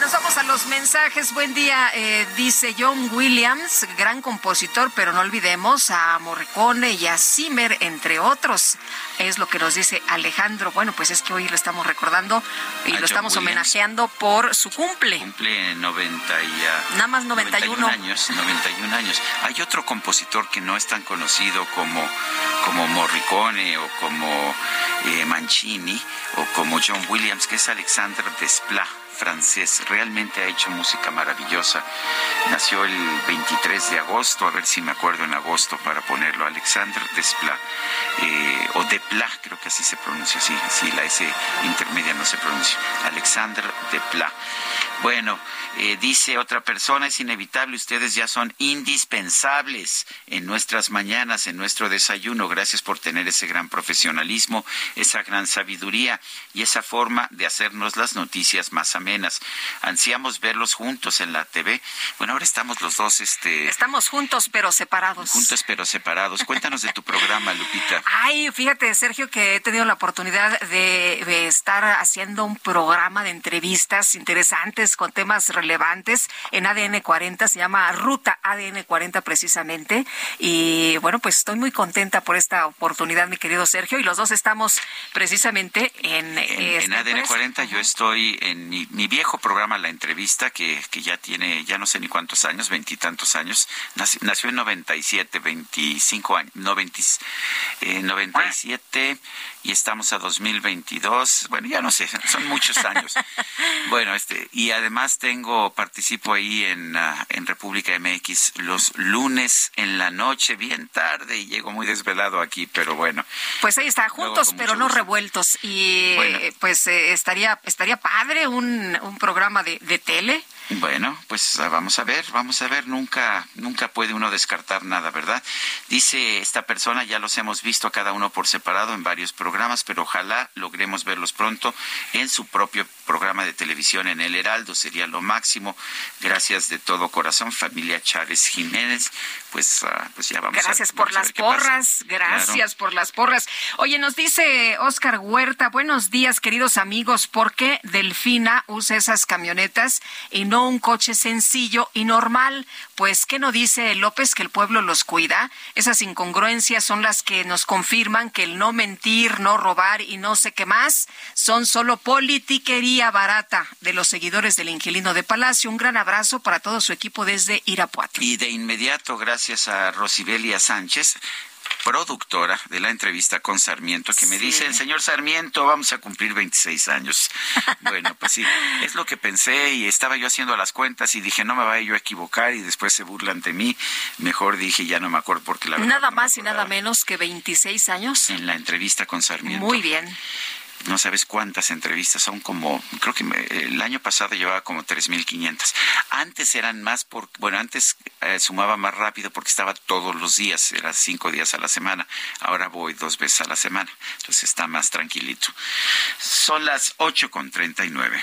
Nos vamos a los mensajes. Buen día, eh, dice John Williams, gran compositor, pero no olvidemos a Morricone y a Zimmer, entre otros. Es lo que nos dice Alejandro. Bueno, pues es que hoy lo estamos recordando y A lo estamos Williams. homenajeando por su cumple. Cumple 90 y, ah, Nada más 91. 91 años, 91 años. Hay otro compositor que no es tan conocido como, como Morricone o como eh, Mancini o como John Williams, que es Alexandre Desplat francés, realmente ha hecho música maravillosa. Nació el 23 de agosto, a ver si me acuerdo en agosto para ponerlo, Alexandre Desplat, eh, o Desplat, creo que así se pronuncia, sí, sí, la S intermedia no se pronuncia, Alexandre Desplat. Bueno, eh, dice otra persona, es inevitable, ustedes ya son indispensables en nuestras mañanas, en nuestro desayuno. Gracias por tener ese gran profesionalismo, esa gran sabiduría y esa forma de hacernos las noticias más amenas. Ansiamos verlos juntos en la TV. Bueno, ahora estamos los dos, este, Estamos juntos, pero separados. juntos pero separados. Cuéntanos de tu programa, Lupita. Ay, fíjate, Sergio, que he tenido la oportunidad de, de estar haciendo un programa de entrevistas interesantes con temas relevantes en ADN 40, se llama Ruta ADN 40 precisamente. Y bueno, pues estoy muy contenta por esta oportunidad, mi querido Sergio, y los dos estamos precisamente en... En, en ADN empresa. 40 yo estoy en mi, mi viejo programa La Entrevista, que, que ya tiene, ya no sé ni cuántos años, veintitantos años. Nació, nació en 97, 25 años, no, 20, eh, 97 y estamos a 2022. Bueno, ya no sé, son muchos años. bueno, este, y además tengo, participo ahí en, ah, en República MX los lunes en la noche, bien tarde, y llego muy desvelado aquí, pero bueno. Pues ahí está, juntos pero no gusto. revueltos. Y Bueno. pues eh, estaría estaría padre un, un programa de, de tele. Bueno, pues ah, vamos a ver, vamos a ver, nunca, nunca puede uno descartar nada, ¿verdad? Dice esta persona, ya los hemos visto a cada uno por separado en varios programas, pero ojalá logremos verlos pronto en su propio programa de televisión en El Heraldo, sería lo máximo. Gracias de todo corazón, familia Chávez Jiménez. Pues, ah, pues ya vamos a Gracias por vamos las porras, gracias Claro. por las porras. Oye, nos dice Oscar Huerta, buenos días queridos amigos, ¿por qué Delfina usa esas camionetas y no un coche sencillo y normal? Pues, ¿qué no dice López que el pueblo los cuida? Esas incongruencias son las que nos confirman que el no mentir, no robar y no sé qué más son solo politiquería barata de los seguidores del inquilino de Palacio. Un gran abrazo para todo su equipo desde Irapuato. Y de inmediato, gracias a Rosibelia Sánchez, productora de la entrevista con Sarmiento, que me Sí. dice, el señor Sarmiento, vamos a cumplir 26 años. bueno, pues sí, es lo que pensé y estaba yo haciendo las cuentas y dije, no me vaya yo a equivocar y después se burlan de mí. Mejor dije, ya no me acuerdo porque la verdad Nada no más y nada menos que 26 años. en la entrevista con Sarmiento. Muy bien. No sabes cuántas entrevistas, son como, creo que el año pasado llevaba como 3.500. Antes eran más, por, bueno, antes eh, sumaba más rápido porque estaba todos los días, era cinco días a la semana. Ahora voy dos veces a la semana, entonces está más tranquilito. Son las 8 con 39.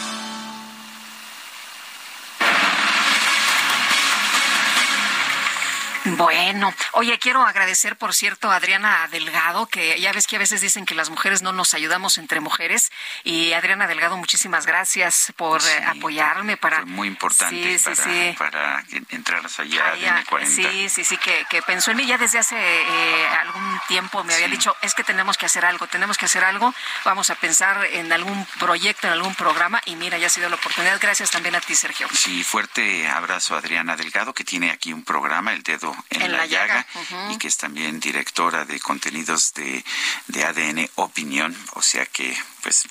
Bueno, oye, quiero agradecer, por cierto, a Adriana Delgado, que ya ves que a veces dicen que las mujeres no nos ayudamos entre mujeres. Y Adriana Delgado, muchísimas gracias por eh, apoyarme para... muy importante Sí, para, sí. para que entraras allá ah, de 40 Sí, sí, sí, que, que pensó en mí ya desde hace eh, algún tiempo. Me había dicho, es que tenemos que hacer algo, tenemos que hacer algo. Vamos a pensar en algún proyecto, en algún programa. Y mira, ya ha sido la oportunidad. Gracias también a ti, Sergio. Sí, fuerte abrazo a Adriana Delgado, que tiene aquí un programa, El Dedo en, la, Llaga, y que es también directora de contenidos de, de ADN Opinión, o sea que, pues,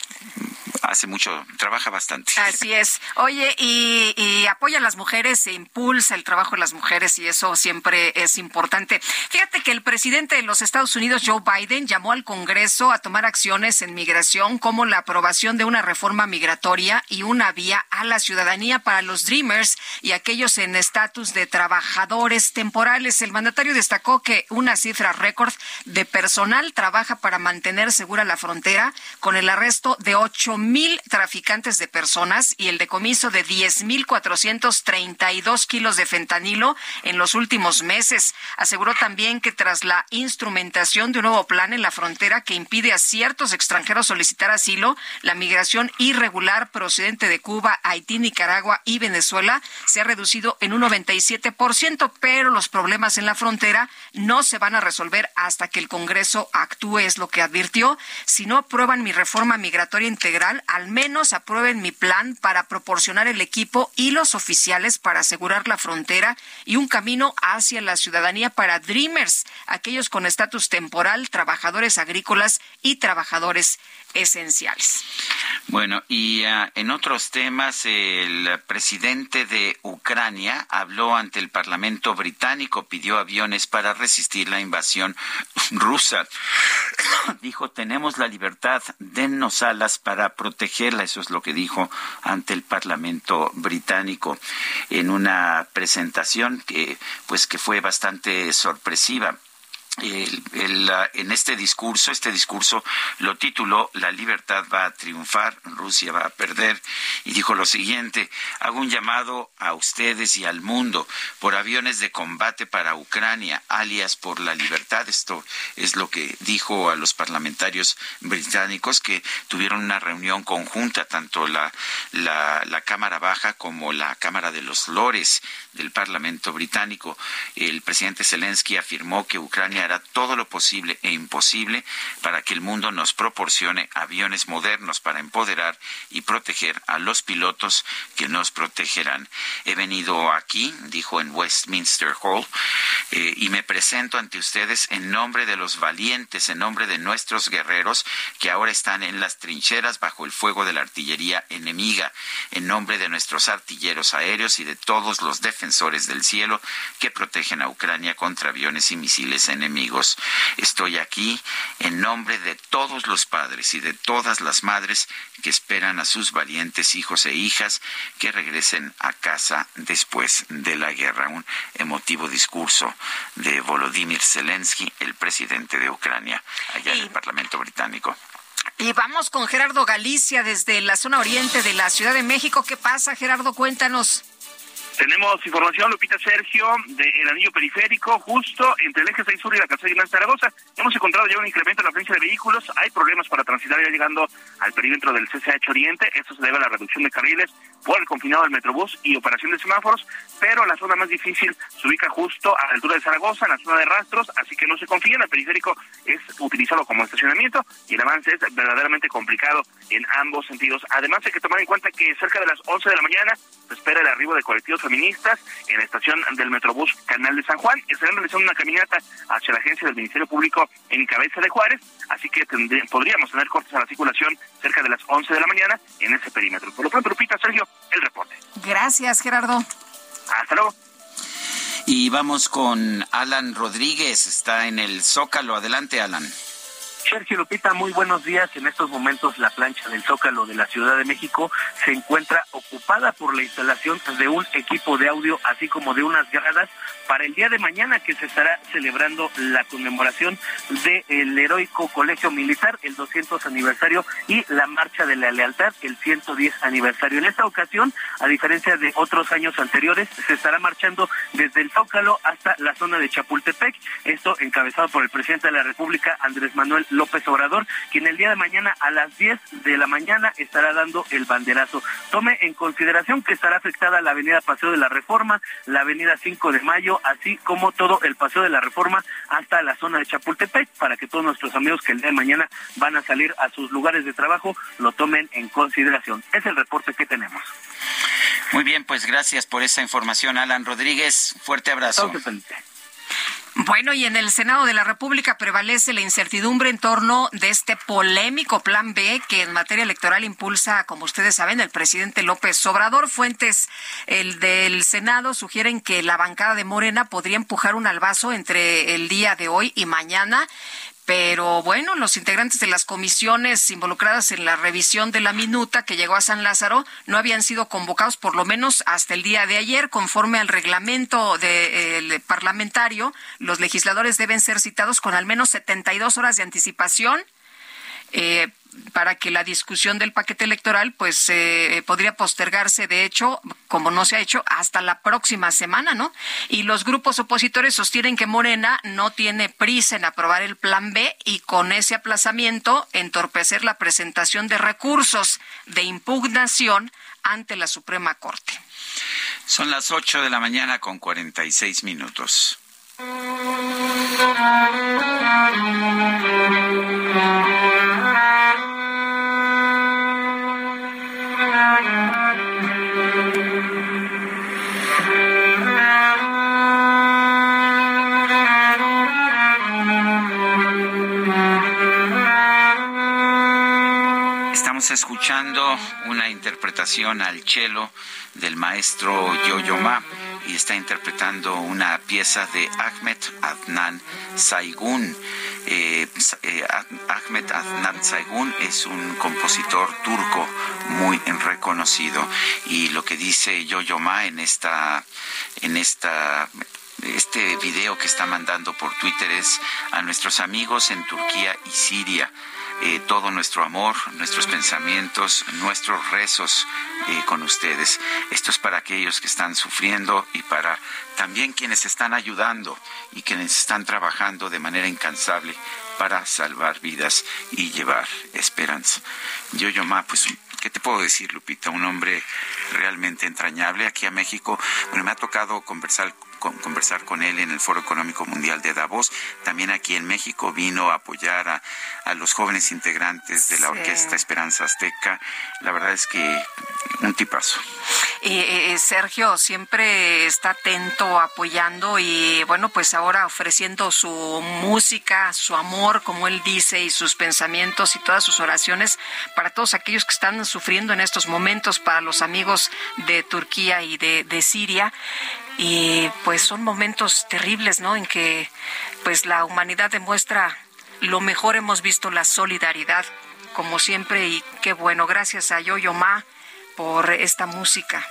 hace mucho, trabaja bastante. Así es. Oye, y, apoya a las mujeres, e impulsa el trabajo de las mujeres y eso siempre es importante. Fíjate que el presidente de los Estados Unidos, Joe Biden, llamó al Congreso a tomar acciones en migración como la aprobación de una reforma migratoria y una vía a la ciudadanía para los Dreamers y aquellos en estatus de trabajadores temporales. El mandatario destacó que una cifra récord de personal trabaja para mantener segura la frontera con el arresto de ocho mil traficantes de personas y el decomiso de diez mil cuatrocientos treinta y dos kilos de fentanilo en los últimos meses. Aseguró también que tras la instrumentación de un nuevo plan en la frontera que impide a ciertos extranjeros solicitar asilo, la migración irregular procedente de Cuba, Haití, Nicaragua y Venezuela se ha reducido en un 97%, pero los problemas en la frontera no se van a resolver hasta que el Congreso actúe, es lo que advirtió. Si no aprueban mi reforma migratoria integral, al menos aprueben mi plan para proporcionar el equipo y los oficiales para asegurar la frontera y un camino hacia la ciudadanía para Dreamers, aquellos con estatus temporal, trabajadores agrícolas y trabajadores esenciales. Bueno, y ah, en otros temas, el presidente de Ucrania habló ante el Parlamento británico, pidió aviones para resistir la invasión rusa. dijo, tenemos la libertad, dennos alas para protegerla. Eso es lo que dijo ante el Parlamento británico en una presentación que, pues, que fue bastante sorpresiva. En este discurso, este discurso lo tituló La libertad va a triunfar, Rusia va a perder, y dijo lo siguiente, hago un llamado a ustedes y al mundo por aviones de combate para Ucrania, alias por la libertad. Esto es lo que dijo a los parlamentarios británicos que tuvieron una reunión conjunta, tanto la, la, la Cámara Baja como la Cámara de los Lores del Parlamento británico. El presidente Zelensky afirmó que Ucrania hará todo lo posible e imposible para que el mundo nos proporcione aviones modernos para empoderar y proteger a los pilotos que nos protegerán. He venido aquí, dijo en Westminster Hall, eh, y me presento ante ustedes en nombre de los valientes, en nombre de nuestros guerreros que ahora están en las trincheras bajo el fuego de la artillería enemiga, en nombre de nuestros artilleros aéreos y de todos los defensores del cielo que protegen a Ucrania contra aviones y misiles enemigos. Estoy aquí en nombre de todos los padres y de todas las madres que esperan a sus valientes hijos e hijas que regresen a casa después de la guerra. Un emotivo discurso de Volodymyr Zelensky, el presidente de Ucrania, allá en el Parlamento británico. Y vamos con Gerardo Galicia desde la zona oriente de la Ciudad de México. ¿Qué pasa, Gerardo? Cuéntanos. Tenemos información, Lupita Sergio, del anillo periférico, justo entre el eje 6 sur y la calzada de Zaragoza. Hemos encontrado ya un incremento en la afluencia de vehículos. Hay problemas para transitar ya llegando al perímetro del CCH Oriente. Esto se debe a la reducción de carriles por el confinado del Metrobús y operación de semáforos. Pero la zona más difícil se ubica justo a la altura de Zaragoza, en la zona de rastros. Así que no se confíen, el periférico es utilizado como estacionamiento y el avance es verdaderamente complicado en ambos sentidos. Además, hay que tomar en cuenta que cerca de las 11 de la mañana se espera el arribo de colectivos feministas en la estación del Metrobús Canal de San Juan. Estarán realizando una caminata hacia la agencia del Ministerio Público en Cabeza de Juárez, así que tendré- podríamos tener cortes a la circulación cerca de las 11 de la mañana en ese perímetro. Por lo pronto, Lupita, Sergio, el reporte. Gracias, Gerardo. Hasta luego. Y vamos con Alan Rodríguez, está en el Zócalo. Adelante, Alan. Sergio Lupita, muy buenos días. En estos momentos la plancha del Zócalo de la Ciudad de México se encuentra ocupada por la instalación de un equipo de audio, así como de unas gradas para el día de mañana que se estará celebrando la conmemoración del heroico Colegio Militar, el 200 aniversario y la Marcha de la Lealtad, el 110 aniversario. En esta ocasión, a diferencia de otros años anteriores, se estará marchando desde el Zócalo hasta la zona de Chapultepec, esto encabezado por el presidente de la República, Andrés Manuel López Obrador, quien el día de mañana a las 10 de la mañana estará dando el banderazo. Tome en consideración que estará afectada la avenida Paseo de la Reforma, la avenida 5 de Mayo, así como todo el Paseo de la Reforma hasta la zona de Chapultepec, para que todos nuestros amigos que el día de mañana van a salir a sus lugares de trabajo lo tomen en consideración. Es el reporte que tenemos. Muy bien, pues gracias por esa información, Alan Rodríguez. Fuerte abrazo. Bueno, y en el Senado de la República prevalece la incertidumbre en torno de este polémico Plan B que en materia electoral impulsa, como ustedes saben, el presidente López Obrador. Fuentes el del Senado sugieren que la bancada de Morena podría empujar un albazo entre el día de hoy y mañana pero bueno, los integrantes de las comisiones involucradas en la revisión de la minuta que llegó a San Lázaro no habían sido convocados por lo menos hasta el día de ayer, conforme al reglamento de, parlamentario. Los legisladores deben ser citados con al menos 72 horas de anticipación. Eh, para que la discusión del paquete electoral pues eh, podría postergarse de hecho como no se ha hecho hasta la próxima semana no y los grupos opositores sostienen que Morena no tiene prisa en aprobar el plan B y con ese aplazamiento entorpecer la presentación de recursos de impugnación ante la Suprema Corte. Son las 8 de la mañana con 46 minutos Estamos escuchando una interpretación al cello del maestro Yo-Yo Ma y está interpretando una pieza de Ahmed Adnan Saigun. Eh, eh, Ahmed Adnan Saigun es un compositor turco muy reconocido y lo que dice Yo-Yo Ma en esta en esta este video que está mandando por Twitter es a nuestros amigos en Turquía y Siria todo nuestro amor, nuestros pensamientos, nuestros rezos eh, con ustedes. Esto es para aquellos que están sufriendo y para también quienes están ayudando y quienes están trabajando de manera incansable para salvar vidas y llevar esperanza. Yo, yo, ma, pues ¿qué te puedo decir, Lupita? Un hombre realmente entrañable aquí a México. Bueno, me ha tocado conversar conversar con él en el Foro Económico Mundial de Davos. También aquí en México vino a apoyar a, los jóvenes integrantes de la Orquesta Esperanza Azteca. La verdad es que un tipazo. Eh, Sergio siempre está atento, apoyando y bueno, pues ahora ofreciendo su música, su amor, como él dice, y sus pensamientos y todas sus oraciones para todos aquellos que están sufriendo en estos momentos, para los amigos de Turquía y de, de Siria y pues son momentos terribles, ¿no? En que pues la humanidad demuestra lo mejor hemos visto la solidaridad como siempre y qué bueno, gracias a Yoyo Ma por esta música.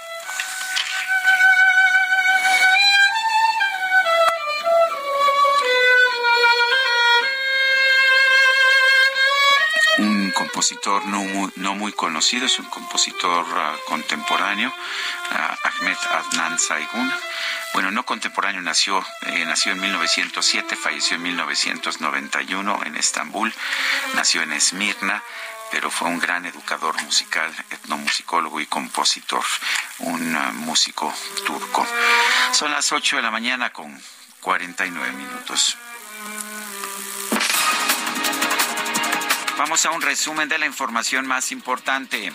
Un compositor no muy, no muy conocido, es un compositor uh, contemporáneo, uh, Ahmed Adnan Saigun. Bueno, no contemporáneo, nació, eh, nació en 1907, falleció en 1991 en Estambul, nació en Esmirna, pero fue un gran educador musical, etnomusicólogo y compositor, un uh, músico turco. Son las 8 de la mañana con 49 minutos. Vamos a un resumen de la información más importante.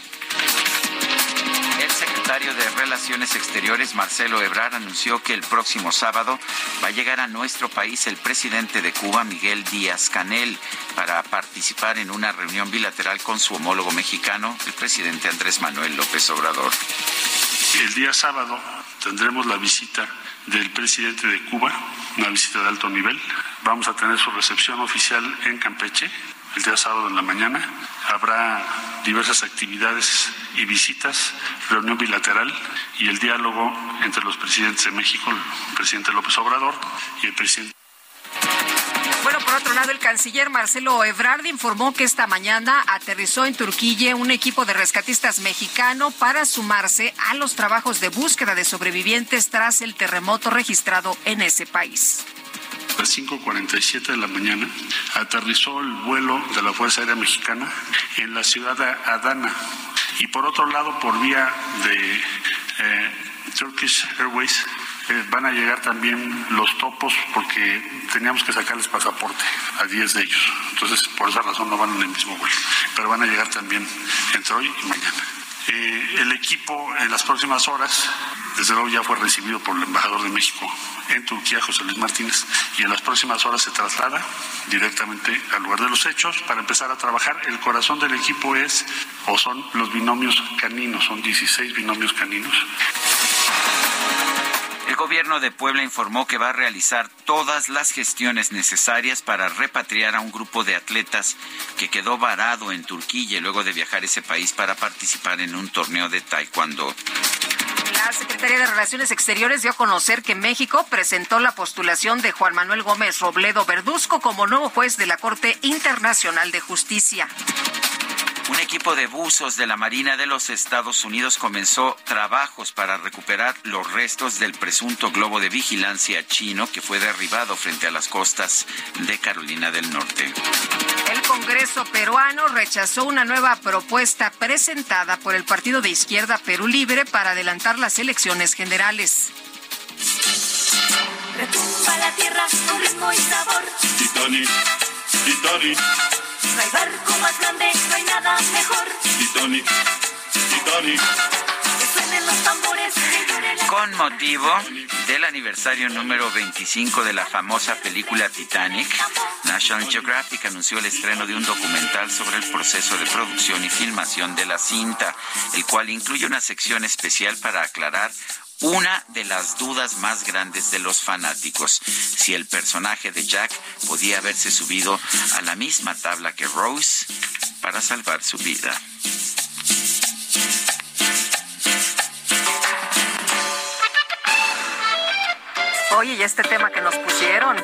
El secretario de Relaciones Exteriores, Marcelo Ebrard, anunció que el próximo sábado va a llegar a nuestro país el presidente de Cuba, Miguel Díaz Canel, para participar en una reunión bilateral con su homólogo mexicano, el presidente Andrés Manuel López Obrador. El día sábado tendremos la visita del presidente de Cuba, una visita de alto nivel. Vamos a tener su recepción oficial en Campeche el día sábado en la mañana. Habrá diversas actividades y visitas, reunión bilateral y el diálogo entre los presidentes de México, el presidente López Obrador y el presidente. Bueno, por otro lado, el canciller Marcelo Ebrard informó que esta mañana aterrizó en Turquía un equipo de rescatistas mexicano para sumarse a los trabajos de búsqueda de sobrevivientes tras el terremoto registrado en ese país. A las 5.47 de la mañana aterrizó el vuelo de la Fuerza Aérea Mexicana en la ciudad de Adana. Y por otro lado, por vía de eh, Turkish Airways, eh, van a llegar también los topos porque teníamos que sacarles pasaporte a 10 de ellos. Entonces, por esa razón no van en el mismo vuelo. Pero van a llegar también entre hoy y mañana. Eh, el equipo en las próximas horas, desde luego ya fue recibido por el embajador de México en Turquía, José Luis Martínez, y en las próximas horas se traslada directamente al lugar de los hechos para empezar a trabajar. El corazón del equipo es, o son los binomios caninos, son 16 binomios caninos. El gobierno de Puebla informó que va a realizar todas las gestiones necesarias para repatriar a un grupo de atletas que quedó varado en Turquía luego de viajar a ese país para participar en un torneo de taekwondo. La Secretaría de Relaciones Exteriores dio a conocer que México presentó la postulación de Juan Manuel Gómez Robledo Verduzco como nuevo juez de la Corte Internacional de Justicia. Un equipo de buzos de la Marina de los Estados Unidos comenzó trabajos para recuperar los restos del presunto globo de vigilancia chino que fue derribado frente a las costas de Carolina del Norte. El Congreso peruano rechazó una nueva propuesta presentada por el Partido de Izquierda Perú Libre para adelantar las elecciones generales. Retumba la tierra con ritmo y sabor. Titanic, Titanic. No hay barco más grande, no hay nada mejor. Titanic, Titanic. Que suenen los tambores. Con motivo del aniversario número 25 de la famosa película Titanic, National Geographic anunció el estreno de un documental sobre el proceso de producción y filmación de la cinta, el cual incluye una sección especial para aclarar una de las dudas más grandes de los fanáticos, si el personaje de Jack podía haberse subido a la misma tabla que Rose para salvar su vida. Oye, y este tema que nos pusieron.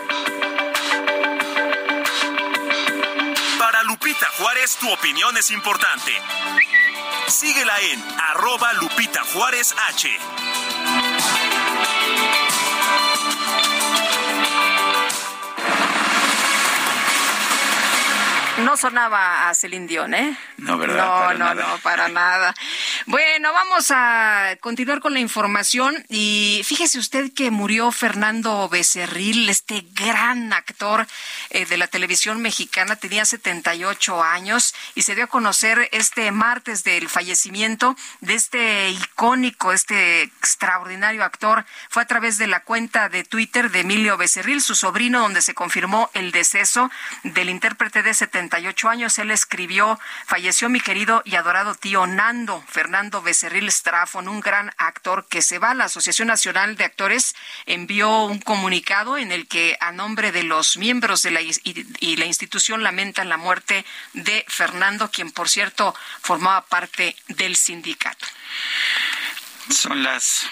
Para Lupita Juárez, tu opinión es importante. Síguela en arroba Lupita Juárez H. No sonaba a Celine Dion, ¿eh? No, ¿verdad? No, Para no, nada. no, para nada. Bueno, vamos a continuar con la información y fíjese usted que murió Fernando Becerril, este gran actor eh, de la televisión mexicana, tenía 78 años y se dio a conocer este martes del fallecimiento de este icónico, este extraordinario actor. Fue a través de la cuenta de Twitter de Emilio Becerril, su sobrino, donde se confirmó el deceso del intérprete de 78 años. Él escribió, falleció mi querido y adorado tío Nando, Fernando Becerril Strafon, un gran actor que se va. La Asociación Nacional de Actores envió un comunicado en el que a nombre de los miembros de la y, y la institución lamentan la muerte de Fernando, quien por cierto formaba parte del sindicato. Son las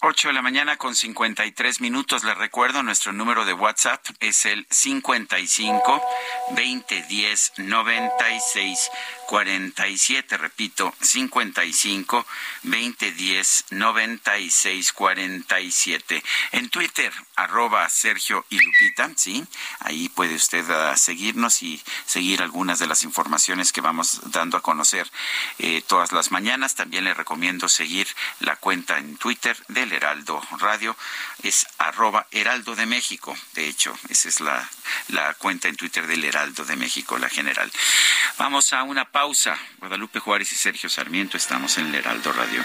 8 de la mañana con 53 minutos. Les recuerdo, nuestro número de WhatsApp es el 55 2010 96 47. Repito, 55 2010 96 47. En Twitter, arroba Sergio y Lupita, ¿sí? Ahí puede usted uh, seguirnos y seguir algunas de las informaciones que vamos dando a conocer eh, todas las mañanas. También le recomiendo seguir la cuenta en Twitter del Heraldo Radio. Es arroba Heraldo de México. De hecho, esa es la, la cuenta en Twitter del Heraldo de México, la general. Vamos a una pausa. Guadalupe Juárez y Sergio Sarmiento estamos en el Heraldo Radio.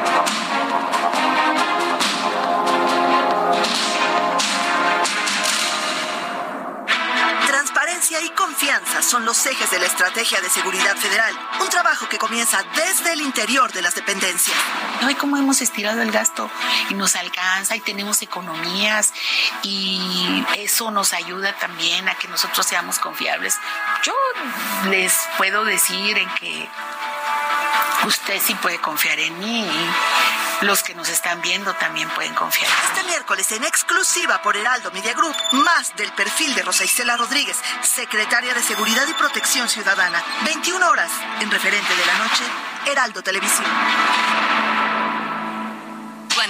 Confianza son los ejes de la Estrategia de Seguridad Federal, un trabajo que comienza desde el interior de las dependencias. Ay, cómo hemos estirado el gasto y nos alcanza y tenemos economías y eso nos ayuda también a que nosotros seamos confiables. Yo les puedo decir en que usted sí puede confiar en mí. Los que nos están viendo también pueden confiar. Este miércoles en exclusiva por Heraldo Media Group, más del perfil de Rosa Isela Rodríguez, secretaria de Seguridad y Protección Ciudadana. 21 horas en referente de la noche, Heraldo Televisión.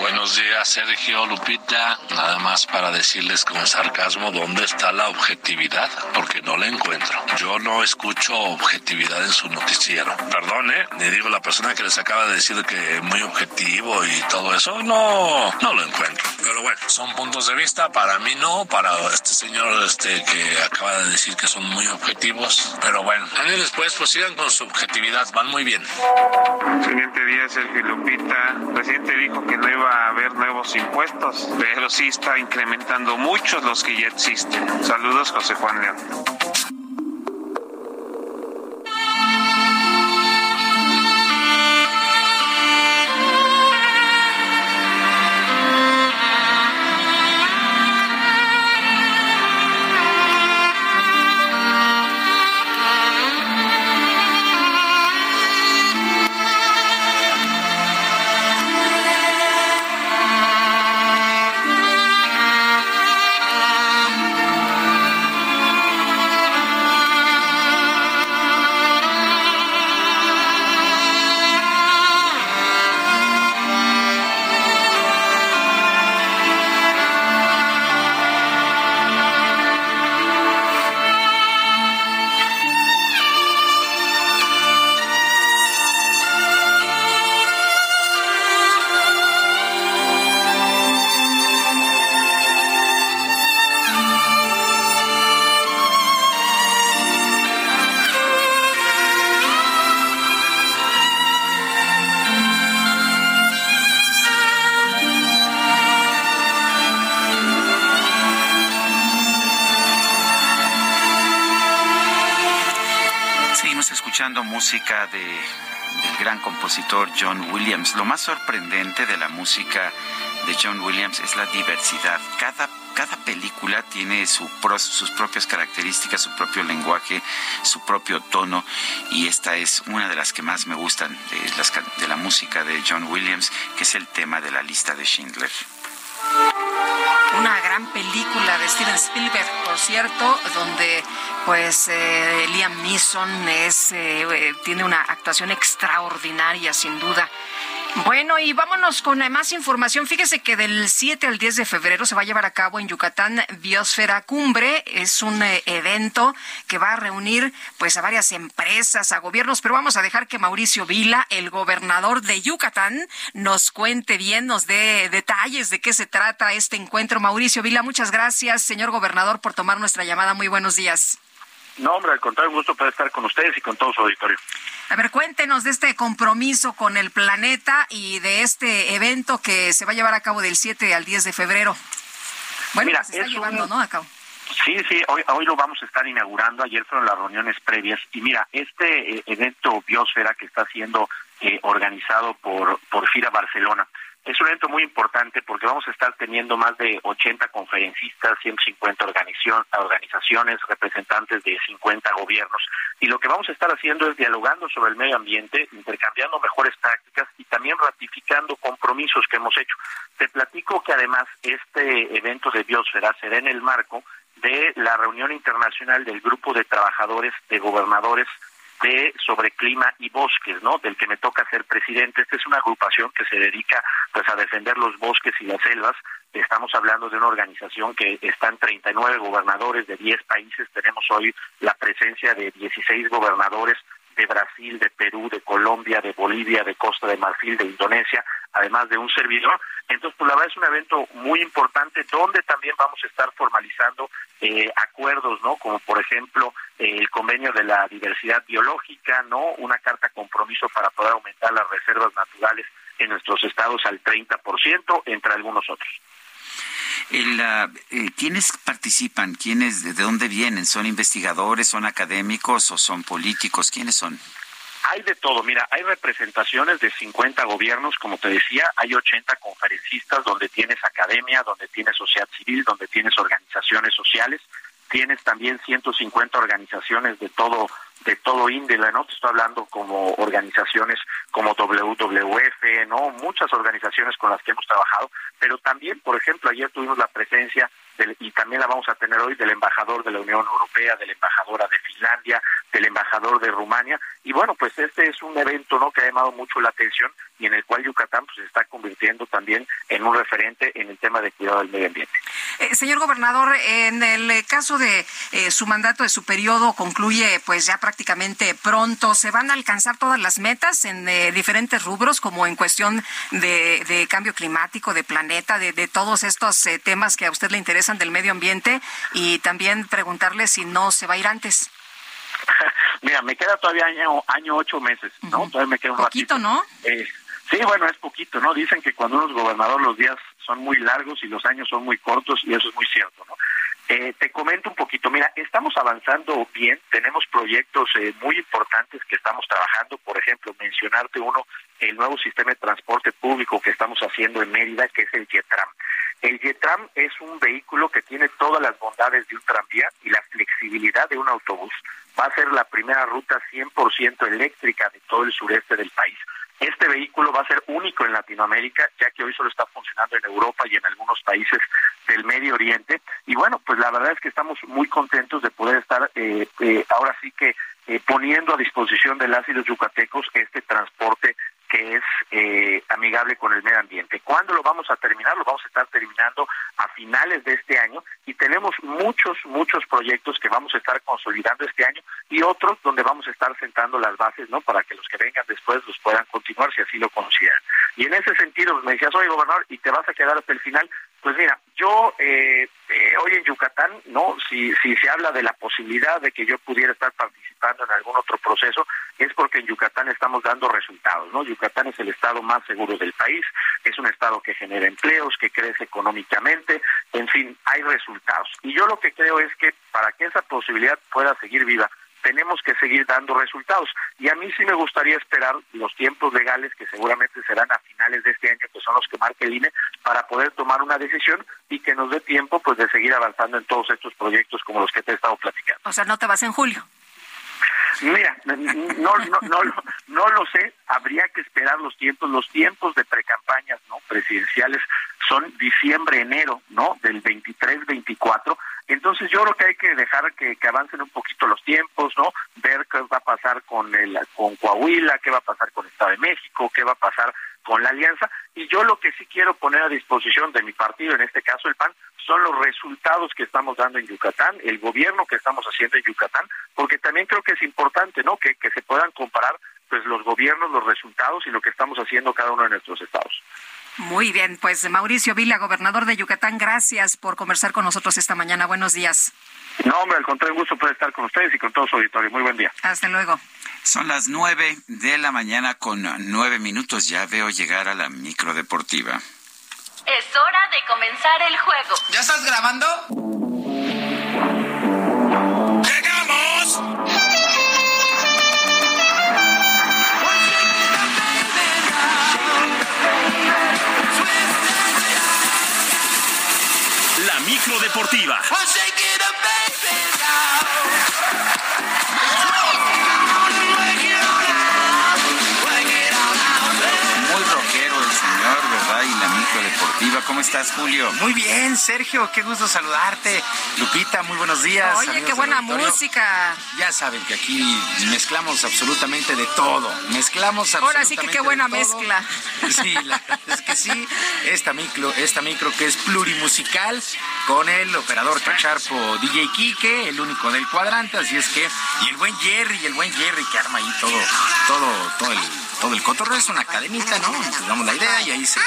Buenos días, Sergio Lupita. Nada más para decirles con sarcasmo dónde está la objetividad, porque no la encuentro. Yo no escucho objetividad en su noticiero. Perdón, ¿eh? Le digo, la persona que les acaba de decir que muy objetivo y todo eso, no, no lo encuentro. Pero bueno, son puntos de vista. Para mí no, para este señor este que acaba de decir que son muy objetivos. Pero bueno, años después, pues sigan con su objetividad. Van muy bien. Siguiente día, Sergio Lupita. El presidente dijo que no iba a haber nuevos impuestos, pero sí está incrementando muchos los que ya existen. Saludos, José Juan León. Compositor John Williams. Lo más sorprendente de la música de John Williams es la diversidad. Cada, cada película tiene su sus propias características, su propio lenguaje, su propio tono y esta es una de las que más me gustan de, las de la música de John Williams, que es el tema de la lista de Schindler. Una gran película de Steven Spielberg, por cierto, donde pues eh, Liam Neeson es, eh, eh, tiene una actuación extraordinaria, sin duda. Bueno, y vámonos con eh, más información. Fíjese que del 7 al 10 de febrero se va a llevar a cabo en Yucatán Biosfera Cumbre. Es un eh, evento que va a reunir pues a varias empresas, a gobiernos, pero vamos a dejar que Mauricio Vila, el gobernador de Yucatán, nos cuente bien, nos dé detalles de qué se trata este encuentro. Mauricio Vila, muchas gracias, señor gobernador, por tomar nuestra llamada. Muy buenos días. No, hombre, al contrario, gusto poder estar con ustedes y con todo su auditorio. A ver, cuéntenos de este compromiso con el planeta y de este evento que se va a llevar a cabo del 7 al 10 de febrero. Bueno, Mira, que se está es un- llevando, ¿no? A cabo. Sí, sí, hoy, hoy lo vamos a estar inaugurando. Ayer fueron las reuniones previas. Y mira, este eh, evento Biosfera que está siendo eh, organizado por, por FIRA Barcelona Es un evento muy importante porque vamos a estar teniendo más de 80 conferencistas, 150 organizaciones, representantes de 50 gobiernos. Y lo que vamos a estar haciendo es dialogando sobre el medio ambiente, intercambiando mejores prácticas y también ratificando compromisos que hemos hecho. Te platico que además este evento de Biosfera será en el marco de la reunión internacional del grupo de trabajadores de gobernadores de sobre clima y bosques, ¿no? Del que me toca ser presidente. Esta es una agrupación que se dedica pues a defender los bosques y las selvas. Estamos hablando de una organización que están 39 gobernadores de 10 países. Tenemos hoy la presencia de 16 gobernadores de Brasil, de Perú, de Colombia, de Bolivia, de Costa de Marfil, de Indonesia, además de un servidor. Entonces, pues la verdad es un evento muy importante donde también vamos a estar formalizando eh, acuerdos, ¿no? Como por ejemplo eh, el convenio de la diversidad biológica, ¿no? Una carta compromiso para poder aumentar las reservas naturales en nuestros estados al 30%, entre algunos otros. El, eh, ¿Quiénes participan? ¿Quiénes, ¿De dónde vienen? ¿Son investigadores, son académicos o son políticos? ¿Quiénes son? Hay de todo, mira, hay representaciones de 50 gobiernos, como te decía, hay 80 conferencistas donde tienes academia, donde tienes sociedad civil, donde tienes organizaciones sociales, tienes también 150 organizaciones de todo de todo índole, ¿no? Te estoy hablando como organizaciones como WWF, ¿no? Muchas organizaciones con las que hemos trabajado, pero también, por ejemplo, ayer tuvimos la presencia del, y también la vamos a tener hoy del embajador de la Unión Europea, de la embajadora de Finlandia, del embajador de Rumania, y bueno, pues este es un evento, ¿no? Que ha llamado mucho la atención y en el cual Yucatán pues, se está convirtiendo también en un referente en el tema de cuidado del medio ambiente. Eh, señor gobernador, en el caso de eh, su mandato, de su periodo, concluye pues ya prácticamente pronto. ¿Se van a alcanzar todas las metas en eh, diferentes rubros, como en cuestión de, cambio climático, de planeta, de, de todos estos temas que a usted le interesan del medio ambiente? Y también preguntarle si no se va a ir antes. Mira, me queda todavía año, año ocho meses, ¿no? Todavía me queda un Poquito, ¿no? Sí, bueno, es poquito, ¿no? Dicen que cuando uno es gobernador los días son muy largos y los años son muy cortos y eso es muy cierto, ¿no? Eh, te comento un poquito, mira, estamos avanzando bien, tenemos proyectos eh, muy importantes que estamos trabajando, por ejemplo, mencionarte uno, el nuevo sistema de transporte público que estamos haciendo en Mérida, que es el YETRAM. El YETRAM es un vehículo que tiene todas las bondades de un tranvía y la flexibilidad de un autobús. Va a ser la primera ruta 100% eléctrica de todo el sureste del país. Este vehículo va a ser único en Latinoamérica, ya que hoy solo está funcionando en Europa y en algunos países del Medio Oriente. Y bueno, pues la verdad es que estamos muy contentos de poder estar eh, eh, ahora sí que eh, poniendo a disposición de las y los yucatecos este transporte que es eh, amigable con el medio ambiente. ¿Cuándo lo vamos a terminar? Lo vamos a estar terminando a finales de este año y tenemos muchos, muchos proyectos que vamos a estar consolidando este año y otros donde vamos a estar sentando las bases, ¿no? Para que los que vengan después los puedan continuar si así lo consideran. Y en ese sentido, me decías, oye, gobernador, ¿y te vas a quedar hasta el final? Pues mira, yo eh, eh, hoy en Yucatán, ¿no? Si, si se habla de la posibilidad de que yo pudiera estar participando en algún otro proceso, es porque en Yucatán estamos dando resultados, ¿no? Yucatán es el estado más seguro del país, es un estado que genera empleos, que crece económicamente, en fin, hay resultados. Y yo lo que creo es que para que esa posibilidad pueda seguir viva, tenemos que seguir dando resultados. Y a mí sí me gustaría esperar los tiempos legales, que seguramente serán a finales de este año, que son los que marque el INE, para poder tomar una decisión y que nos dé tiempo pues de seguir avanzando en todos estos proyectos como los que te he estado platicando. O sea, no te vas en julio. Mira, no, no, no, no lo sé, habría que esperar los tiempos, los tiempos de precampañas no presidenciales son diciembre, enero, ¿no? Del 23, 24. Entonces yo creo que hay que dejar que, que, avancen un poquito los tiempos, ¿no? Ver qué va a pasar con el con Coahuila, qué va a pasar con el Estado de México, qué va a pasar con la alianza. Y yo lo que sí quiero poner a disposición de mi partido, en este caso el PAN, son los resultados que estamos dando en Yucatán, el gobierno que estamos haciendo en Yucatán, porque también creo que es importante, ¿no? Que, que se puedan comparar pues los gobiernos, los resultados y lo que estamos haciendo cada uno de nuestros estados. Muy bien, pues Mauricio Vila, gobernador de Yucatán, gracias por conversar con nosotros esta mañana. Buenos días. No, hombre, al contrario, gusto poder estar con ustedes y con todo su auditorio. Muy buen día. Hasta luego. Son las nueve de la mañana con nueve minutos. Ya veo llegar a la micro deportiva. Es hora de comenzar el juego. ¿Ya estás grabando? Deportiva. ¿Cómo estás, Julio? Muy bien, Sergio, qué gusto saludarte. Lupita, muy buenos días. Oye, qué buena música. Ya saben que aquí mezclamos absolutamente de todo. Mezclamos absolutamente Ahora sí que qué buena mezcla. Sí, la es que sí. Esta micro, esta micro que es plurimusical con el operador cacharpo DJ Kike, el único del cuadrante, así es que y el buen Jerry, y el buen Jerry que arma ahí todo todo todo el todo el cotorreo es una cadenita, ¿no? Nos damos la idea y ahí se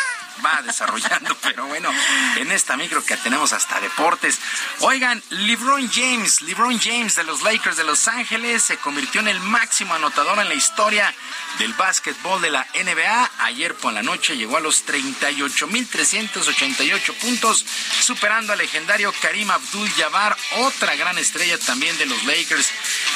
va desarrollando, pero bueno, en esta micro que tenemos hasta deportes. Oigan, LeBron James, LeBron James de los Lakers de Los Ángeles se convirtió en el máximo anotador en la historia del básquetbol de la NBA. Ayer por la noche llegó a los 38.388 puntos, superando al legendario Karim Abdul-Jabbar, otra gran estrella también de los Lakers.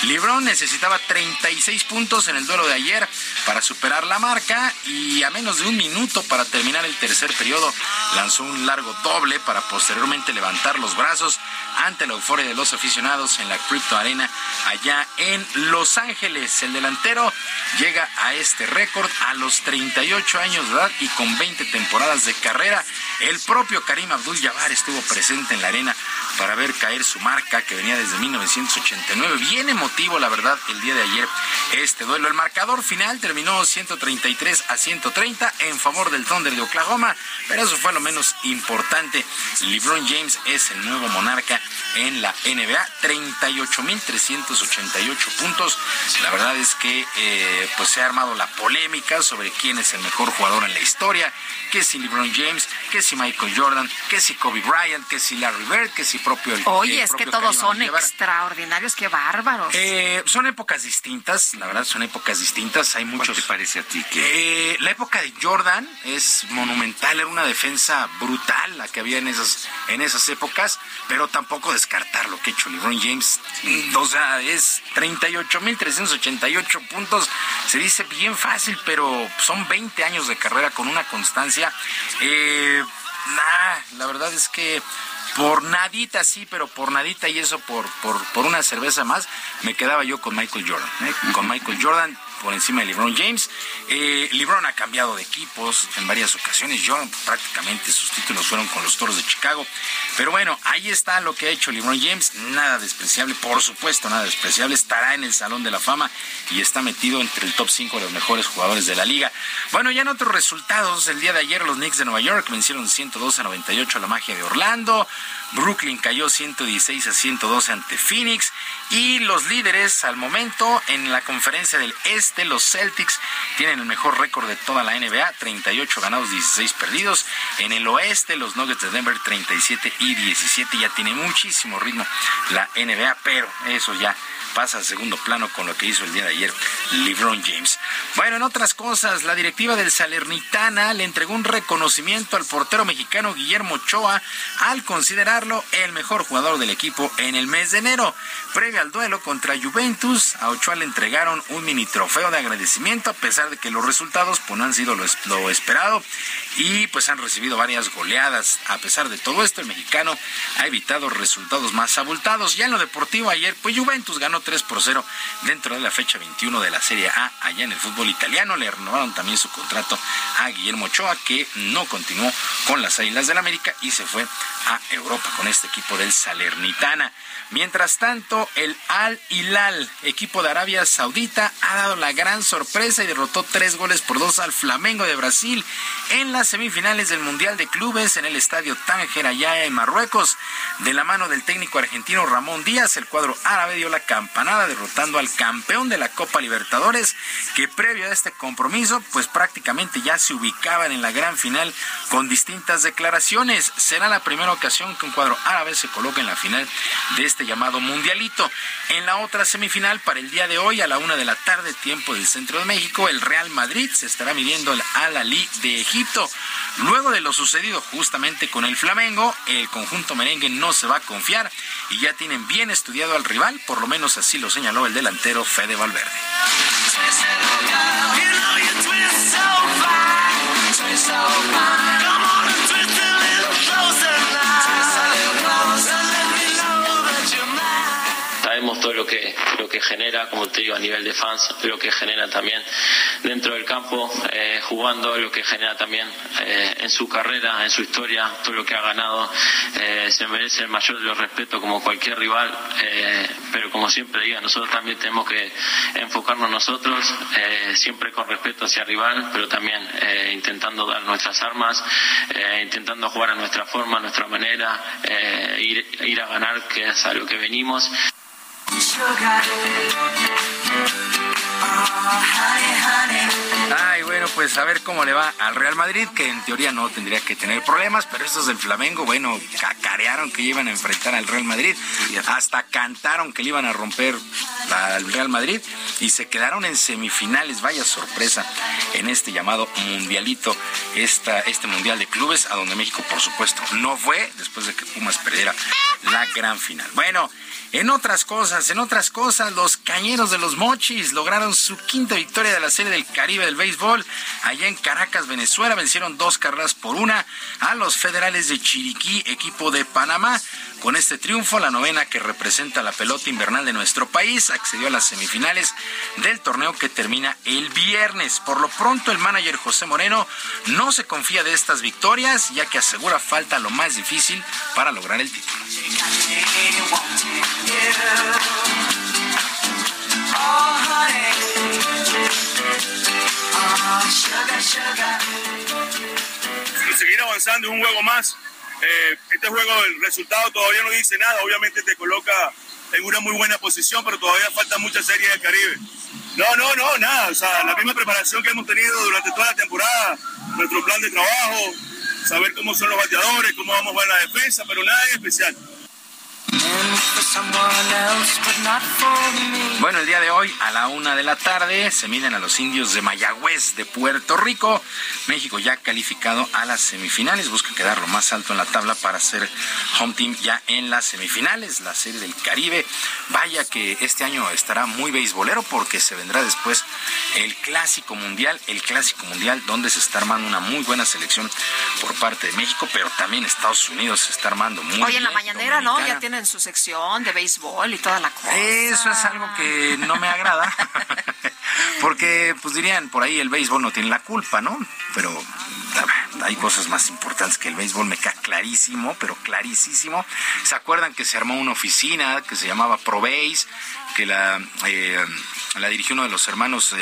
LeBron necesitaba 36 puntos en el duelo de ayer para superar la marca y a menos de un minuto para terminar el tercer periodo lanzó un largo doble para posteriormente levantar los brazos ante la euforia de los aficionados en la Crypto Arena allá en Los Ángeles. El delantero llega a este récord a los 38 años de edad y con 20 temporadas de carrera. El propio Karim Abdul-Jabbar estuvo presente en la arena para ver caer su marca que venía desde 1989. Bien emotivo, la verdad, el día de ayer este duelo. El marcador final terminó 133 a 130 en favor del Thunder de Oklahoma, pero eso fue lo menos importante. LeBron James es el nuevo monarca en la NBA, 38.388 puntos. La verdad es que eh, pues se ha armado la polémica sobre quién es el mejor jugador en la historia, que si LeBron James, que si Michael Jordan, que si Kobe Bryant, que si Larry Bird, que si propio... Oye, es que todos son extraordinarios, qué bárbaros. Eh, son épocas distintas, la verdad son épocas distintas, hay muchos... ¿Qué te parece a ti? Que... Eh, la época de Jordan es monumental, era una defensa brutal la que había en esas, en esas épocas, pero tampoco descartar lo que ha hecho LeBron James. O sea, es 38.388 puntos. Se dice bien fácil, pero son 20 años de carrera con una constancia. Eh, la verdad es que por nadita sí, pero por nadita y eso por, por, por una cerveza más, me quedaba yo con Michael Jordan. ¿eh? Con Michael Jordan por encima de LeBron James. Eh, LeBron ha cambiado de equipos en varias ocasiones. Jordan prácticamente sus títulos fueron con los Toros de Chicago. Pero bueno, ahí está lo que ha hecho LeBron James. Nada despreciable, por supuesto, nada despreciable. Estará en el Salón de la Fama y está metido entre el top 5 de los mejores jugadores de la liga. Bueno, ya en otros resultados, el día de ayer los Knicks de Nueva York vencieron 112 a 98 a la magia de Orlando. Brooklyn cayó 116 a 112 ante Phoenix y los líderes al momento en la conferencia del Este, los Celtics, tienen el mejor récord de toda la NBA, 38 ganados, 16 perdidos. En el Oeste, los Nuggets de Denver, 37 y 17. Ya tiene muchísimo ritmo la NBA, pero eso ya pasa a segundo plano con lo que hizo el día de ayer LeBron James. Bueno, en otras cosas, la directiva del Salernitana le entregó un reconocimiento al portero mexicano Guillermo Ochoa al considerarlo el mejor jugador del equipo en el mes de enero. Previo al duelo contra Juventus, a Ochoa le entregaron un mini trofeo de agradecimiento a pesar de que los resultados pues, no han sido lo, lo esperado y pues han recibido varias goleadas. A pesar de todo esto, el mexicano ha evitado resultados más abultados. Ya en lo deportivo ayer, pues Juventus ganó 3 por 0 dentro de la fecha 21 de la Serie A allá en el fútbol italiano. Le renovaron también su contrato a Guillermo Ochoa, que no continuó con las Águilas del América y se fue a Europa con este equipo del Salernitana. Mientras tanto, el Al Hilal, equipo de Arabia Saudita, ha dado la gran sorpresa y derrotó tres goles por dos al Flamengo de Brasil en las semifinales del Mundial de Clubes en el estadio Tánger allá en Marruecos. De la mano del técnico argentino Ramón Díaz, el cuadro árabe dio la campanada derrotando al campeón de la Copa Libertadores, que previo a este compromiso, pues prácticamente ya se ubicaban en la gran final con distintas declaraciones. Será la primera ocasión que un cuadro árabe se coloque en la final de este llamado Mundialito. En la otra semifinal, para el día de hoy, a la una de la tarde, tiempo del centro de México, el Real Madrid se estará midiendo al Al-Ali de Egipto. Luego de lo sucedido justamente con el Flamengo, el conjunto merengue no se va a confiar y ya tienen bien estudiado al rival, por lo menos así lo señaló el delantero Fede Valverde. Todo lo que, lo que genera, como te digo, a nivel de fans, lo que genera también dentro del campo, eh, jugando, lo que genera también eh, en su carrera, en su historia, todo lo que ha ganado, eh, se merece el mayor de los respetos como cualquier rival, pero como siempre digo, nosotros también tenemos que enfocarnos nosotros, siempre con respeto hacia el rival, pero también intentando dar nuestras armas, intentando jugar a nuestra forma, a nuestra manera, ir, ir a ganar, que es a lo que venimos sugar. Ay, bueno, pues a ver cómo le va al Real Madrid, que en teoría no tendría que tener problemas, pero estos del Flamengo, bueno, cacarearon que iban a enfrentar al Real Madrid, hasta cantaron que le iban a romper al Real Madrid y se quedaron en semifinales, vaya sorpresa, en este llamado mundialito, esta, este mundial de clubes, a donde México, por supuesto, no fue, después de que Pumas perdiera la gran final. Bueno, en otras cosas, en otras cosas, los cañeros de los Mochis lograron su quinta victoria de la Serie del Caribe del béisbol. Allá en Caracas, Venezuela, vencieron dos carreras por una a los federales de Chiriquí, equipo de Panamá. Con este triunfo, la novena que representa la pelota invernal de nuestro país accedió a las semifinales del torneo que termina el viernes. Por lo pronto, el manager José Moreno no se confía de estas victorias, ya que asegura falta lo más difícil para lograr el título. Seguir avanzando un juego más eh, este juego, el resultado todavía no dice nada, obviamente te coloca en una muy buena posición, pero todavía falta mucha serie del Caribe. No, no, no, nada, o sea, la misma preparación que hemos tenido durante toda la temporada, nuestro plan de trabajo, saber cómo son los bateadores, cómo vamos a ver la defensa, pero nada en especial. Bueno, el día de hoy a la una de la tarde se miden a los indios de Mayagüez de Puerto Rico. México ya calificado a las semifinales, busca quedar lo más alto en la tabla para ser home team ya en las semifinales, la serie del Caribe. Vaya que este año estará muy beisbolero porque se vendrá después el Clásico Mundial, el Clásico Mundial donde se está armando una muy buena selección por parte de México, pero también Estados Unidos se está armando muy Hoy en la mañanera, ¿no? Ya tienen su sección de béisbol y toda la cosa. Eso es algo que no me agrada. Porque, pues dirían, por ahí el béisbol no tiene la culpa, ¿no? Pero hay cosas más importantes que el béisbol, me queda clarísimo, pero clarísimo. ¿Se acuerdan que se armó una oficina que se llamaba ProBase, que la, eh, la dirigió uno de los hermanos eh,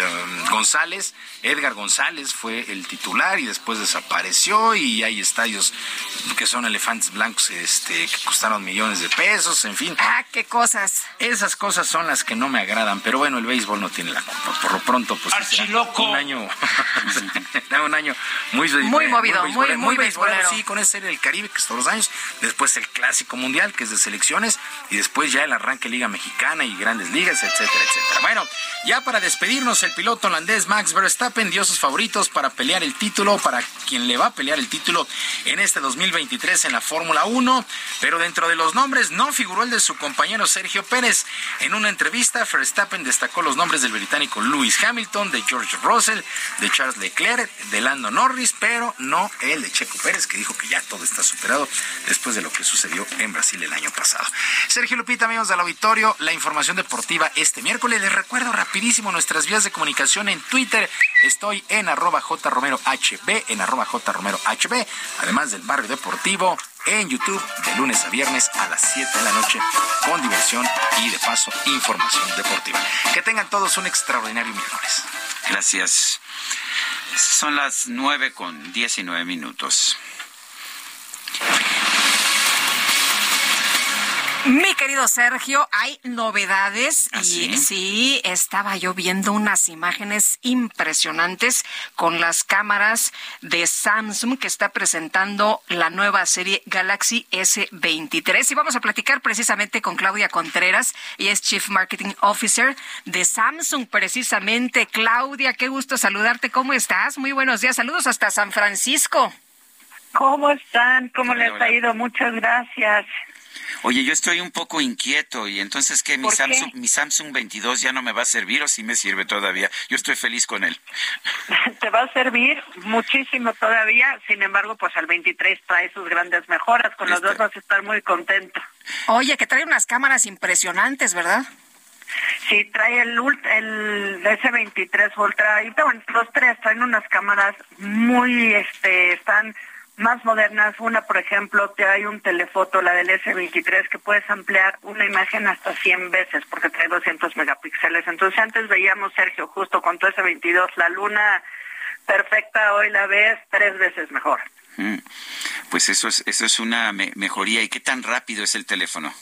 González? Edgar González fue el titular y después desapareció y hay estadios que son elefantes blancos este, que costaron millones de pesos, en fin. Ah, qué cosas. Esas cosas son las que no me agradan, pero bueno, el béisbol no tiene la culpa. Por lo pronto, pues un año, un año muy, muy movido, muy, muy, muy, beisbolero. Sí, con ese serie del Caribe que es todos los años, después el Clásico Mundial que es de selecciones y después ya el arranque Liga Mexicana y Grandes Ligas, etcétera, etcétera. Bueno, ya para despedirnos, el piloto holandés Max Verstappen dio sus favoritos para pelear el título, para quien le va a pelear el título en este 2023 en la Fórmula 1, pero dentro de los nombres no figuró el de su compañero Sergio Pérez. En una entrevista, Verstappen destacó los nombres del británico Lewis Hamilton, de George Russell, de Charles Leclerc, de Lando Norris, pero no el de Checo Pérez, que dijo que ya todo está superado después de lo que sucedió en Brasil el año pasado. Sergio Lupita, amigos del auditorio, la información deportiva este miércoles. Les recuerdo rapidísimo nuestras vías de comunicación en Twitter. Estoy en arroba jromerohb, en arroba jromerohb, además del barrio deportivo en YouTube de lunes a viernes a las 7 de la noche con diversión y de paso información deportiva. Que tengan todos un extraordinario miércoles. Gracias. Son las 9 con 19 minutos. Mi querido Sergio, hay novedades ¿Ah, y sí? estaba yo viendo unas imágenes impresionantes con las cámaras de Samsung que está presentando la nueva serie Galaxy S23 y vamos a platicar precisamente con Claudia Contreras y es Chief Marketing Officer de Samsung precisamente. Claudia, qué gusto saludarte. ¿Cómo estás? Muy buenos días. Saludos hasta San Francisco. ¿Cómo están? ¿Cómo les ha ido? Muchas gracias. Oye, yo estoy un poco inquieto y entonces que mi Samsung, mi Samsung 22 ya no me va a servir o sí me sirve todavía. Yo estoy feliz con él. Te va a servir muchísimo todavía, sin embargo, pues al 23 trae sus grandes mejoras, con los dos vas a estar muy contento. Oye, que trae unas cámaras impresionantes, ¿verdad? Sí, trae el, el S23 Ultra, y bueno, los tres traen unas cámaras muy, este, están más modernas. Una, por ejemplo, te hay un telefoto, la del S23, que puedes ampliar una imagen hasta 100 veces porque trae 200 megapíxeles. Entonces, antes veíamos, Sergio, justo con tu S22, la luna perfecta, hoy la ves tres veces mejor. Mm. Pues eso es, eso es una mejoría. ¿Y qué tan rápido es el teléfono?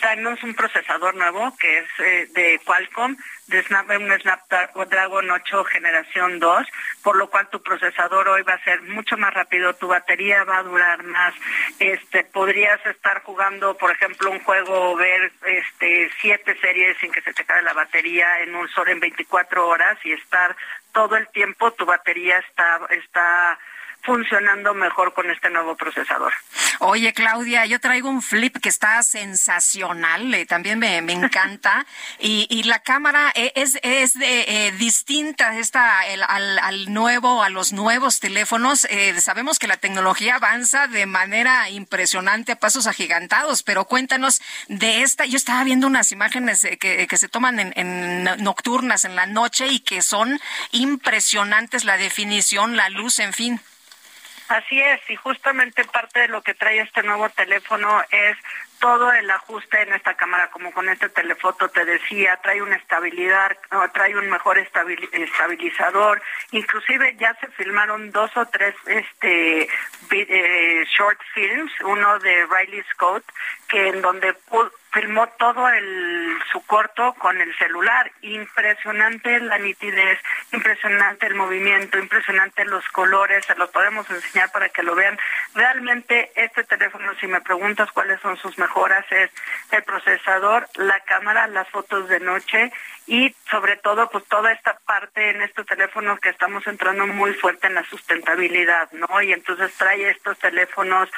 tenemos un procesador nuevo que es eh, de Qualcomm, de un Snapdragon 8 generación 2, por lo cual tu procesador hoy va a ser mucho más rápido, tu batería va a durar más, este, podrías estar jugando, por ejemplo, un juego o ver este, siete series sin que se te acabe la batería en un solo en 24 horas y estar todo el tiempo, tu batería está, está funcionando mejor con este nuevo procesador. Oye, Claudia, yo traigo un flip que está sensacional, eh, también me, encanta, y, la cámara e, es, es de, eh, distinta esta, al, nuevo, a los nuevos teléfonos. Eh, sabemos que la tecnología avanza de manera impresionante a pasos agigantados, pero cuéntanos de esta. Yo estaba viendo unas imágenes que, que se toman en, en nocturnas, en la noche, y que son impresionantes la definición, la luz, en fin. Así es, y justamente parte de lo que trae este nuevo teléfono es todo el ajuste en esta cámara, como con este telefoto te decía, trae una estabilidad, trae un mejor estabilizador, inclusive ya se filmaron dos o tres este eh, short films, uno de Riley Scott, que en donde filmó todo el, su corto con el celular. Impresionante la nitidez, impresionante el movimiento, impresionante los colores, se los podemos enseñar para que lo vean. Realmente este teléfono, si me preguntas cuáles son sus mejoras, es el procesador, la cámara, las fotos de noche y sobre todo pues toda esta parte en estos teléfonos que estamos entrando muy fuerte en la sustentabilidad, ¿no? Y entonces trae estos teléfonos,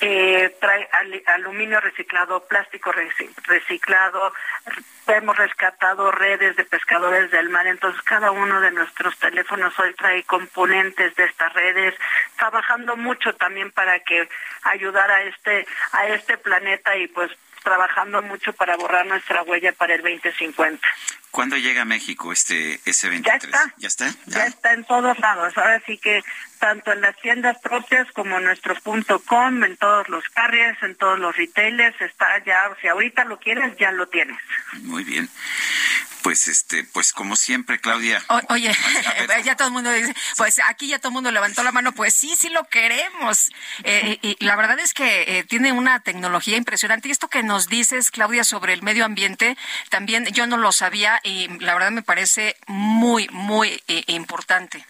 eh, trae aluminio reciclado, plástico reciclado, hemos rescatado redes de pescadores del mar, entonces cada uno de nuestros teléfonos hoy trae componentes de estas redes, trabajando mucho también para que ayudar a este a este planeta y pues trabajando mucho para borrar nuestra huella para el 2050. ¿Cuándo llega a México este S23? Ya está. ¿Ya está? ¿Ya? está en todos lados. Ahora sí que tanto en las tiendas propias como en nuestro punto com, en todos los carriers, en todos los retailers, está ya, si ahorita lo quieres, ya lo tienes. Muy bien pues este, pues como siempre, Claudia. oye, ya todo el mundo dice, pues aquí ya todo el mundo levantó la mano, pues sí, sí lo queremos. Eh, y, la verdad es que eh, tiene una tecnología impresionante. Y esto que nos dices, Claudia, sobre el medio ambiente, también yo no lo sabía y la verdad me parece muy, muy eh, importante.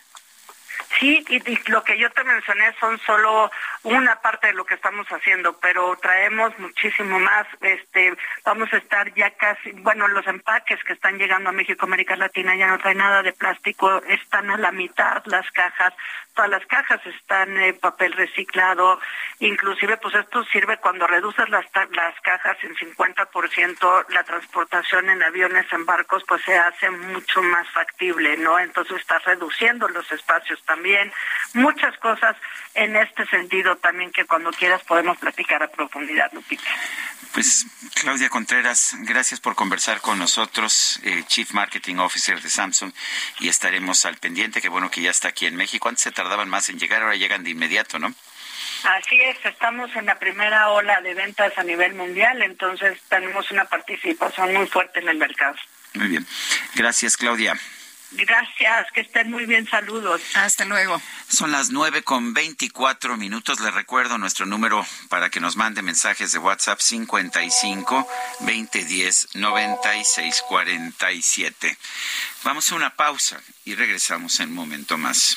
Sí, y, lo que yo te mencioné son solo una parte de lo que estamos haciendo, pero traemos muchísimo más. Este, vamos a estar ya casi, bueno, los empaques que están llegando a México, América Latina, ya no trae nada de plástico, están a la mitad las cajas, todas las cajas están en papel reciclado, inclusive pues esto sirve cuando reduces las, las cajas en 50%, la transportación en aviones, en barcos, pues se hace mucho más factible, ¿no? Entonces está reduciendo los espacios también, muchas cosas en este sentido también que cuando quieras podemos platicar a profundidad, Lupita. Pues Claudia Contreras, gracias por conversar con nosotros, eh, Chief Marketing Officer de Samsung, y estaremos al pendiente, que bueno que ya está aquí en México. Antes se tardaban más en llegar, ahora llegan de inmediato, ¿no? Así es, estamos en la primera ola de ventas a nivel mundial, entonces tenemos una participación muy fuerte en el mercado. Muy bien. Gracias, Claudia. Gracias, que estén muy bien, saludos. Hasta luego. Son las nueve con veinticuatro minutos. Les recuerdo nuestro número para que nos mande mensajes de WhatsApp 55 2010 96 47. Vamos a una pausa y regresamos en un momento más.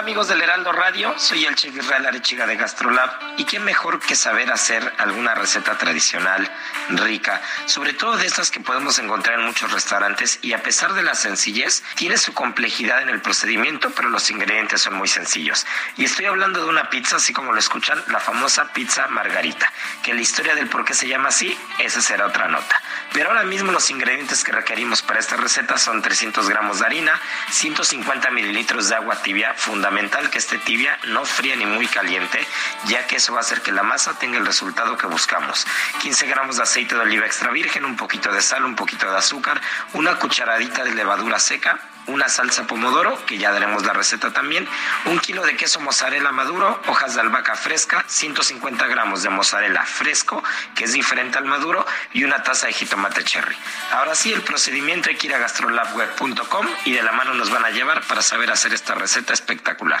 Amigos del Heraldo Radio, soy el chef Israel Arechiga de Gastrolab y qué mejor que saber hacer alguna receta tradicional rica, sobre todo de estas que podemos encontrar en muchos restaurantes y a pesar de la sencillez, tiene su complejidad en el procedimiento, pero los ingredientes son muy sencillos. Y estoy hablando de una pizza, así como lo escuchan, la famosa pizza margarita, que la historia del por qué se llama así, esa será otra nota. Pero ahora mismo los ingredientes que requerimos para esta receta son 300 gramos de harina, 150 mililitros de agua tibia, fundamental que esté tibia, no fría ni muy caliente, ya que eso va a hacer que la masa tenga el resultado que buscamos. 15 gramos de aceite de oliva extra virgen, un poquito de sal, un poquito de azúcar, una cucharadita de levadura seca, una salsa pomodoro, que ya daremos la receta también, un kilo de queso mozzarella maduro, hojas de albahaca fresca, 150 gramos de mozzarella fresco, que es diferente al maduro, y una taza de jitomate cherry. Ahora sí, el procedimiento hay que ir a gastrolabweb.com y de la mano nos van a llevar para saber hacer esta receta espectacular.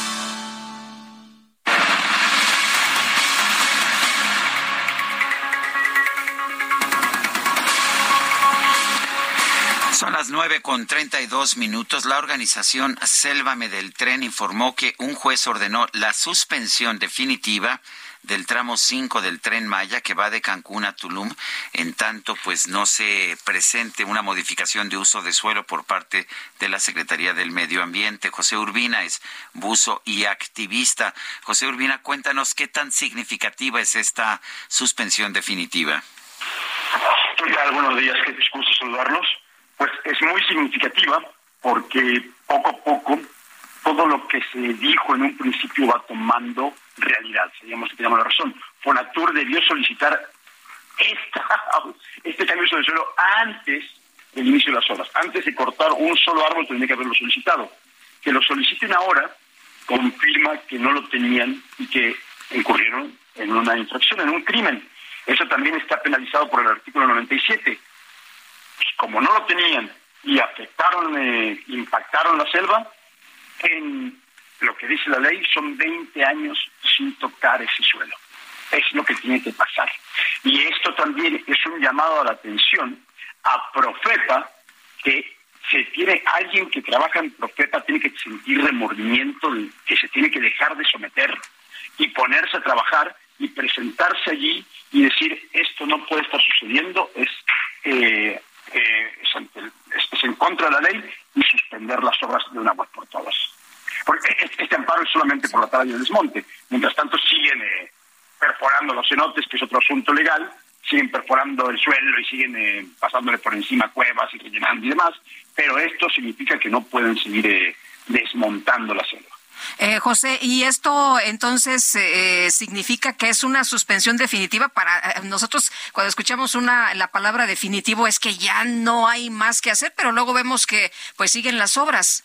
Son las nueve con treinta y dos minutos. La organización Sélvame del Tren informó que un juez ordenó la suspensión definitiva del tramo 5 del tren Maya que va de Cancún a Tulum, en tanto pues no se presente una modificación de uso de suelo por parte de la Secretaría del Medio Ambiente. José Urbina es buzo y activista. José Urbina, cuéntanos qué tan significativa es esta suspensión definitiva. algunos días, que disgusto saludarlos pues es muy significativa porque poco a poco todo lo que se dijo en un principio va tomando realidad, seríamos que tenemos la razón. Fonatur debió solicitar esta, este cambio de suelo antes del inicio de las obras. Antes de cortar un solo árbol tendría que haberlo solicitado. Que lo soliciten ahora confirma que no lo tenían y que incurrieron en una infracción, en un crimen. Eso también está penalizado por el artículo 97 como no lo tenían y afectaron, eh, impactaron la selva, en lo que dice la ley son 20 años sin tocar ese suelo. Es lo que tiene que pasar. Y esto también es un llamado a la atención a Profeta, que se tiene, alguien que trabaja en Profeta tiene que sentir remordimiento, que se tiene que dejar de someter y ponerse a trabajar y presentarse allí y decir esto no puede estar sucediendo, es eh, eh, es, en contra de la ley y suspender las obras de una vez por todas. Porque este amparo es solamente por la tala y el desmonte. Mientras tanto siguen eh, perforando los cenotes, que es otro asunto legal, siguen perforando el suelo y siguen eh, pasándole por encima cuevas y rellenando y demás, pero esto significa que no pueden seguir eh, desmontando la selva. Eh, José, ¿y esto entonces eh, significa que es una suspensión definitiva para eh, nosotros cuando escuchamos una la palabra definitivo es que ya no hay más que hacer, pero luego vemos que pues siguen las obras?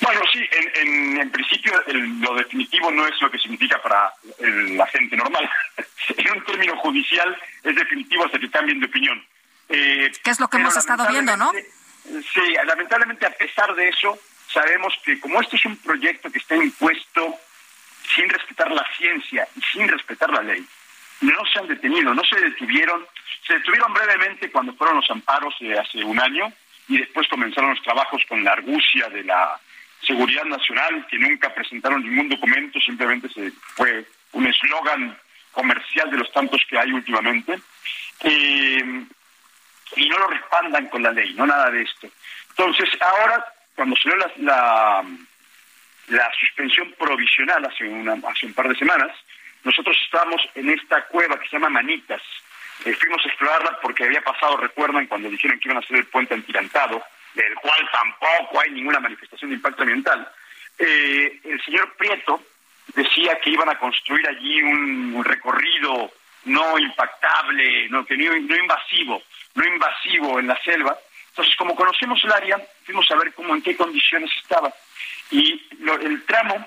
Bueno, sí, en, principio lo definitivo no es lo que significa para la gente normal. en un término judicial es definitivo hasta que cambien de opinión. Eh, ¿Qué es lo que hemos estado viendo, no? Sí, lamentablemente a pesar de eso, sabemos que como este es un proyecto que está impuesto sin respetar la ciencia y sin respetar la ley, no se han detenido, no se detuvieron, se detuvieron brevemente cuando fueron los amparos hace un año y después comenzaron los trabajos con la argucia de la Seguridad Nacional, que nunca presentaron ningún documento, simplemente fue un eslogan comercial de los tantos que hay últimamente, eh, y no lo respaldan con la ley, no nada de esto. Entonces, ahora, cuando se dio la, la, suspensión provisional hace, una, hace un par de semanas, nosotros estábamos en esta cueva que se llama Manitas. Eh, fuimos a explorarla porque había pasado, recuerdan, cuando dijeron que iban a hacer el puente antirantado, del cual tampoco hay ninguna manifestación de impacto ambiental. Eh, el señor Prieto decía que iban a construir allí un recorrido no impactable, no, que no, invasivo, no invasivo en la selva. Entonces, como conocemos el área, fuimos a ver cómo, en qué condiciones estaba. Y el tramo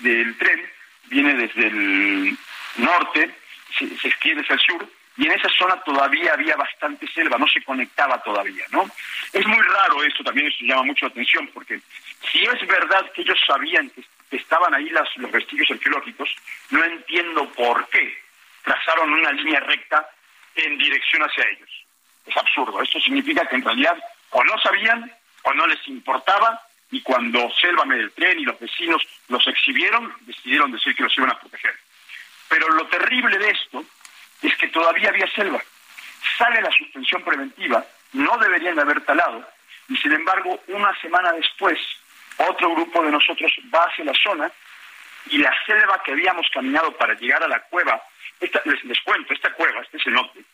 del tren viene desde el norte, se, se extiende hacia el sur, y en esa zona todavía había bastante selva, no se conectaba todavía, ¿no? Es muy raro esto, también eso llama mucho la atención, porque si es verdad que ellos sabían que estaban ahí las, los vestigios arqueológicos, no entiendo por qué trazaron una línea recta en dirección hacia ellos. Es absurdo. Esto significa que en realidad o no sabían o no les importaba y cuando Selvame del tren y los vecinos los exhibieron, decidieron decir que los iban a proteger. Pero lo terrible de esto es que todavía había selva. Sale la suspensión preventiva, no deberían haber talado, y sin embargo, una semana después, otro grupo de nosotros va hacia la zona y la selva que habíamos caminado para llegar a la cueva, les, cuento, esta cueva, este cenote,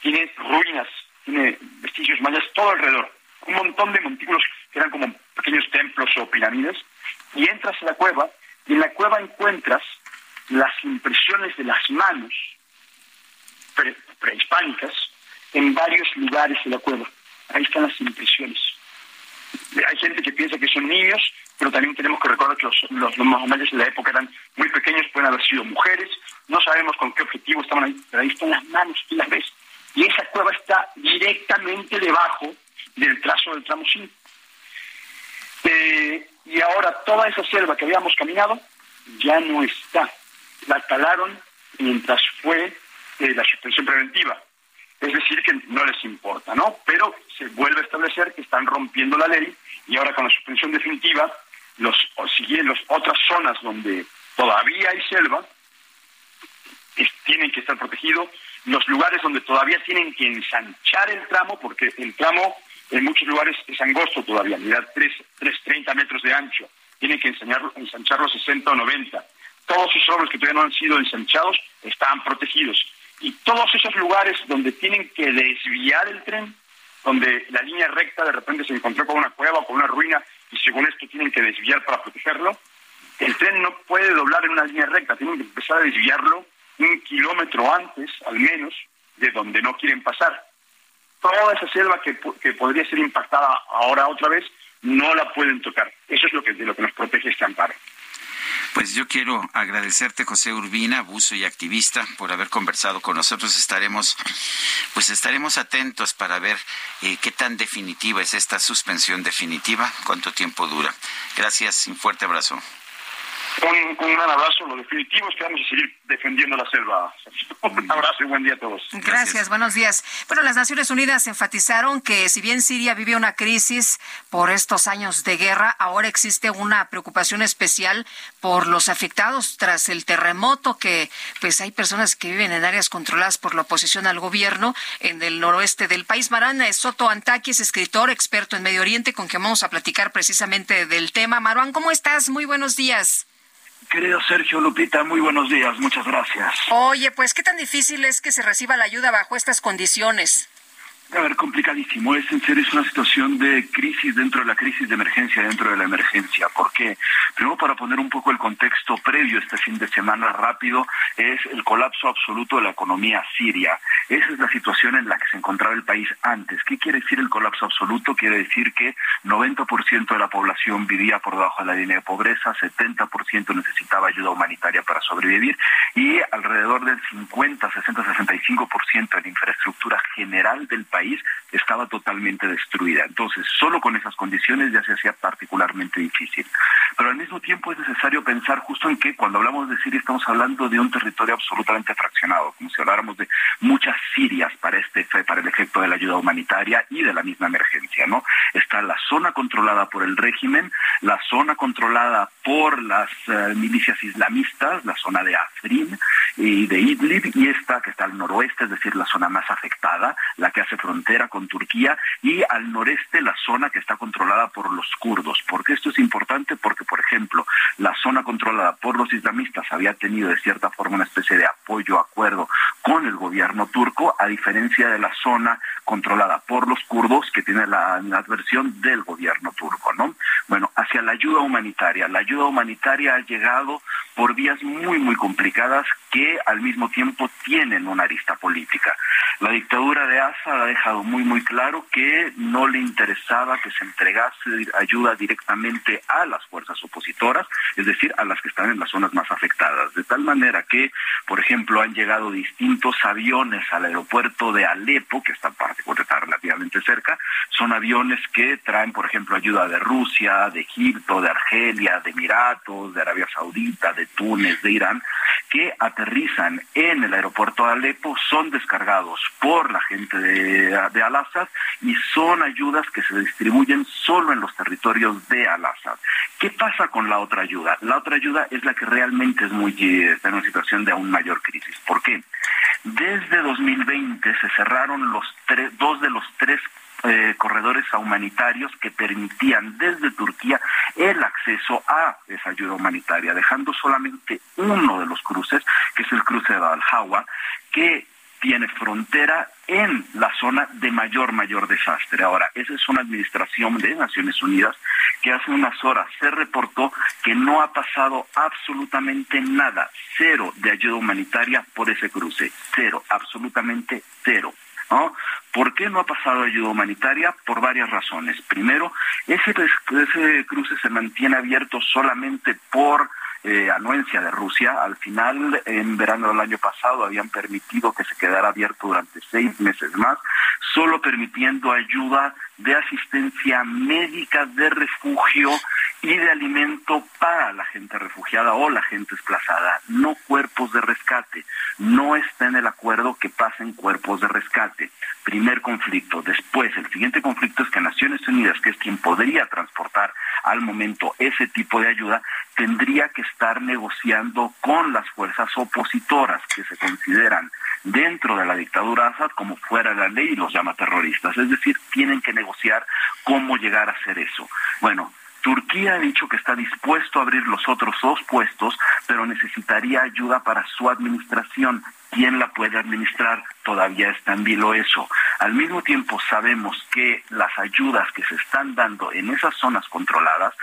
tiene ruinas, tiene vestigios mayas todo alrededor, un montón de montículos que eran como pequeños templos o pirámides, y entras a la cueva y en la cueva encuentras las impresiones de las manos prehispánicas en varios lugares de la cueva. Ahí están las impresiones. Hay gente que piensa que son niños, pero también tenemos que recordar que los, los, de la época eran muy pequeños, pueden haber sido mujeres, no sabemos con qué objetivo estaban ahí, pero ahí están las manos y las ves. Y esa cueva está directamente debajo del trazo del tramo 5. Eh, y ahora toda esa selva que habíamos caminado ya no está. La talaron mientras fue eh, la suspensión preventiva. Es decir, que no les importa, ¿no? Pero se vuelve a establecer que están rompiendo la ley y ahora con la suspensión definitiva, los, las otras zonas donde todavía hay selva tienen que estar protegidos, los lugares donde todavía tienen que ensanchar el tramo, porque el tramo en muchos lugares es angosto todavía, mira 3, 30 metros de ancho, tienen que ensancharlo 60 o 90. Todos esos árboles que todavía no han sido ensanchados están protegidos y todos esos lugares donde tienen que desviar el tren, donde la línea recta de repente se encontró con una cueva o con una ruina y según esto tienen que desviar para protegerlo, el tren no puede doblar en una línea recta, tienen que empezar a desviarlo un kilómetro antes, al menos, de donde no quieren pasar. Toda esa selva que, que podría ser impactada ahora otra vez, no la pueden tocar. Eso es lo que, de lo que nos protege este amparo. Pues yo quiero agradecerte, José Urbina, abuso y activista, por haber conversado con nosotros. Estaremos, pues estaremos atentos para ver eh, qué tan definitiva es esta suspensión definitiva, cuánto tiempo dura. Gracias un fuerte abrazo. Un, un, gran abrazo. Lo definitivo es que vamos a seguir defendiendo la selva. Un abrazo y buen día a todos. Gracias. buenos días. Bueno, las Naciones Unidas enfatizaron que si bien Siria vive una crisis por estos años de guerra, ahora existe una preocupación especial por los afectados tras el terremoto, que pues hay personas que viven en áreas controladas por la oposición al gobierno en el noroeste del país. Marán Soto Antaki es escritor, experto en Medio Oriente, con quien vamos a platicar precisamente del tema. Maruán, ¿cómo estás? Muy buenos días. Querido Sergio Lupita, muy buenos días, muchas gracias. Oye, pues, ¿qué tan difícil es que se reciba la ayuda bajo estas condiciones? A ver, complicadísimo. Es en serio es una situación de crisis dentro de la crisis, de emergencia dentro de la emergencia. ¿Por qué? Primero, para poner un poco el contexto previo este fin de semana rápido, es el colapso absoluto de la economía siria. Esa es la situación en la que se encontraba el país antes. ¿Qué quiere decir el colapso absoluto? Quiere decir que 90% de la población vivía por debajo de la línea de pobreza, 70% necesitaba ayuda humanitaria para sobrevivir y alrededor del 50, 60, 65% de la infraestructura general del país país estaba totalmente destruida. Entonces, solo con esas condiciones ya se hacía particularmente difícil. Pero al mismo tiempo es necesario pensar justo en que cuando hablamos de Siria estamos hablando de un territorio absolutamente fraccionado, como si habláramos de muchas Sirias para este para el efecto de la ayuda humanitaria y de la misma emergencia, ¿no? Está la zona controlada por el régimen, la zona controlada por las eh, milicias islamistas, la zona de Afrin y de Idlib, y esta que está al noroeste, es decir, la zona más afectada, la que hace frontera con Turquía, y al noreste la zona que está controlada por los kurdos. ¿Por qué esto es importante? Porque, por ejemplo, la zona controlada por los islamistas había tenido de cierta forma una especie de apoyo, acuerdo con el gobierno turco, a diferencia de la zona controlada por los kurdos que tiene la, adversión del gobierno turco, ¿no? Bueno, hacia la ayuda humanitaria. La ayuda humanitaria ha llegado por vías muy, muy complicadas que al mismo tiempo tienen una arista política. La dictadura de Assad ha dejado muy, muy claro que no le interesaba que se entregase ayuda directamente a las fuerzas opositoras, es decir, a las que están en las zonas más afectadas. De tal manera que, por ejemplo, han llegado distintos aviones al aeropuerto de Alepo, que está, está relativamente cerca, son aviones que traen, por ejemplo, ayuda de Rusia, de Egipto, de Argelia, de Emiratos, de Arabia Saudita, de Túnez, de Irán, que aterrizan en el aeropuerto de Alepo, son descargados por la gente de, de Y son ayudas que se distribuyen solo en los territorios de Al-Assad. ¿Qué pasa con la otra ayuda? La otra ayuda es la que realmente es muy, eh, está en una situación de aún mayor crisis. ¿Por qué? Desde 2020 se cerraron los dos de los tres eh, corredores humanitarios que permitían desde Turquía el acceso a esa ayuda humanitaria, dejando solamente uno de los cruces, que es el cruce de Al-Hawa, que tiene frontera en la zona de mayor, mayor desastre. Ahora, esa es una administración de Naciones Unidas que hace unas horas se reportó que no ha pasado absolutamente nada, cero de ayuda humanitaria por ese cruce, cero, absolutamente cero. ¿no? ¿Por qué no ha pasado ayuda humanitaria? Por varias razones. Primero, ese, ese cruce se mantiene abierto solamente por anuencia de Rusia. Al final, en verano del año pasado, habían permitido que se quedara abierto durante seis meses más, solo permitiendo ayuda de asistencia médica, de refugio y de alimento para la gente refugiada o la gente desplazada, no cuerpos de rescate. No está en el acuerdo que pasen cuerpos de rescate. Primer conflicto. Después, el siguiente conflicto es que Naciones Unidas, que es quien podría transportar al momento ese tipo de ayuda, tendría que estar negociando con las fuerzas opositoras que se consideran dentro de la dictadura Assad como fuera de la ley y los llama terroristas. Es decir, tienen que negociar cómo llegar a hacer eso. Bueno, Turquía ha dicho que está dispuesto a abrir los otros dos puestos, pero necesitaría ayuda para su administración. ¿Quién la puede administrar? Todavía está en vilo eso. Al mismo tiempo sabemos que las ayudas que se están dando en esas zonas controladas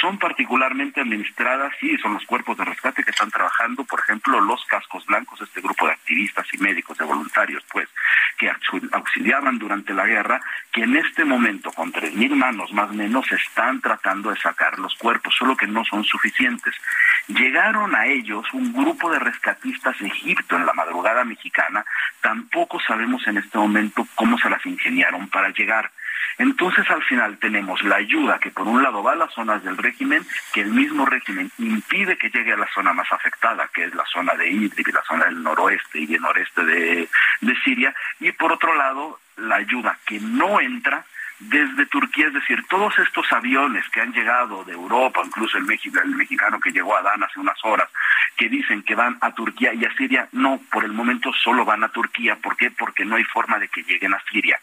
son particularmente administradas y son los cuerpos de rescate que están trabajando, por ejemplo, los cascos blancos, este grupo de activistas y médicos, de voluntarios, pues, que auxiliaban durante la guerra, que en este momento, con tres mil manos más o menos, están tratando de sacar los cuerpos, solo que no son suficientes. Llegaron a ellos un grupo de rescatistas Egipto en la madrugada mexicana, tampoco sabemos en este momento cómo se las ingeniaron para llegar. Entonces al final tenemos la ayuda que por un lado va a las zonas del régimen, que el mismo régimen impide que llegue a la zona más afectada, que es la zona de Idlib y la zona del noroeste y el noreste de Siria, y por otro lado la ayuda que no entra desde Turquía, es decir, todos estos aviones que han llegado de Europa, incluso el, mexicano que llegó a Adán hace unas horas, que dicen que van a Turquía y a Siria, no, por el momento solo van a Turquía. ¿Por qué? Porque no hay forma de que lleguen a Siria.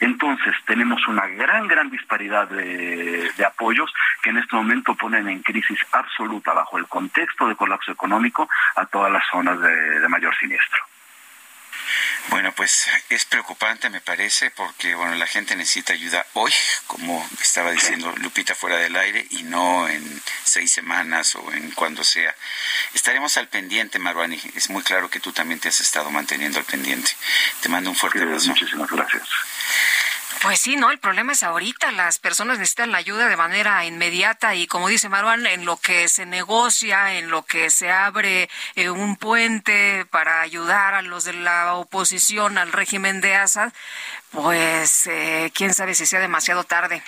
Entonces, tenemos una gran, gran disparidad de, apoyos que en este momento ponen en crisis absoluta bajo el contexto de colapso económico a todas las zonas de mayor siniestro. Bueno, pues es preocupante, me parece, porque bueno, la gente necesita ayuda hoy, como estaba diciendo Lupita fuera del aire, y no en seis semanas o en cuando sea. Estaremos al pendiente, Marwani. Es muy claro que tú también te has estado manteniendo al pendiente. Te mando un fuerte abrazo. Muchísimas gracias. Pues sí, no, el problema es ahorita, las personas necesitan la ayuda de manera inmediata y como dice Marwan, en lo que se negocia, en lo que se abre eh, un puente para ayudar a los de la oposición al régimen de Assad, pues eh, quién sabe si sea demasiado tarde.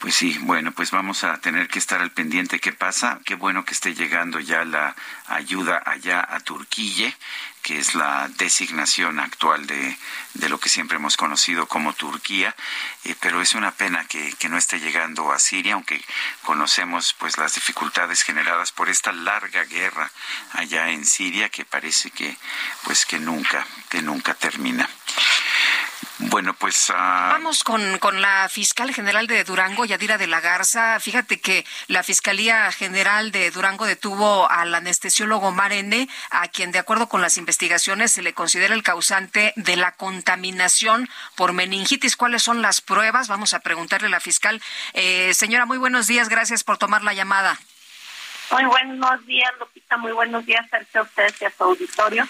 Pues sí, bueno, pues vamos a tener que estar al pendiente qué pasa. Qué bueno que esté llegando ya la ayuda allá a Turquía, que es la designación actual de, de lo que siempre hemos conocido como Turquía, eh, pero es una pena que, que no esté llegando a Siria, aunque conocemos pues las dificultades generadas por esta larga guerra allá en Siria que parece que pues que nunca, que nunca termina. Bueno, pues... ah, Vamos con, con la fiscal general de Durango, Yadira de la Garza. Fíjate que la Fiscalía General de Durango detuvo al anestesiólogo Omar N., a quien de acuerdo con las investigaciones se le considera el causante de la contaminación por meningitis. ¿Cuáles son las pruebas? Vamos a preguntarle a la fiscal. Eh, señora, muy buenos días. Gracias por tomar la llamada. Muy buenos días, Lupita. Muy buenos días, Sergio, a ustedes y a su auditorio.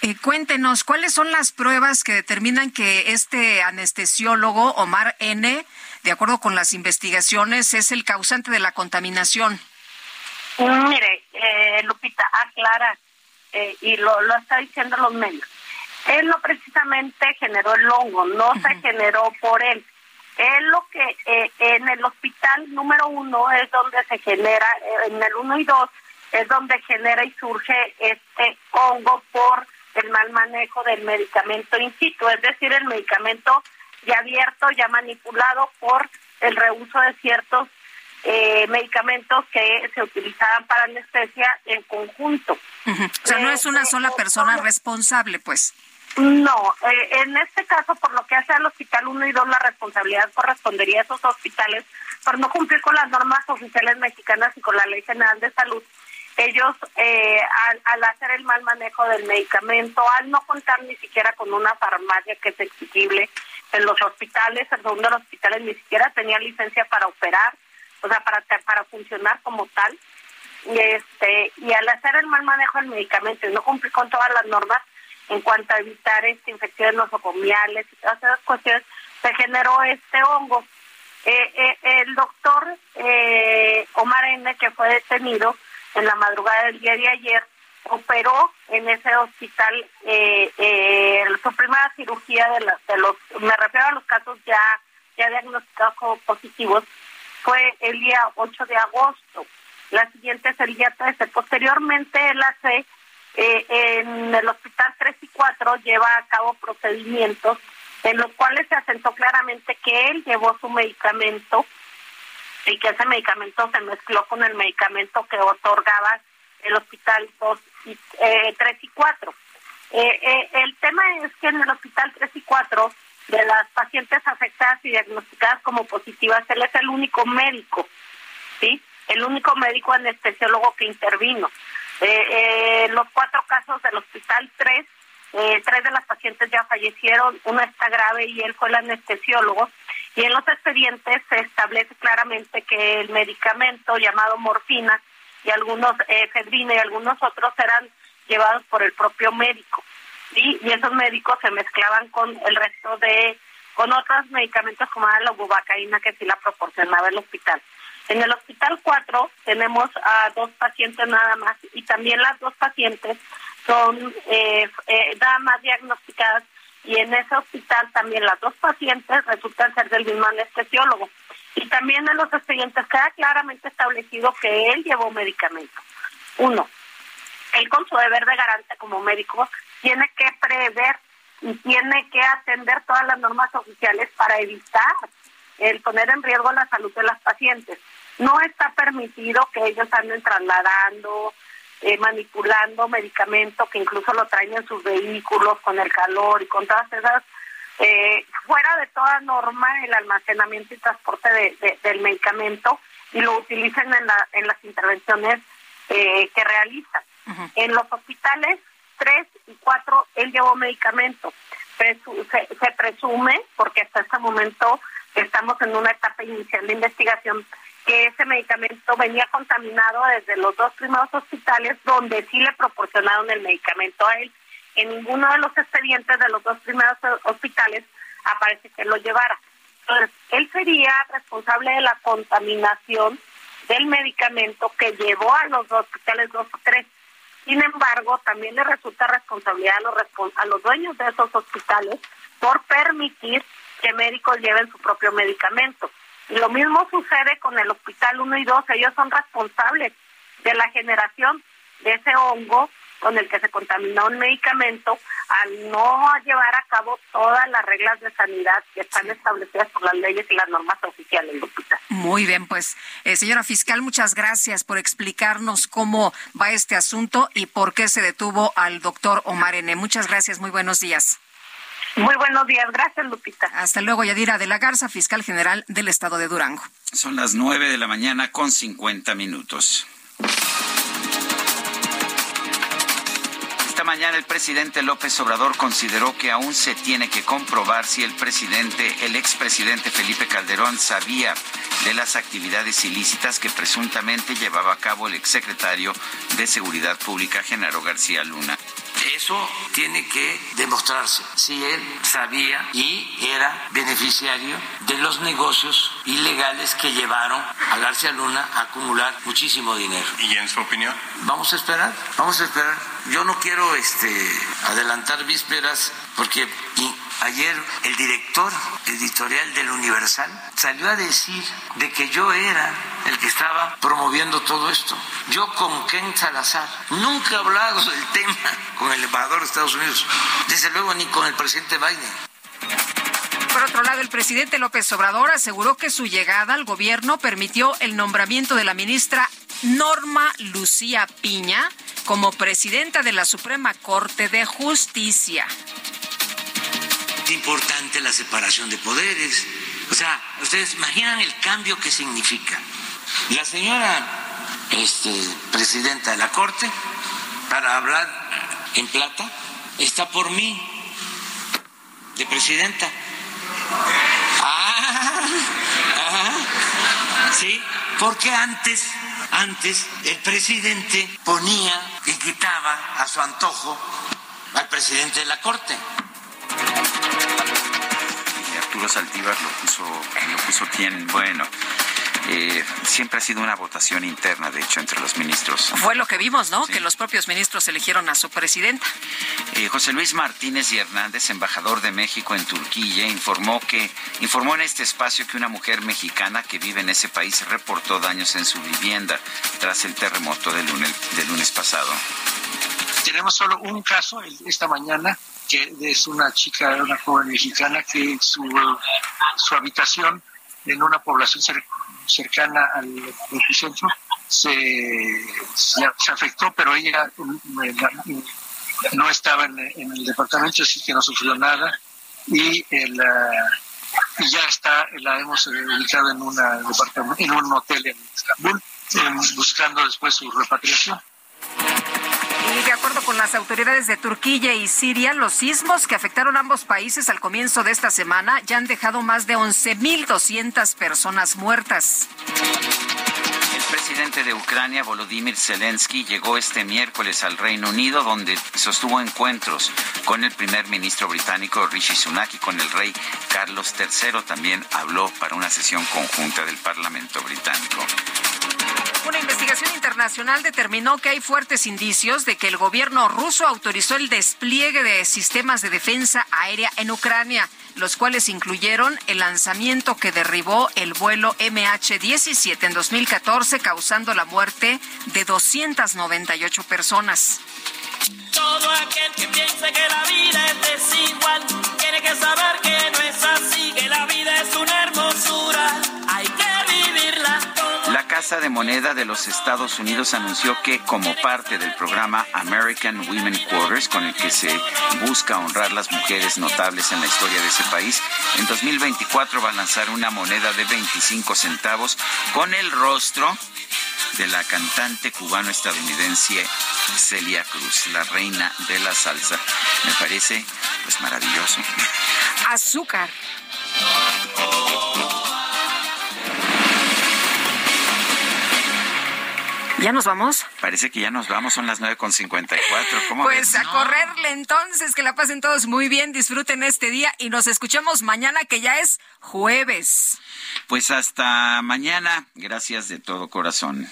Eh, cuéntenos, ¿cuáles son las pruebas que determinan que este anestesiólogo, Omar N., de acuerdo con las investigaciones, es el causante de la contaminación? Mire, eh, Lupita, aclara, eh, y lo, lo está diciendo los medios. Él no precisamente generó el hongo, no se generó por él. Él lo que eh, en el hospital número uno es donde se genera, eh, en el uno y dos es donde genera y surge este hongo por el mal manejo del medicamento in situ, es decir, el medicamento ya abierto, ya manipulado por el reuso de ciertos eh, medicamentos que se utilizaban para anestesia en conjunto. O sea, no es una sola persona responsable, pues. No, eh, en este caso, por lo que hace al Hospital 1 y 2, la responsabilidad correspondería a esos hospitales por no cumplir con las normas oficiales mexicanas y con la Ley General de Salud. Ellos, eh, al, al hacer el mal manejo del medicamento, al no contar ni siquiera con una farmacia que es exigible en los hospitales, el segundo de los hospitales ni siquiera tenía licencia para operar, o sea, para, para funcionar como tal. Y, este, y al hacer el mal manejo del medicamento y no cumplir con todas las normas, en cuanto a evitar este, infecciones nosocomiales y todas esas cuestiones, se generó este hongo. Eh, eh, el doctor eh, Omar N., que fue detenido en la madrugada del día de ayer, operó en ese hospital eh, su primera cirugía de, la- de los, me refiero a los casos ya, ya diagnosticados como positivos, fue el día 8 de agosto. La siguiente es el día 13. Posteriormente, él hace eh, en el hospital 3 y 4 lleva a cabo procedimientos en los cuales se asentó claramente que él llevó su medicamento y que ese medicamento se mezcló con el medicamento que otorgaba el hospital 2 y, eh, 3 y 4. Eh, eh, el tema es que en el hospital 3 y 4 de las pacientes afectadas y diagnosticadas como positivas, él es el único médico, ¿sí? El único médico anestesiólogo que intervino. Eh, eh, los cuatro casos del hospital 3, eh, tres de las pacientes ya fallecieron, una está grave y él fue el anestesiólogo. Y en los expedientes se establece claramente que el medicamento llamado morfina y algunos eh, efedrina y algunos otros eran llevados por el propio médico. ¿Sí? Y esos médicos se mezclaban con el resto de, con otros medicamentos como la bubacaína que sí la proporcionaba el hospital. En el hospital 4 tenemos a dos pacientes nada más y también las dos pacientes son eh, eh, nada más diagnosticadas y en ese hospital también las dos pacientes resultan ser del mismo anestesiólogo. Y también en los expedientes queda claramente establecido que él llevó medicamento. Uno, él con su deber de garante como médico tiene que prever y tiene que atender todas las normas oficiales para evitar el poner en riesgo la salud de las pacientes. No está permitido que ellos anden trasladando, eh, manipulando medicamento que incluso lo traen en sus vehículos con el calor y con todas esas, eh, fuera de toda norma el almacenamiento y transporte de- de- del medicamento y lo utilicen en, la- en las intervenciones eh, que realizan. En los hospitales 3 y 4 él llevó medicamento. Se, presume, porque hasta este momento estamos en una etapa inicial de investigación, que ese medicamento venía contaminado desde los dos primeros hospitales donde sí le proporcionaron el medicamento a él. En ninguno de los expedientes de los dos primeros hospitales aparece que lo llevara. Entonces, él sería responsable de la contaminación del medicamento que llevó a los dos hospitales 2 o 3. Sin embargo, también le resulta responsabilidad a los, a los dueños de esos hospitales por permitir que médicos lleven su propio medicamento. Lo mismo sucede con el Hospital 1 y 2, ellos son responsables de la generación de ese hongo con el que se contaminó un medicamento al no llevar a cabo todas las reglas de sanidad que están establecidas por las leyes y las normas oficiales, Lupita. Muy bien, pues, eh, señora fiscal, muchas gracias por explicarnos cómo va este asunto y por qué se detuvo al doctor Omar N. Muchas gracias, muy buenos días. Muy buenos días, gracias Lupita. Hasta luego, Yadira de la Garza, fiscal general del estado de Durango. Son las nueve de la mañana con cincuenta minutos. Mañana el presidente López Obrador consideró que aún se tiene que comprobar si el presidente, el expresidente Felipe Calderón sabía de las actividades ilícitas que presuntamente llevaba a cabo el exsecretario de Seguridad Pública, Genaro García Luna. Eso tiene que demostrarse si él sabía y era beneficiario de los negocios ilegales que llevaron a García Luna a acumular muchísimo dinero. ¿Y en su opinión? Vamos a esperar, vamos a esperar. Yo no quiero este, adelantar vísperas porque ayer el director editorial del Universal salió a decir de que yo era el que estaba promoviendo todo esto. Yo con Ken Salazar nunca he hablado del tema con el embajador de Estados Unidos, desde luego ni con el presidente Biden. Por otro lado, el presidente López Obrador aseguró que su llegada al gobierno permitió el nombramiento de la ministra Norma Lucía Piña como presidenta de la Suprema Corte de Justicia. Importante la separación de poderes. O sea, ustedes imaginan el cambio que significa. La señora este, presidenta de la Corte, para hablar en plata, está por mí, de presidenta. Ah, ah, sí, porque antes, antes el presidente ponía y quitaba a su antojo al presidente de la Corte. Arturo Saldívar lo puso, lo puso bien bueno. Eh, siempre ha sido una votación interna, de hecho, entre los ministros. Fue lo que vimos, ¿no? Que los propios ministros eligieron a su presidenta. Eh, José Luis Martínez y Hernández, embajador de México en Turquía, informó que informó en este espacio que una mujer mexicana que vive en ese país reportó daños en su vivienda tras el terremoto del lunes, del lunes pasado. Tenemos solo un caso esta mañana que es una chica, una joven mexicana que su, su habitación en una población cercana al epicentro se, se, afectó, pero ella no estaba en, en, el departamento, así que no sufrió nada. Y, el, uh, y ya está, la hemos ubicado en, una en un hotel en Estambul, buscando después su repatriación. De acuerdo con las autoridades de Turquía y Siria, los sismos que afectaron ambos países al comienzo de esta semana ya han dejado más de 11.200 personas muertas. El presidente de Ucrania, Volodymyr Zelensky, llegó este miércoles al Reino Unido, donde sostuvo encuentros con el primer ministro británico Rishi Sunak y con el rey Carlos III. También habló para una sesión conjunta del Parlamento británico. Una investigación internacional determinó que hay fuertes indicios de que el gobierno ruso autorizó el despliegue de sistemas de defensa aérea en Ucrania, los cuales incluyeron el lanzamiento que derribó el vuelo MH17 en 2014, causando la muerte de 298 personas. Todo aquel que piense que la vida es desigual tiene que saber que no es así, que la vida es una hermosura. Casa de Moneda de los Estados Unidos anunció que como parte del programa American Women Quarters, con el que se busca honrar las mujeres notables en la historia de ese país, en 2024 va a lanzar una moneda de 25 centavos con el rostro de la cantante cubano-estadounidense Celia Cruz, la reina de la salsa. Me parece pues maravilloso. Azúcar. ¿Ya nos vamos? Parece que ya nos vamos, son las 9.54. ¿Cómo Pues ves? a correrle entonces, que la pasen todos muy bien, disfruten este día y nos escuchamos mañana que ya es jueves. Pues hasta mañana, gracias de todo corazón.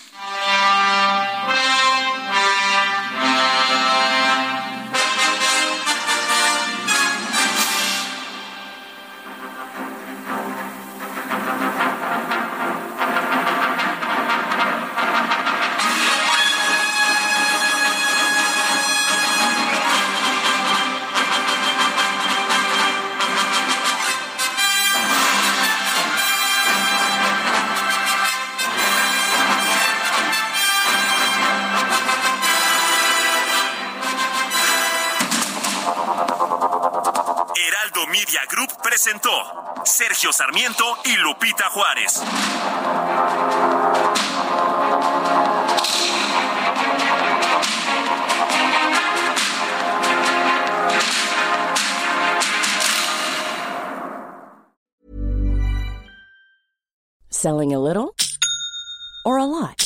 Presentó Sergio Sarmiento y Lupita Juárez. Selling a little or a lot?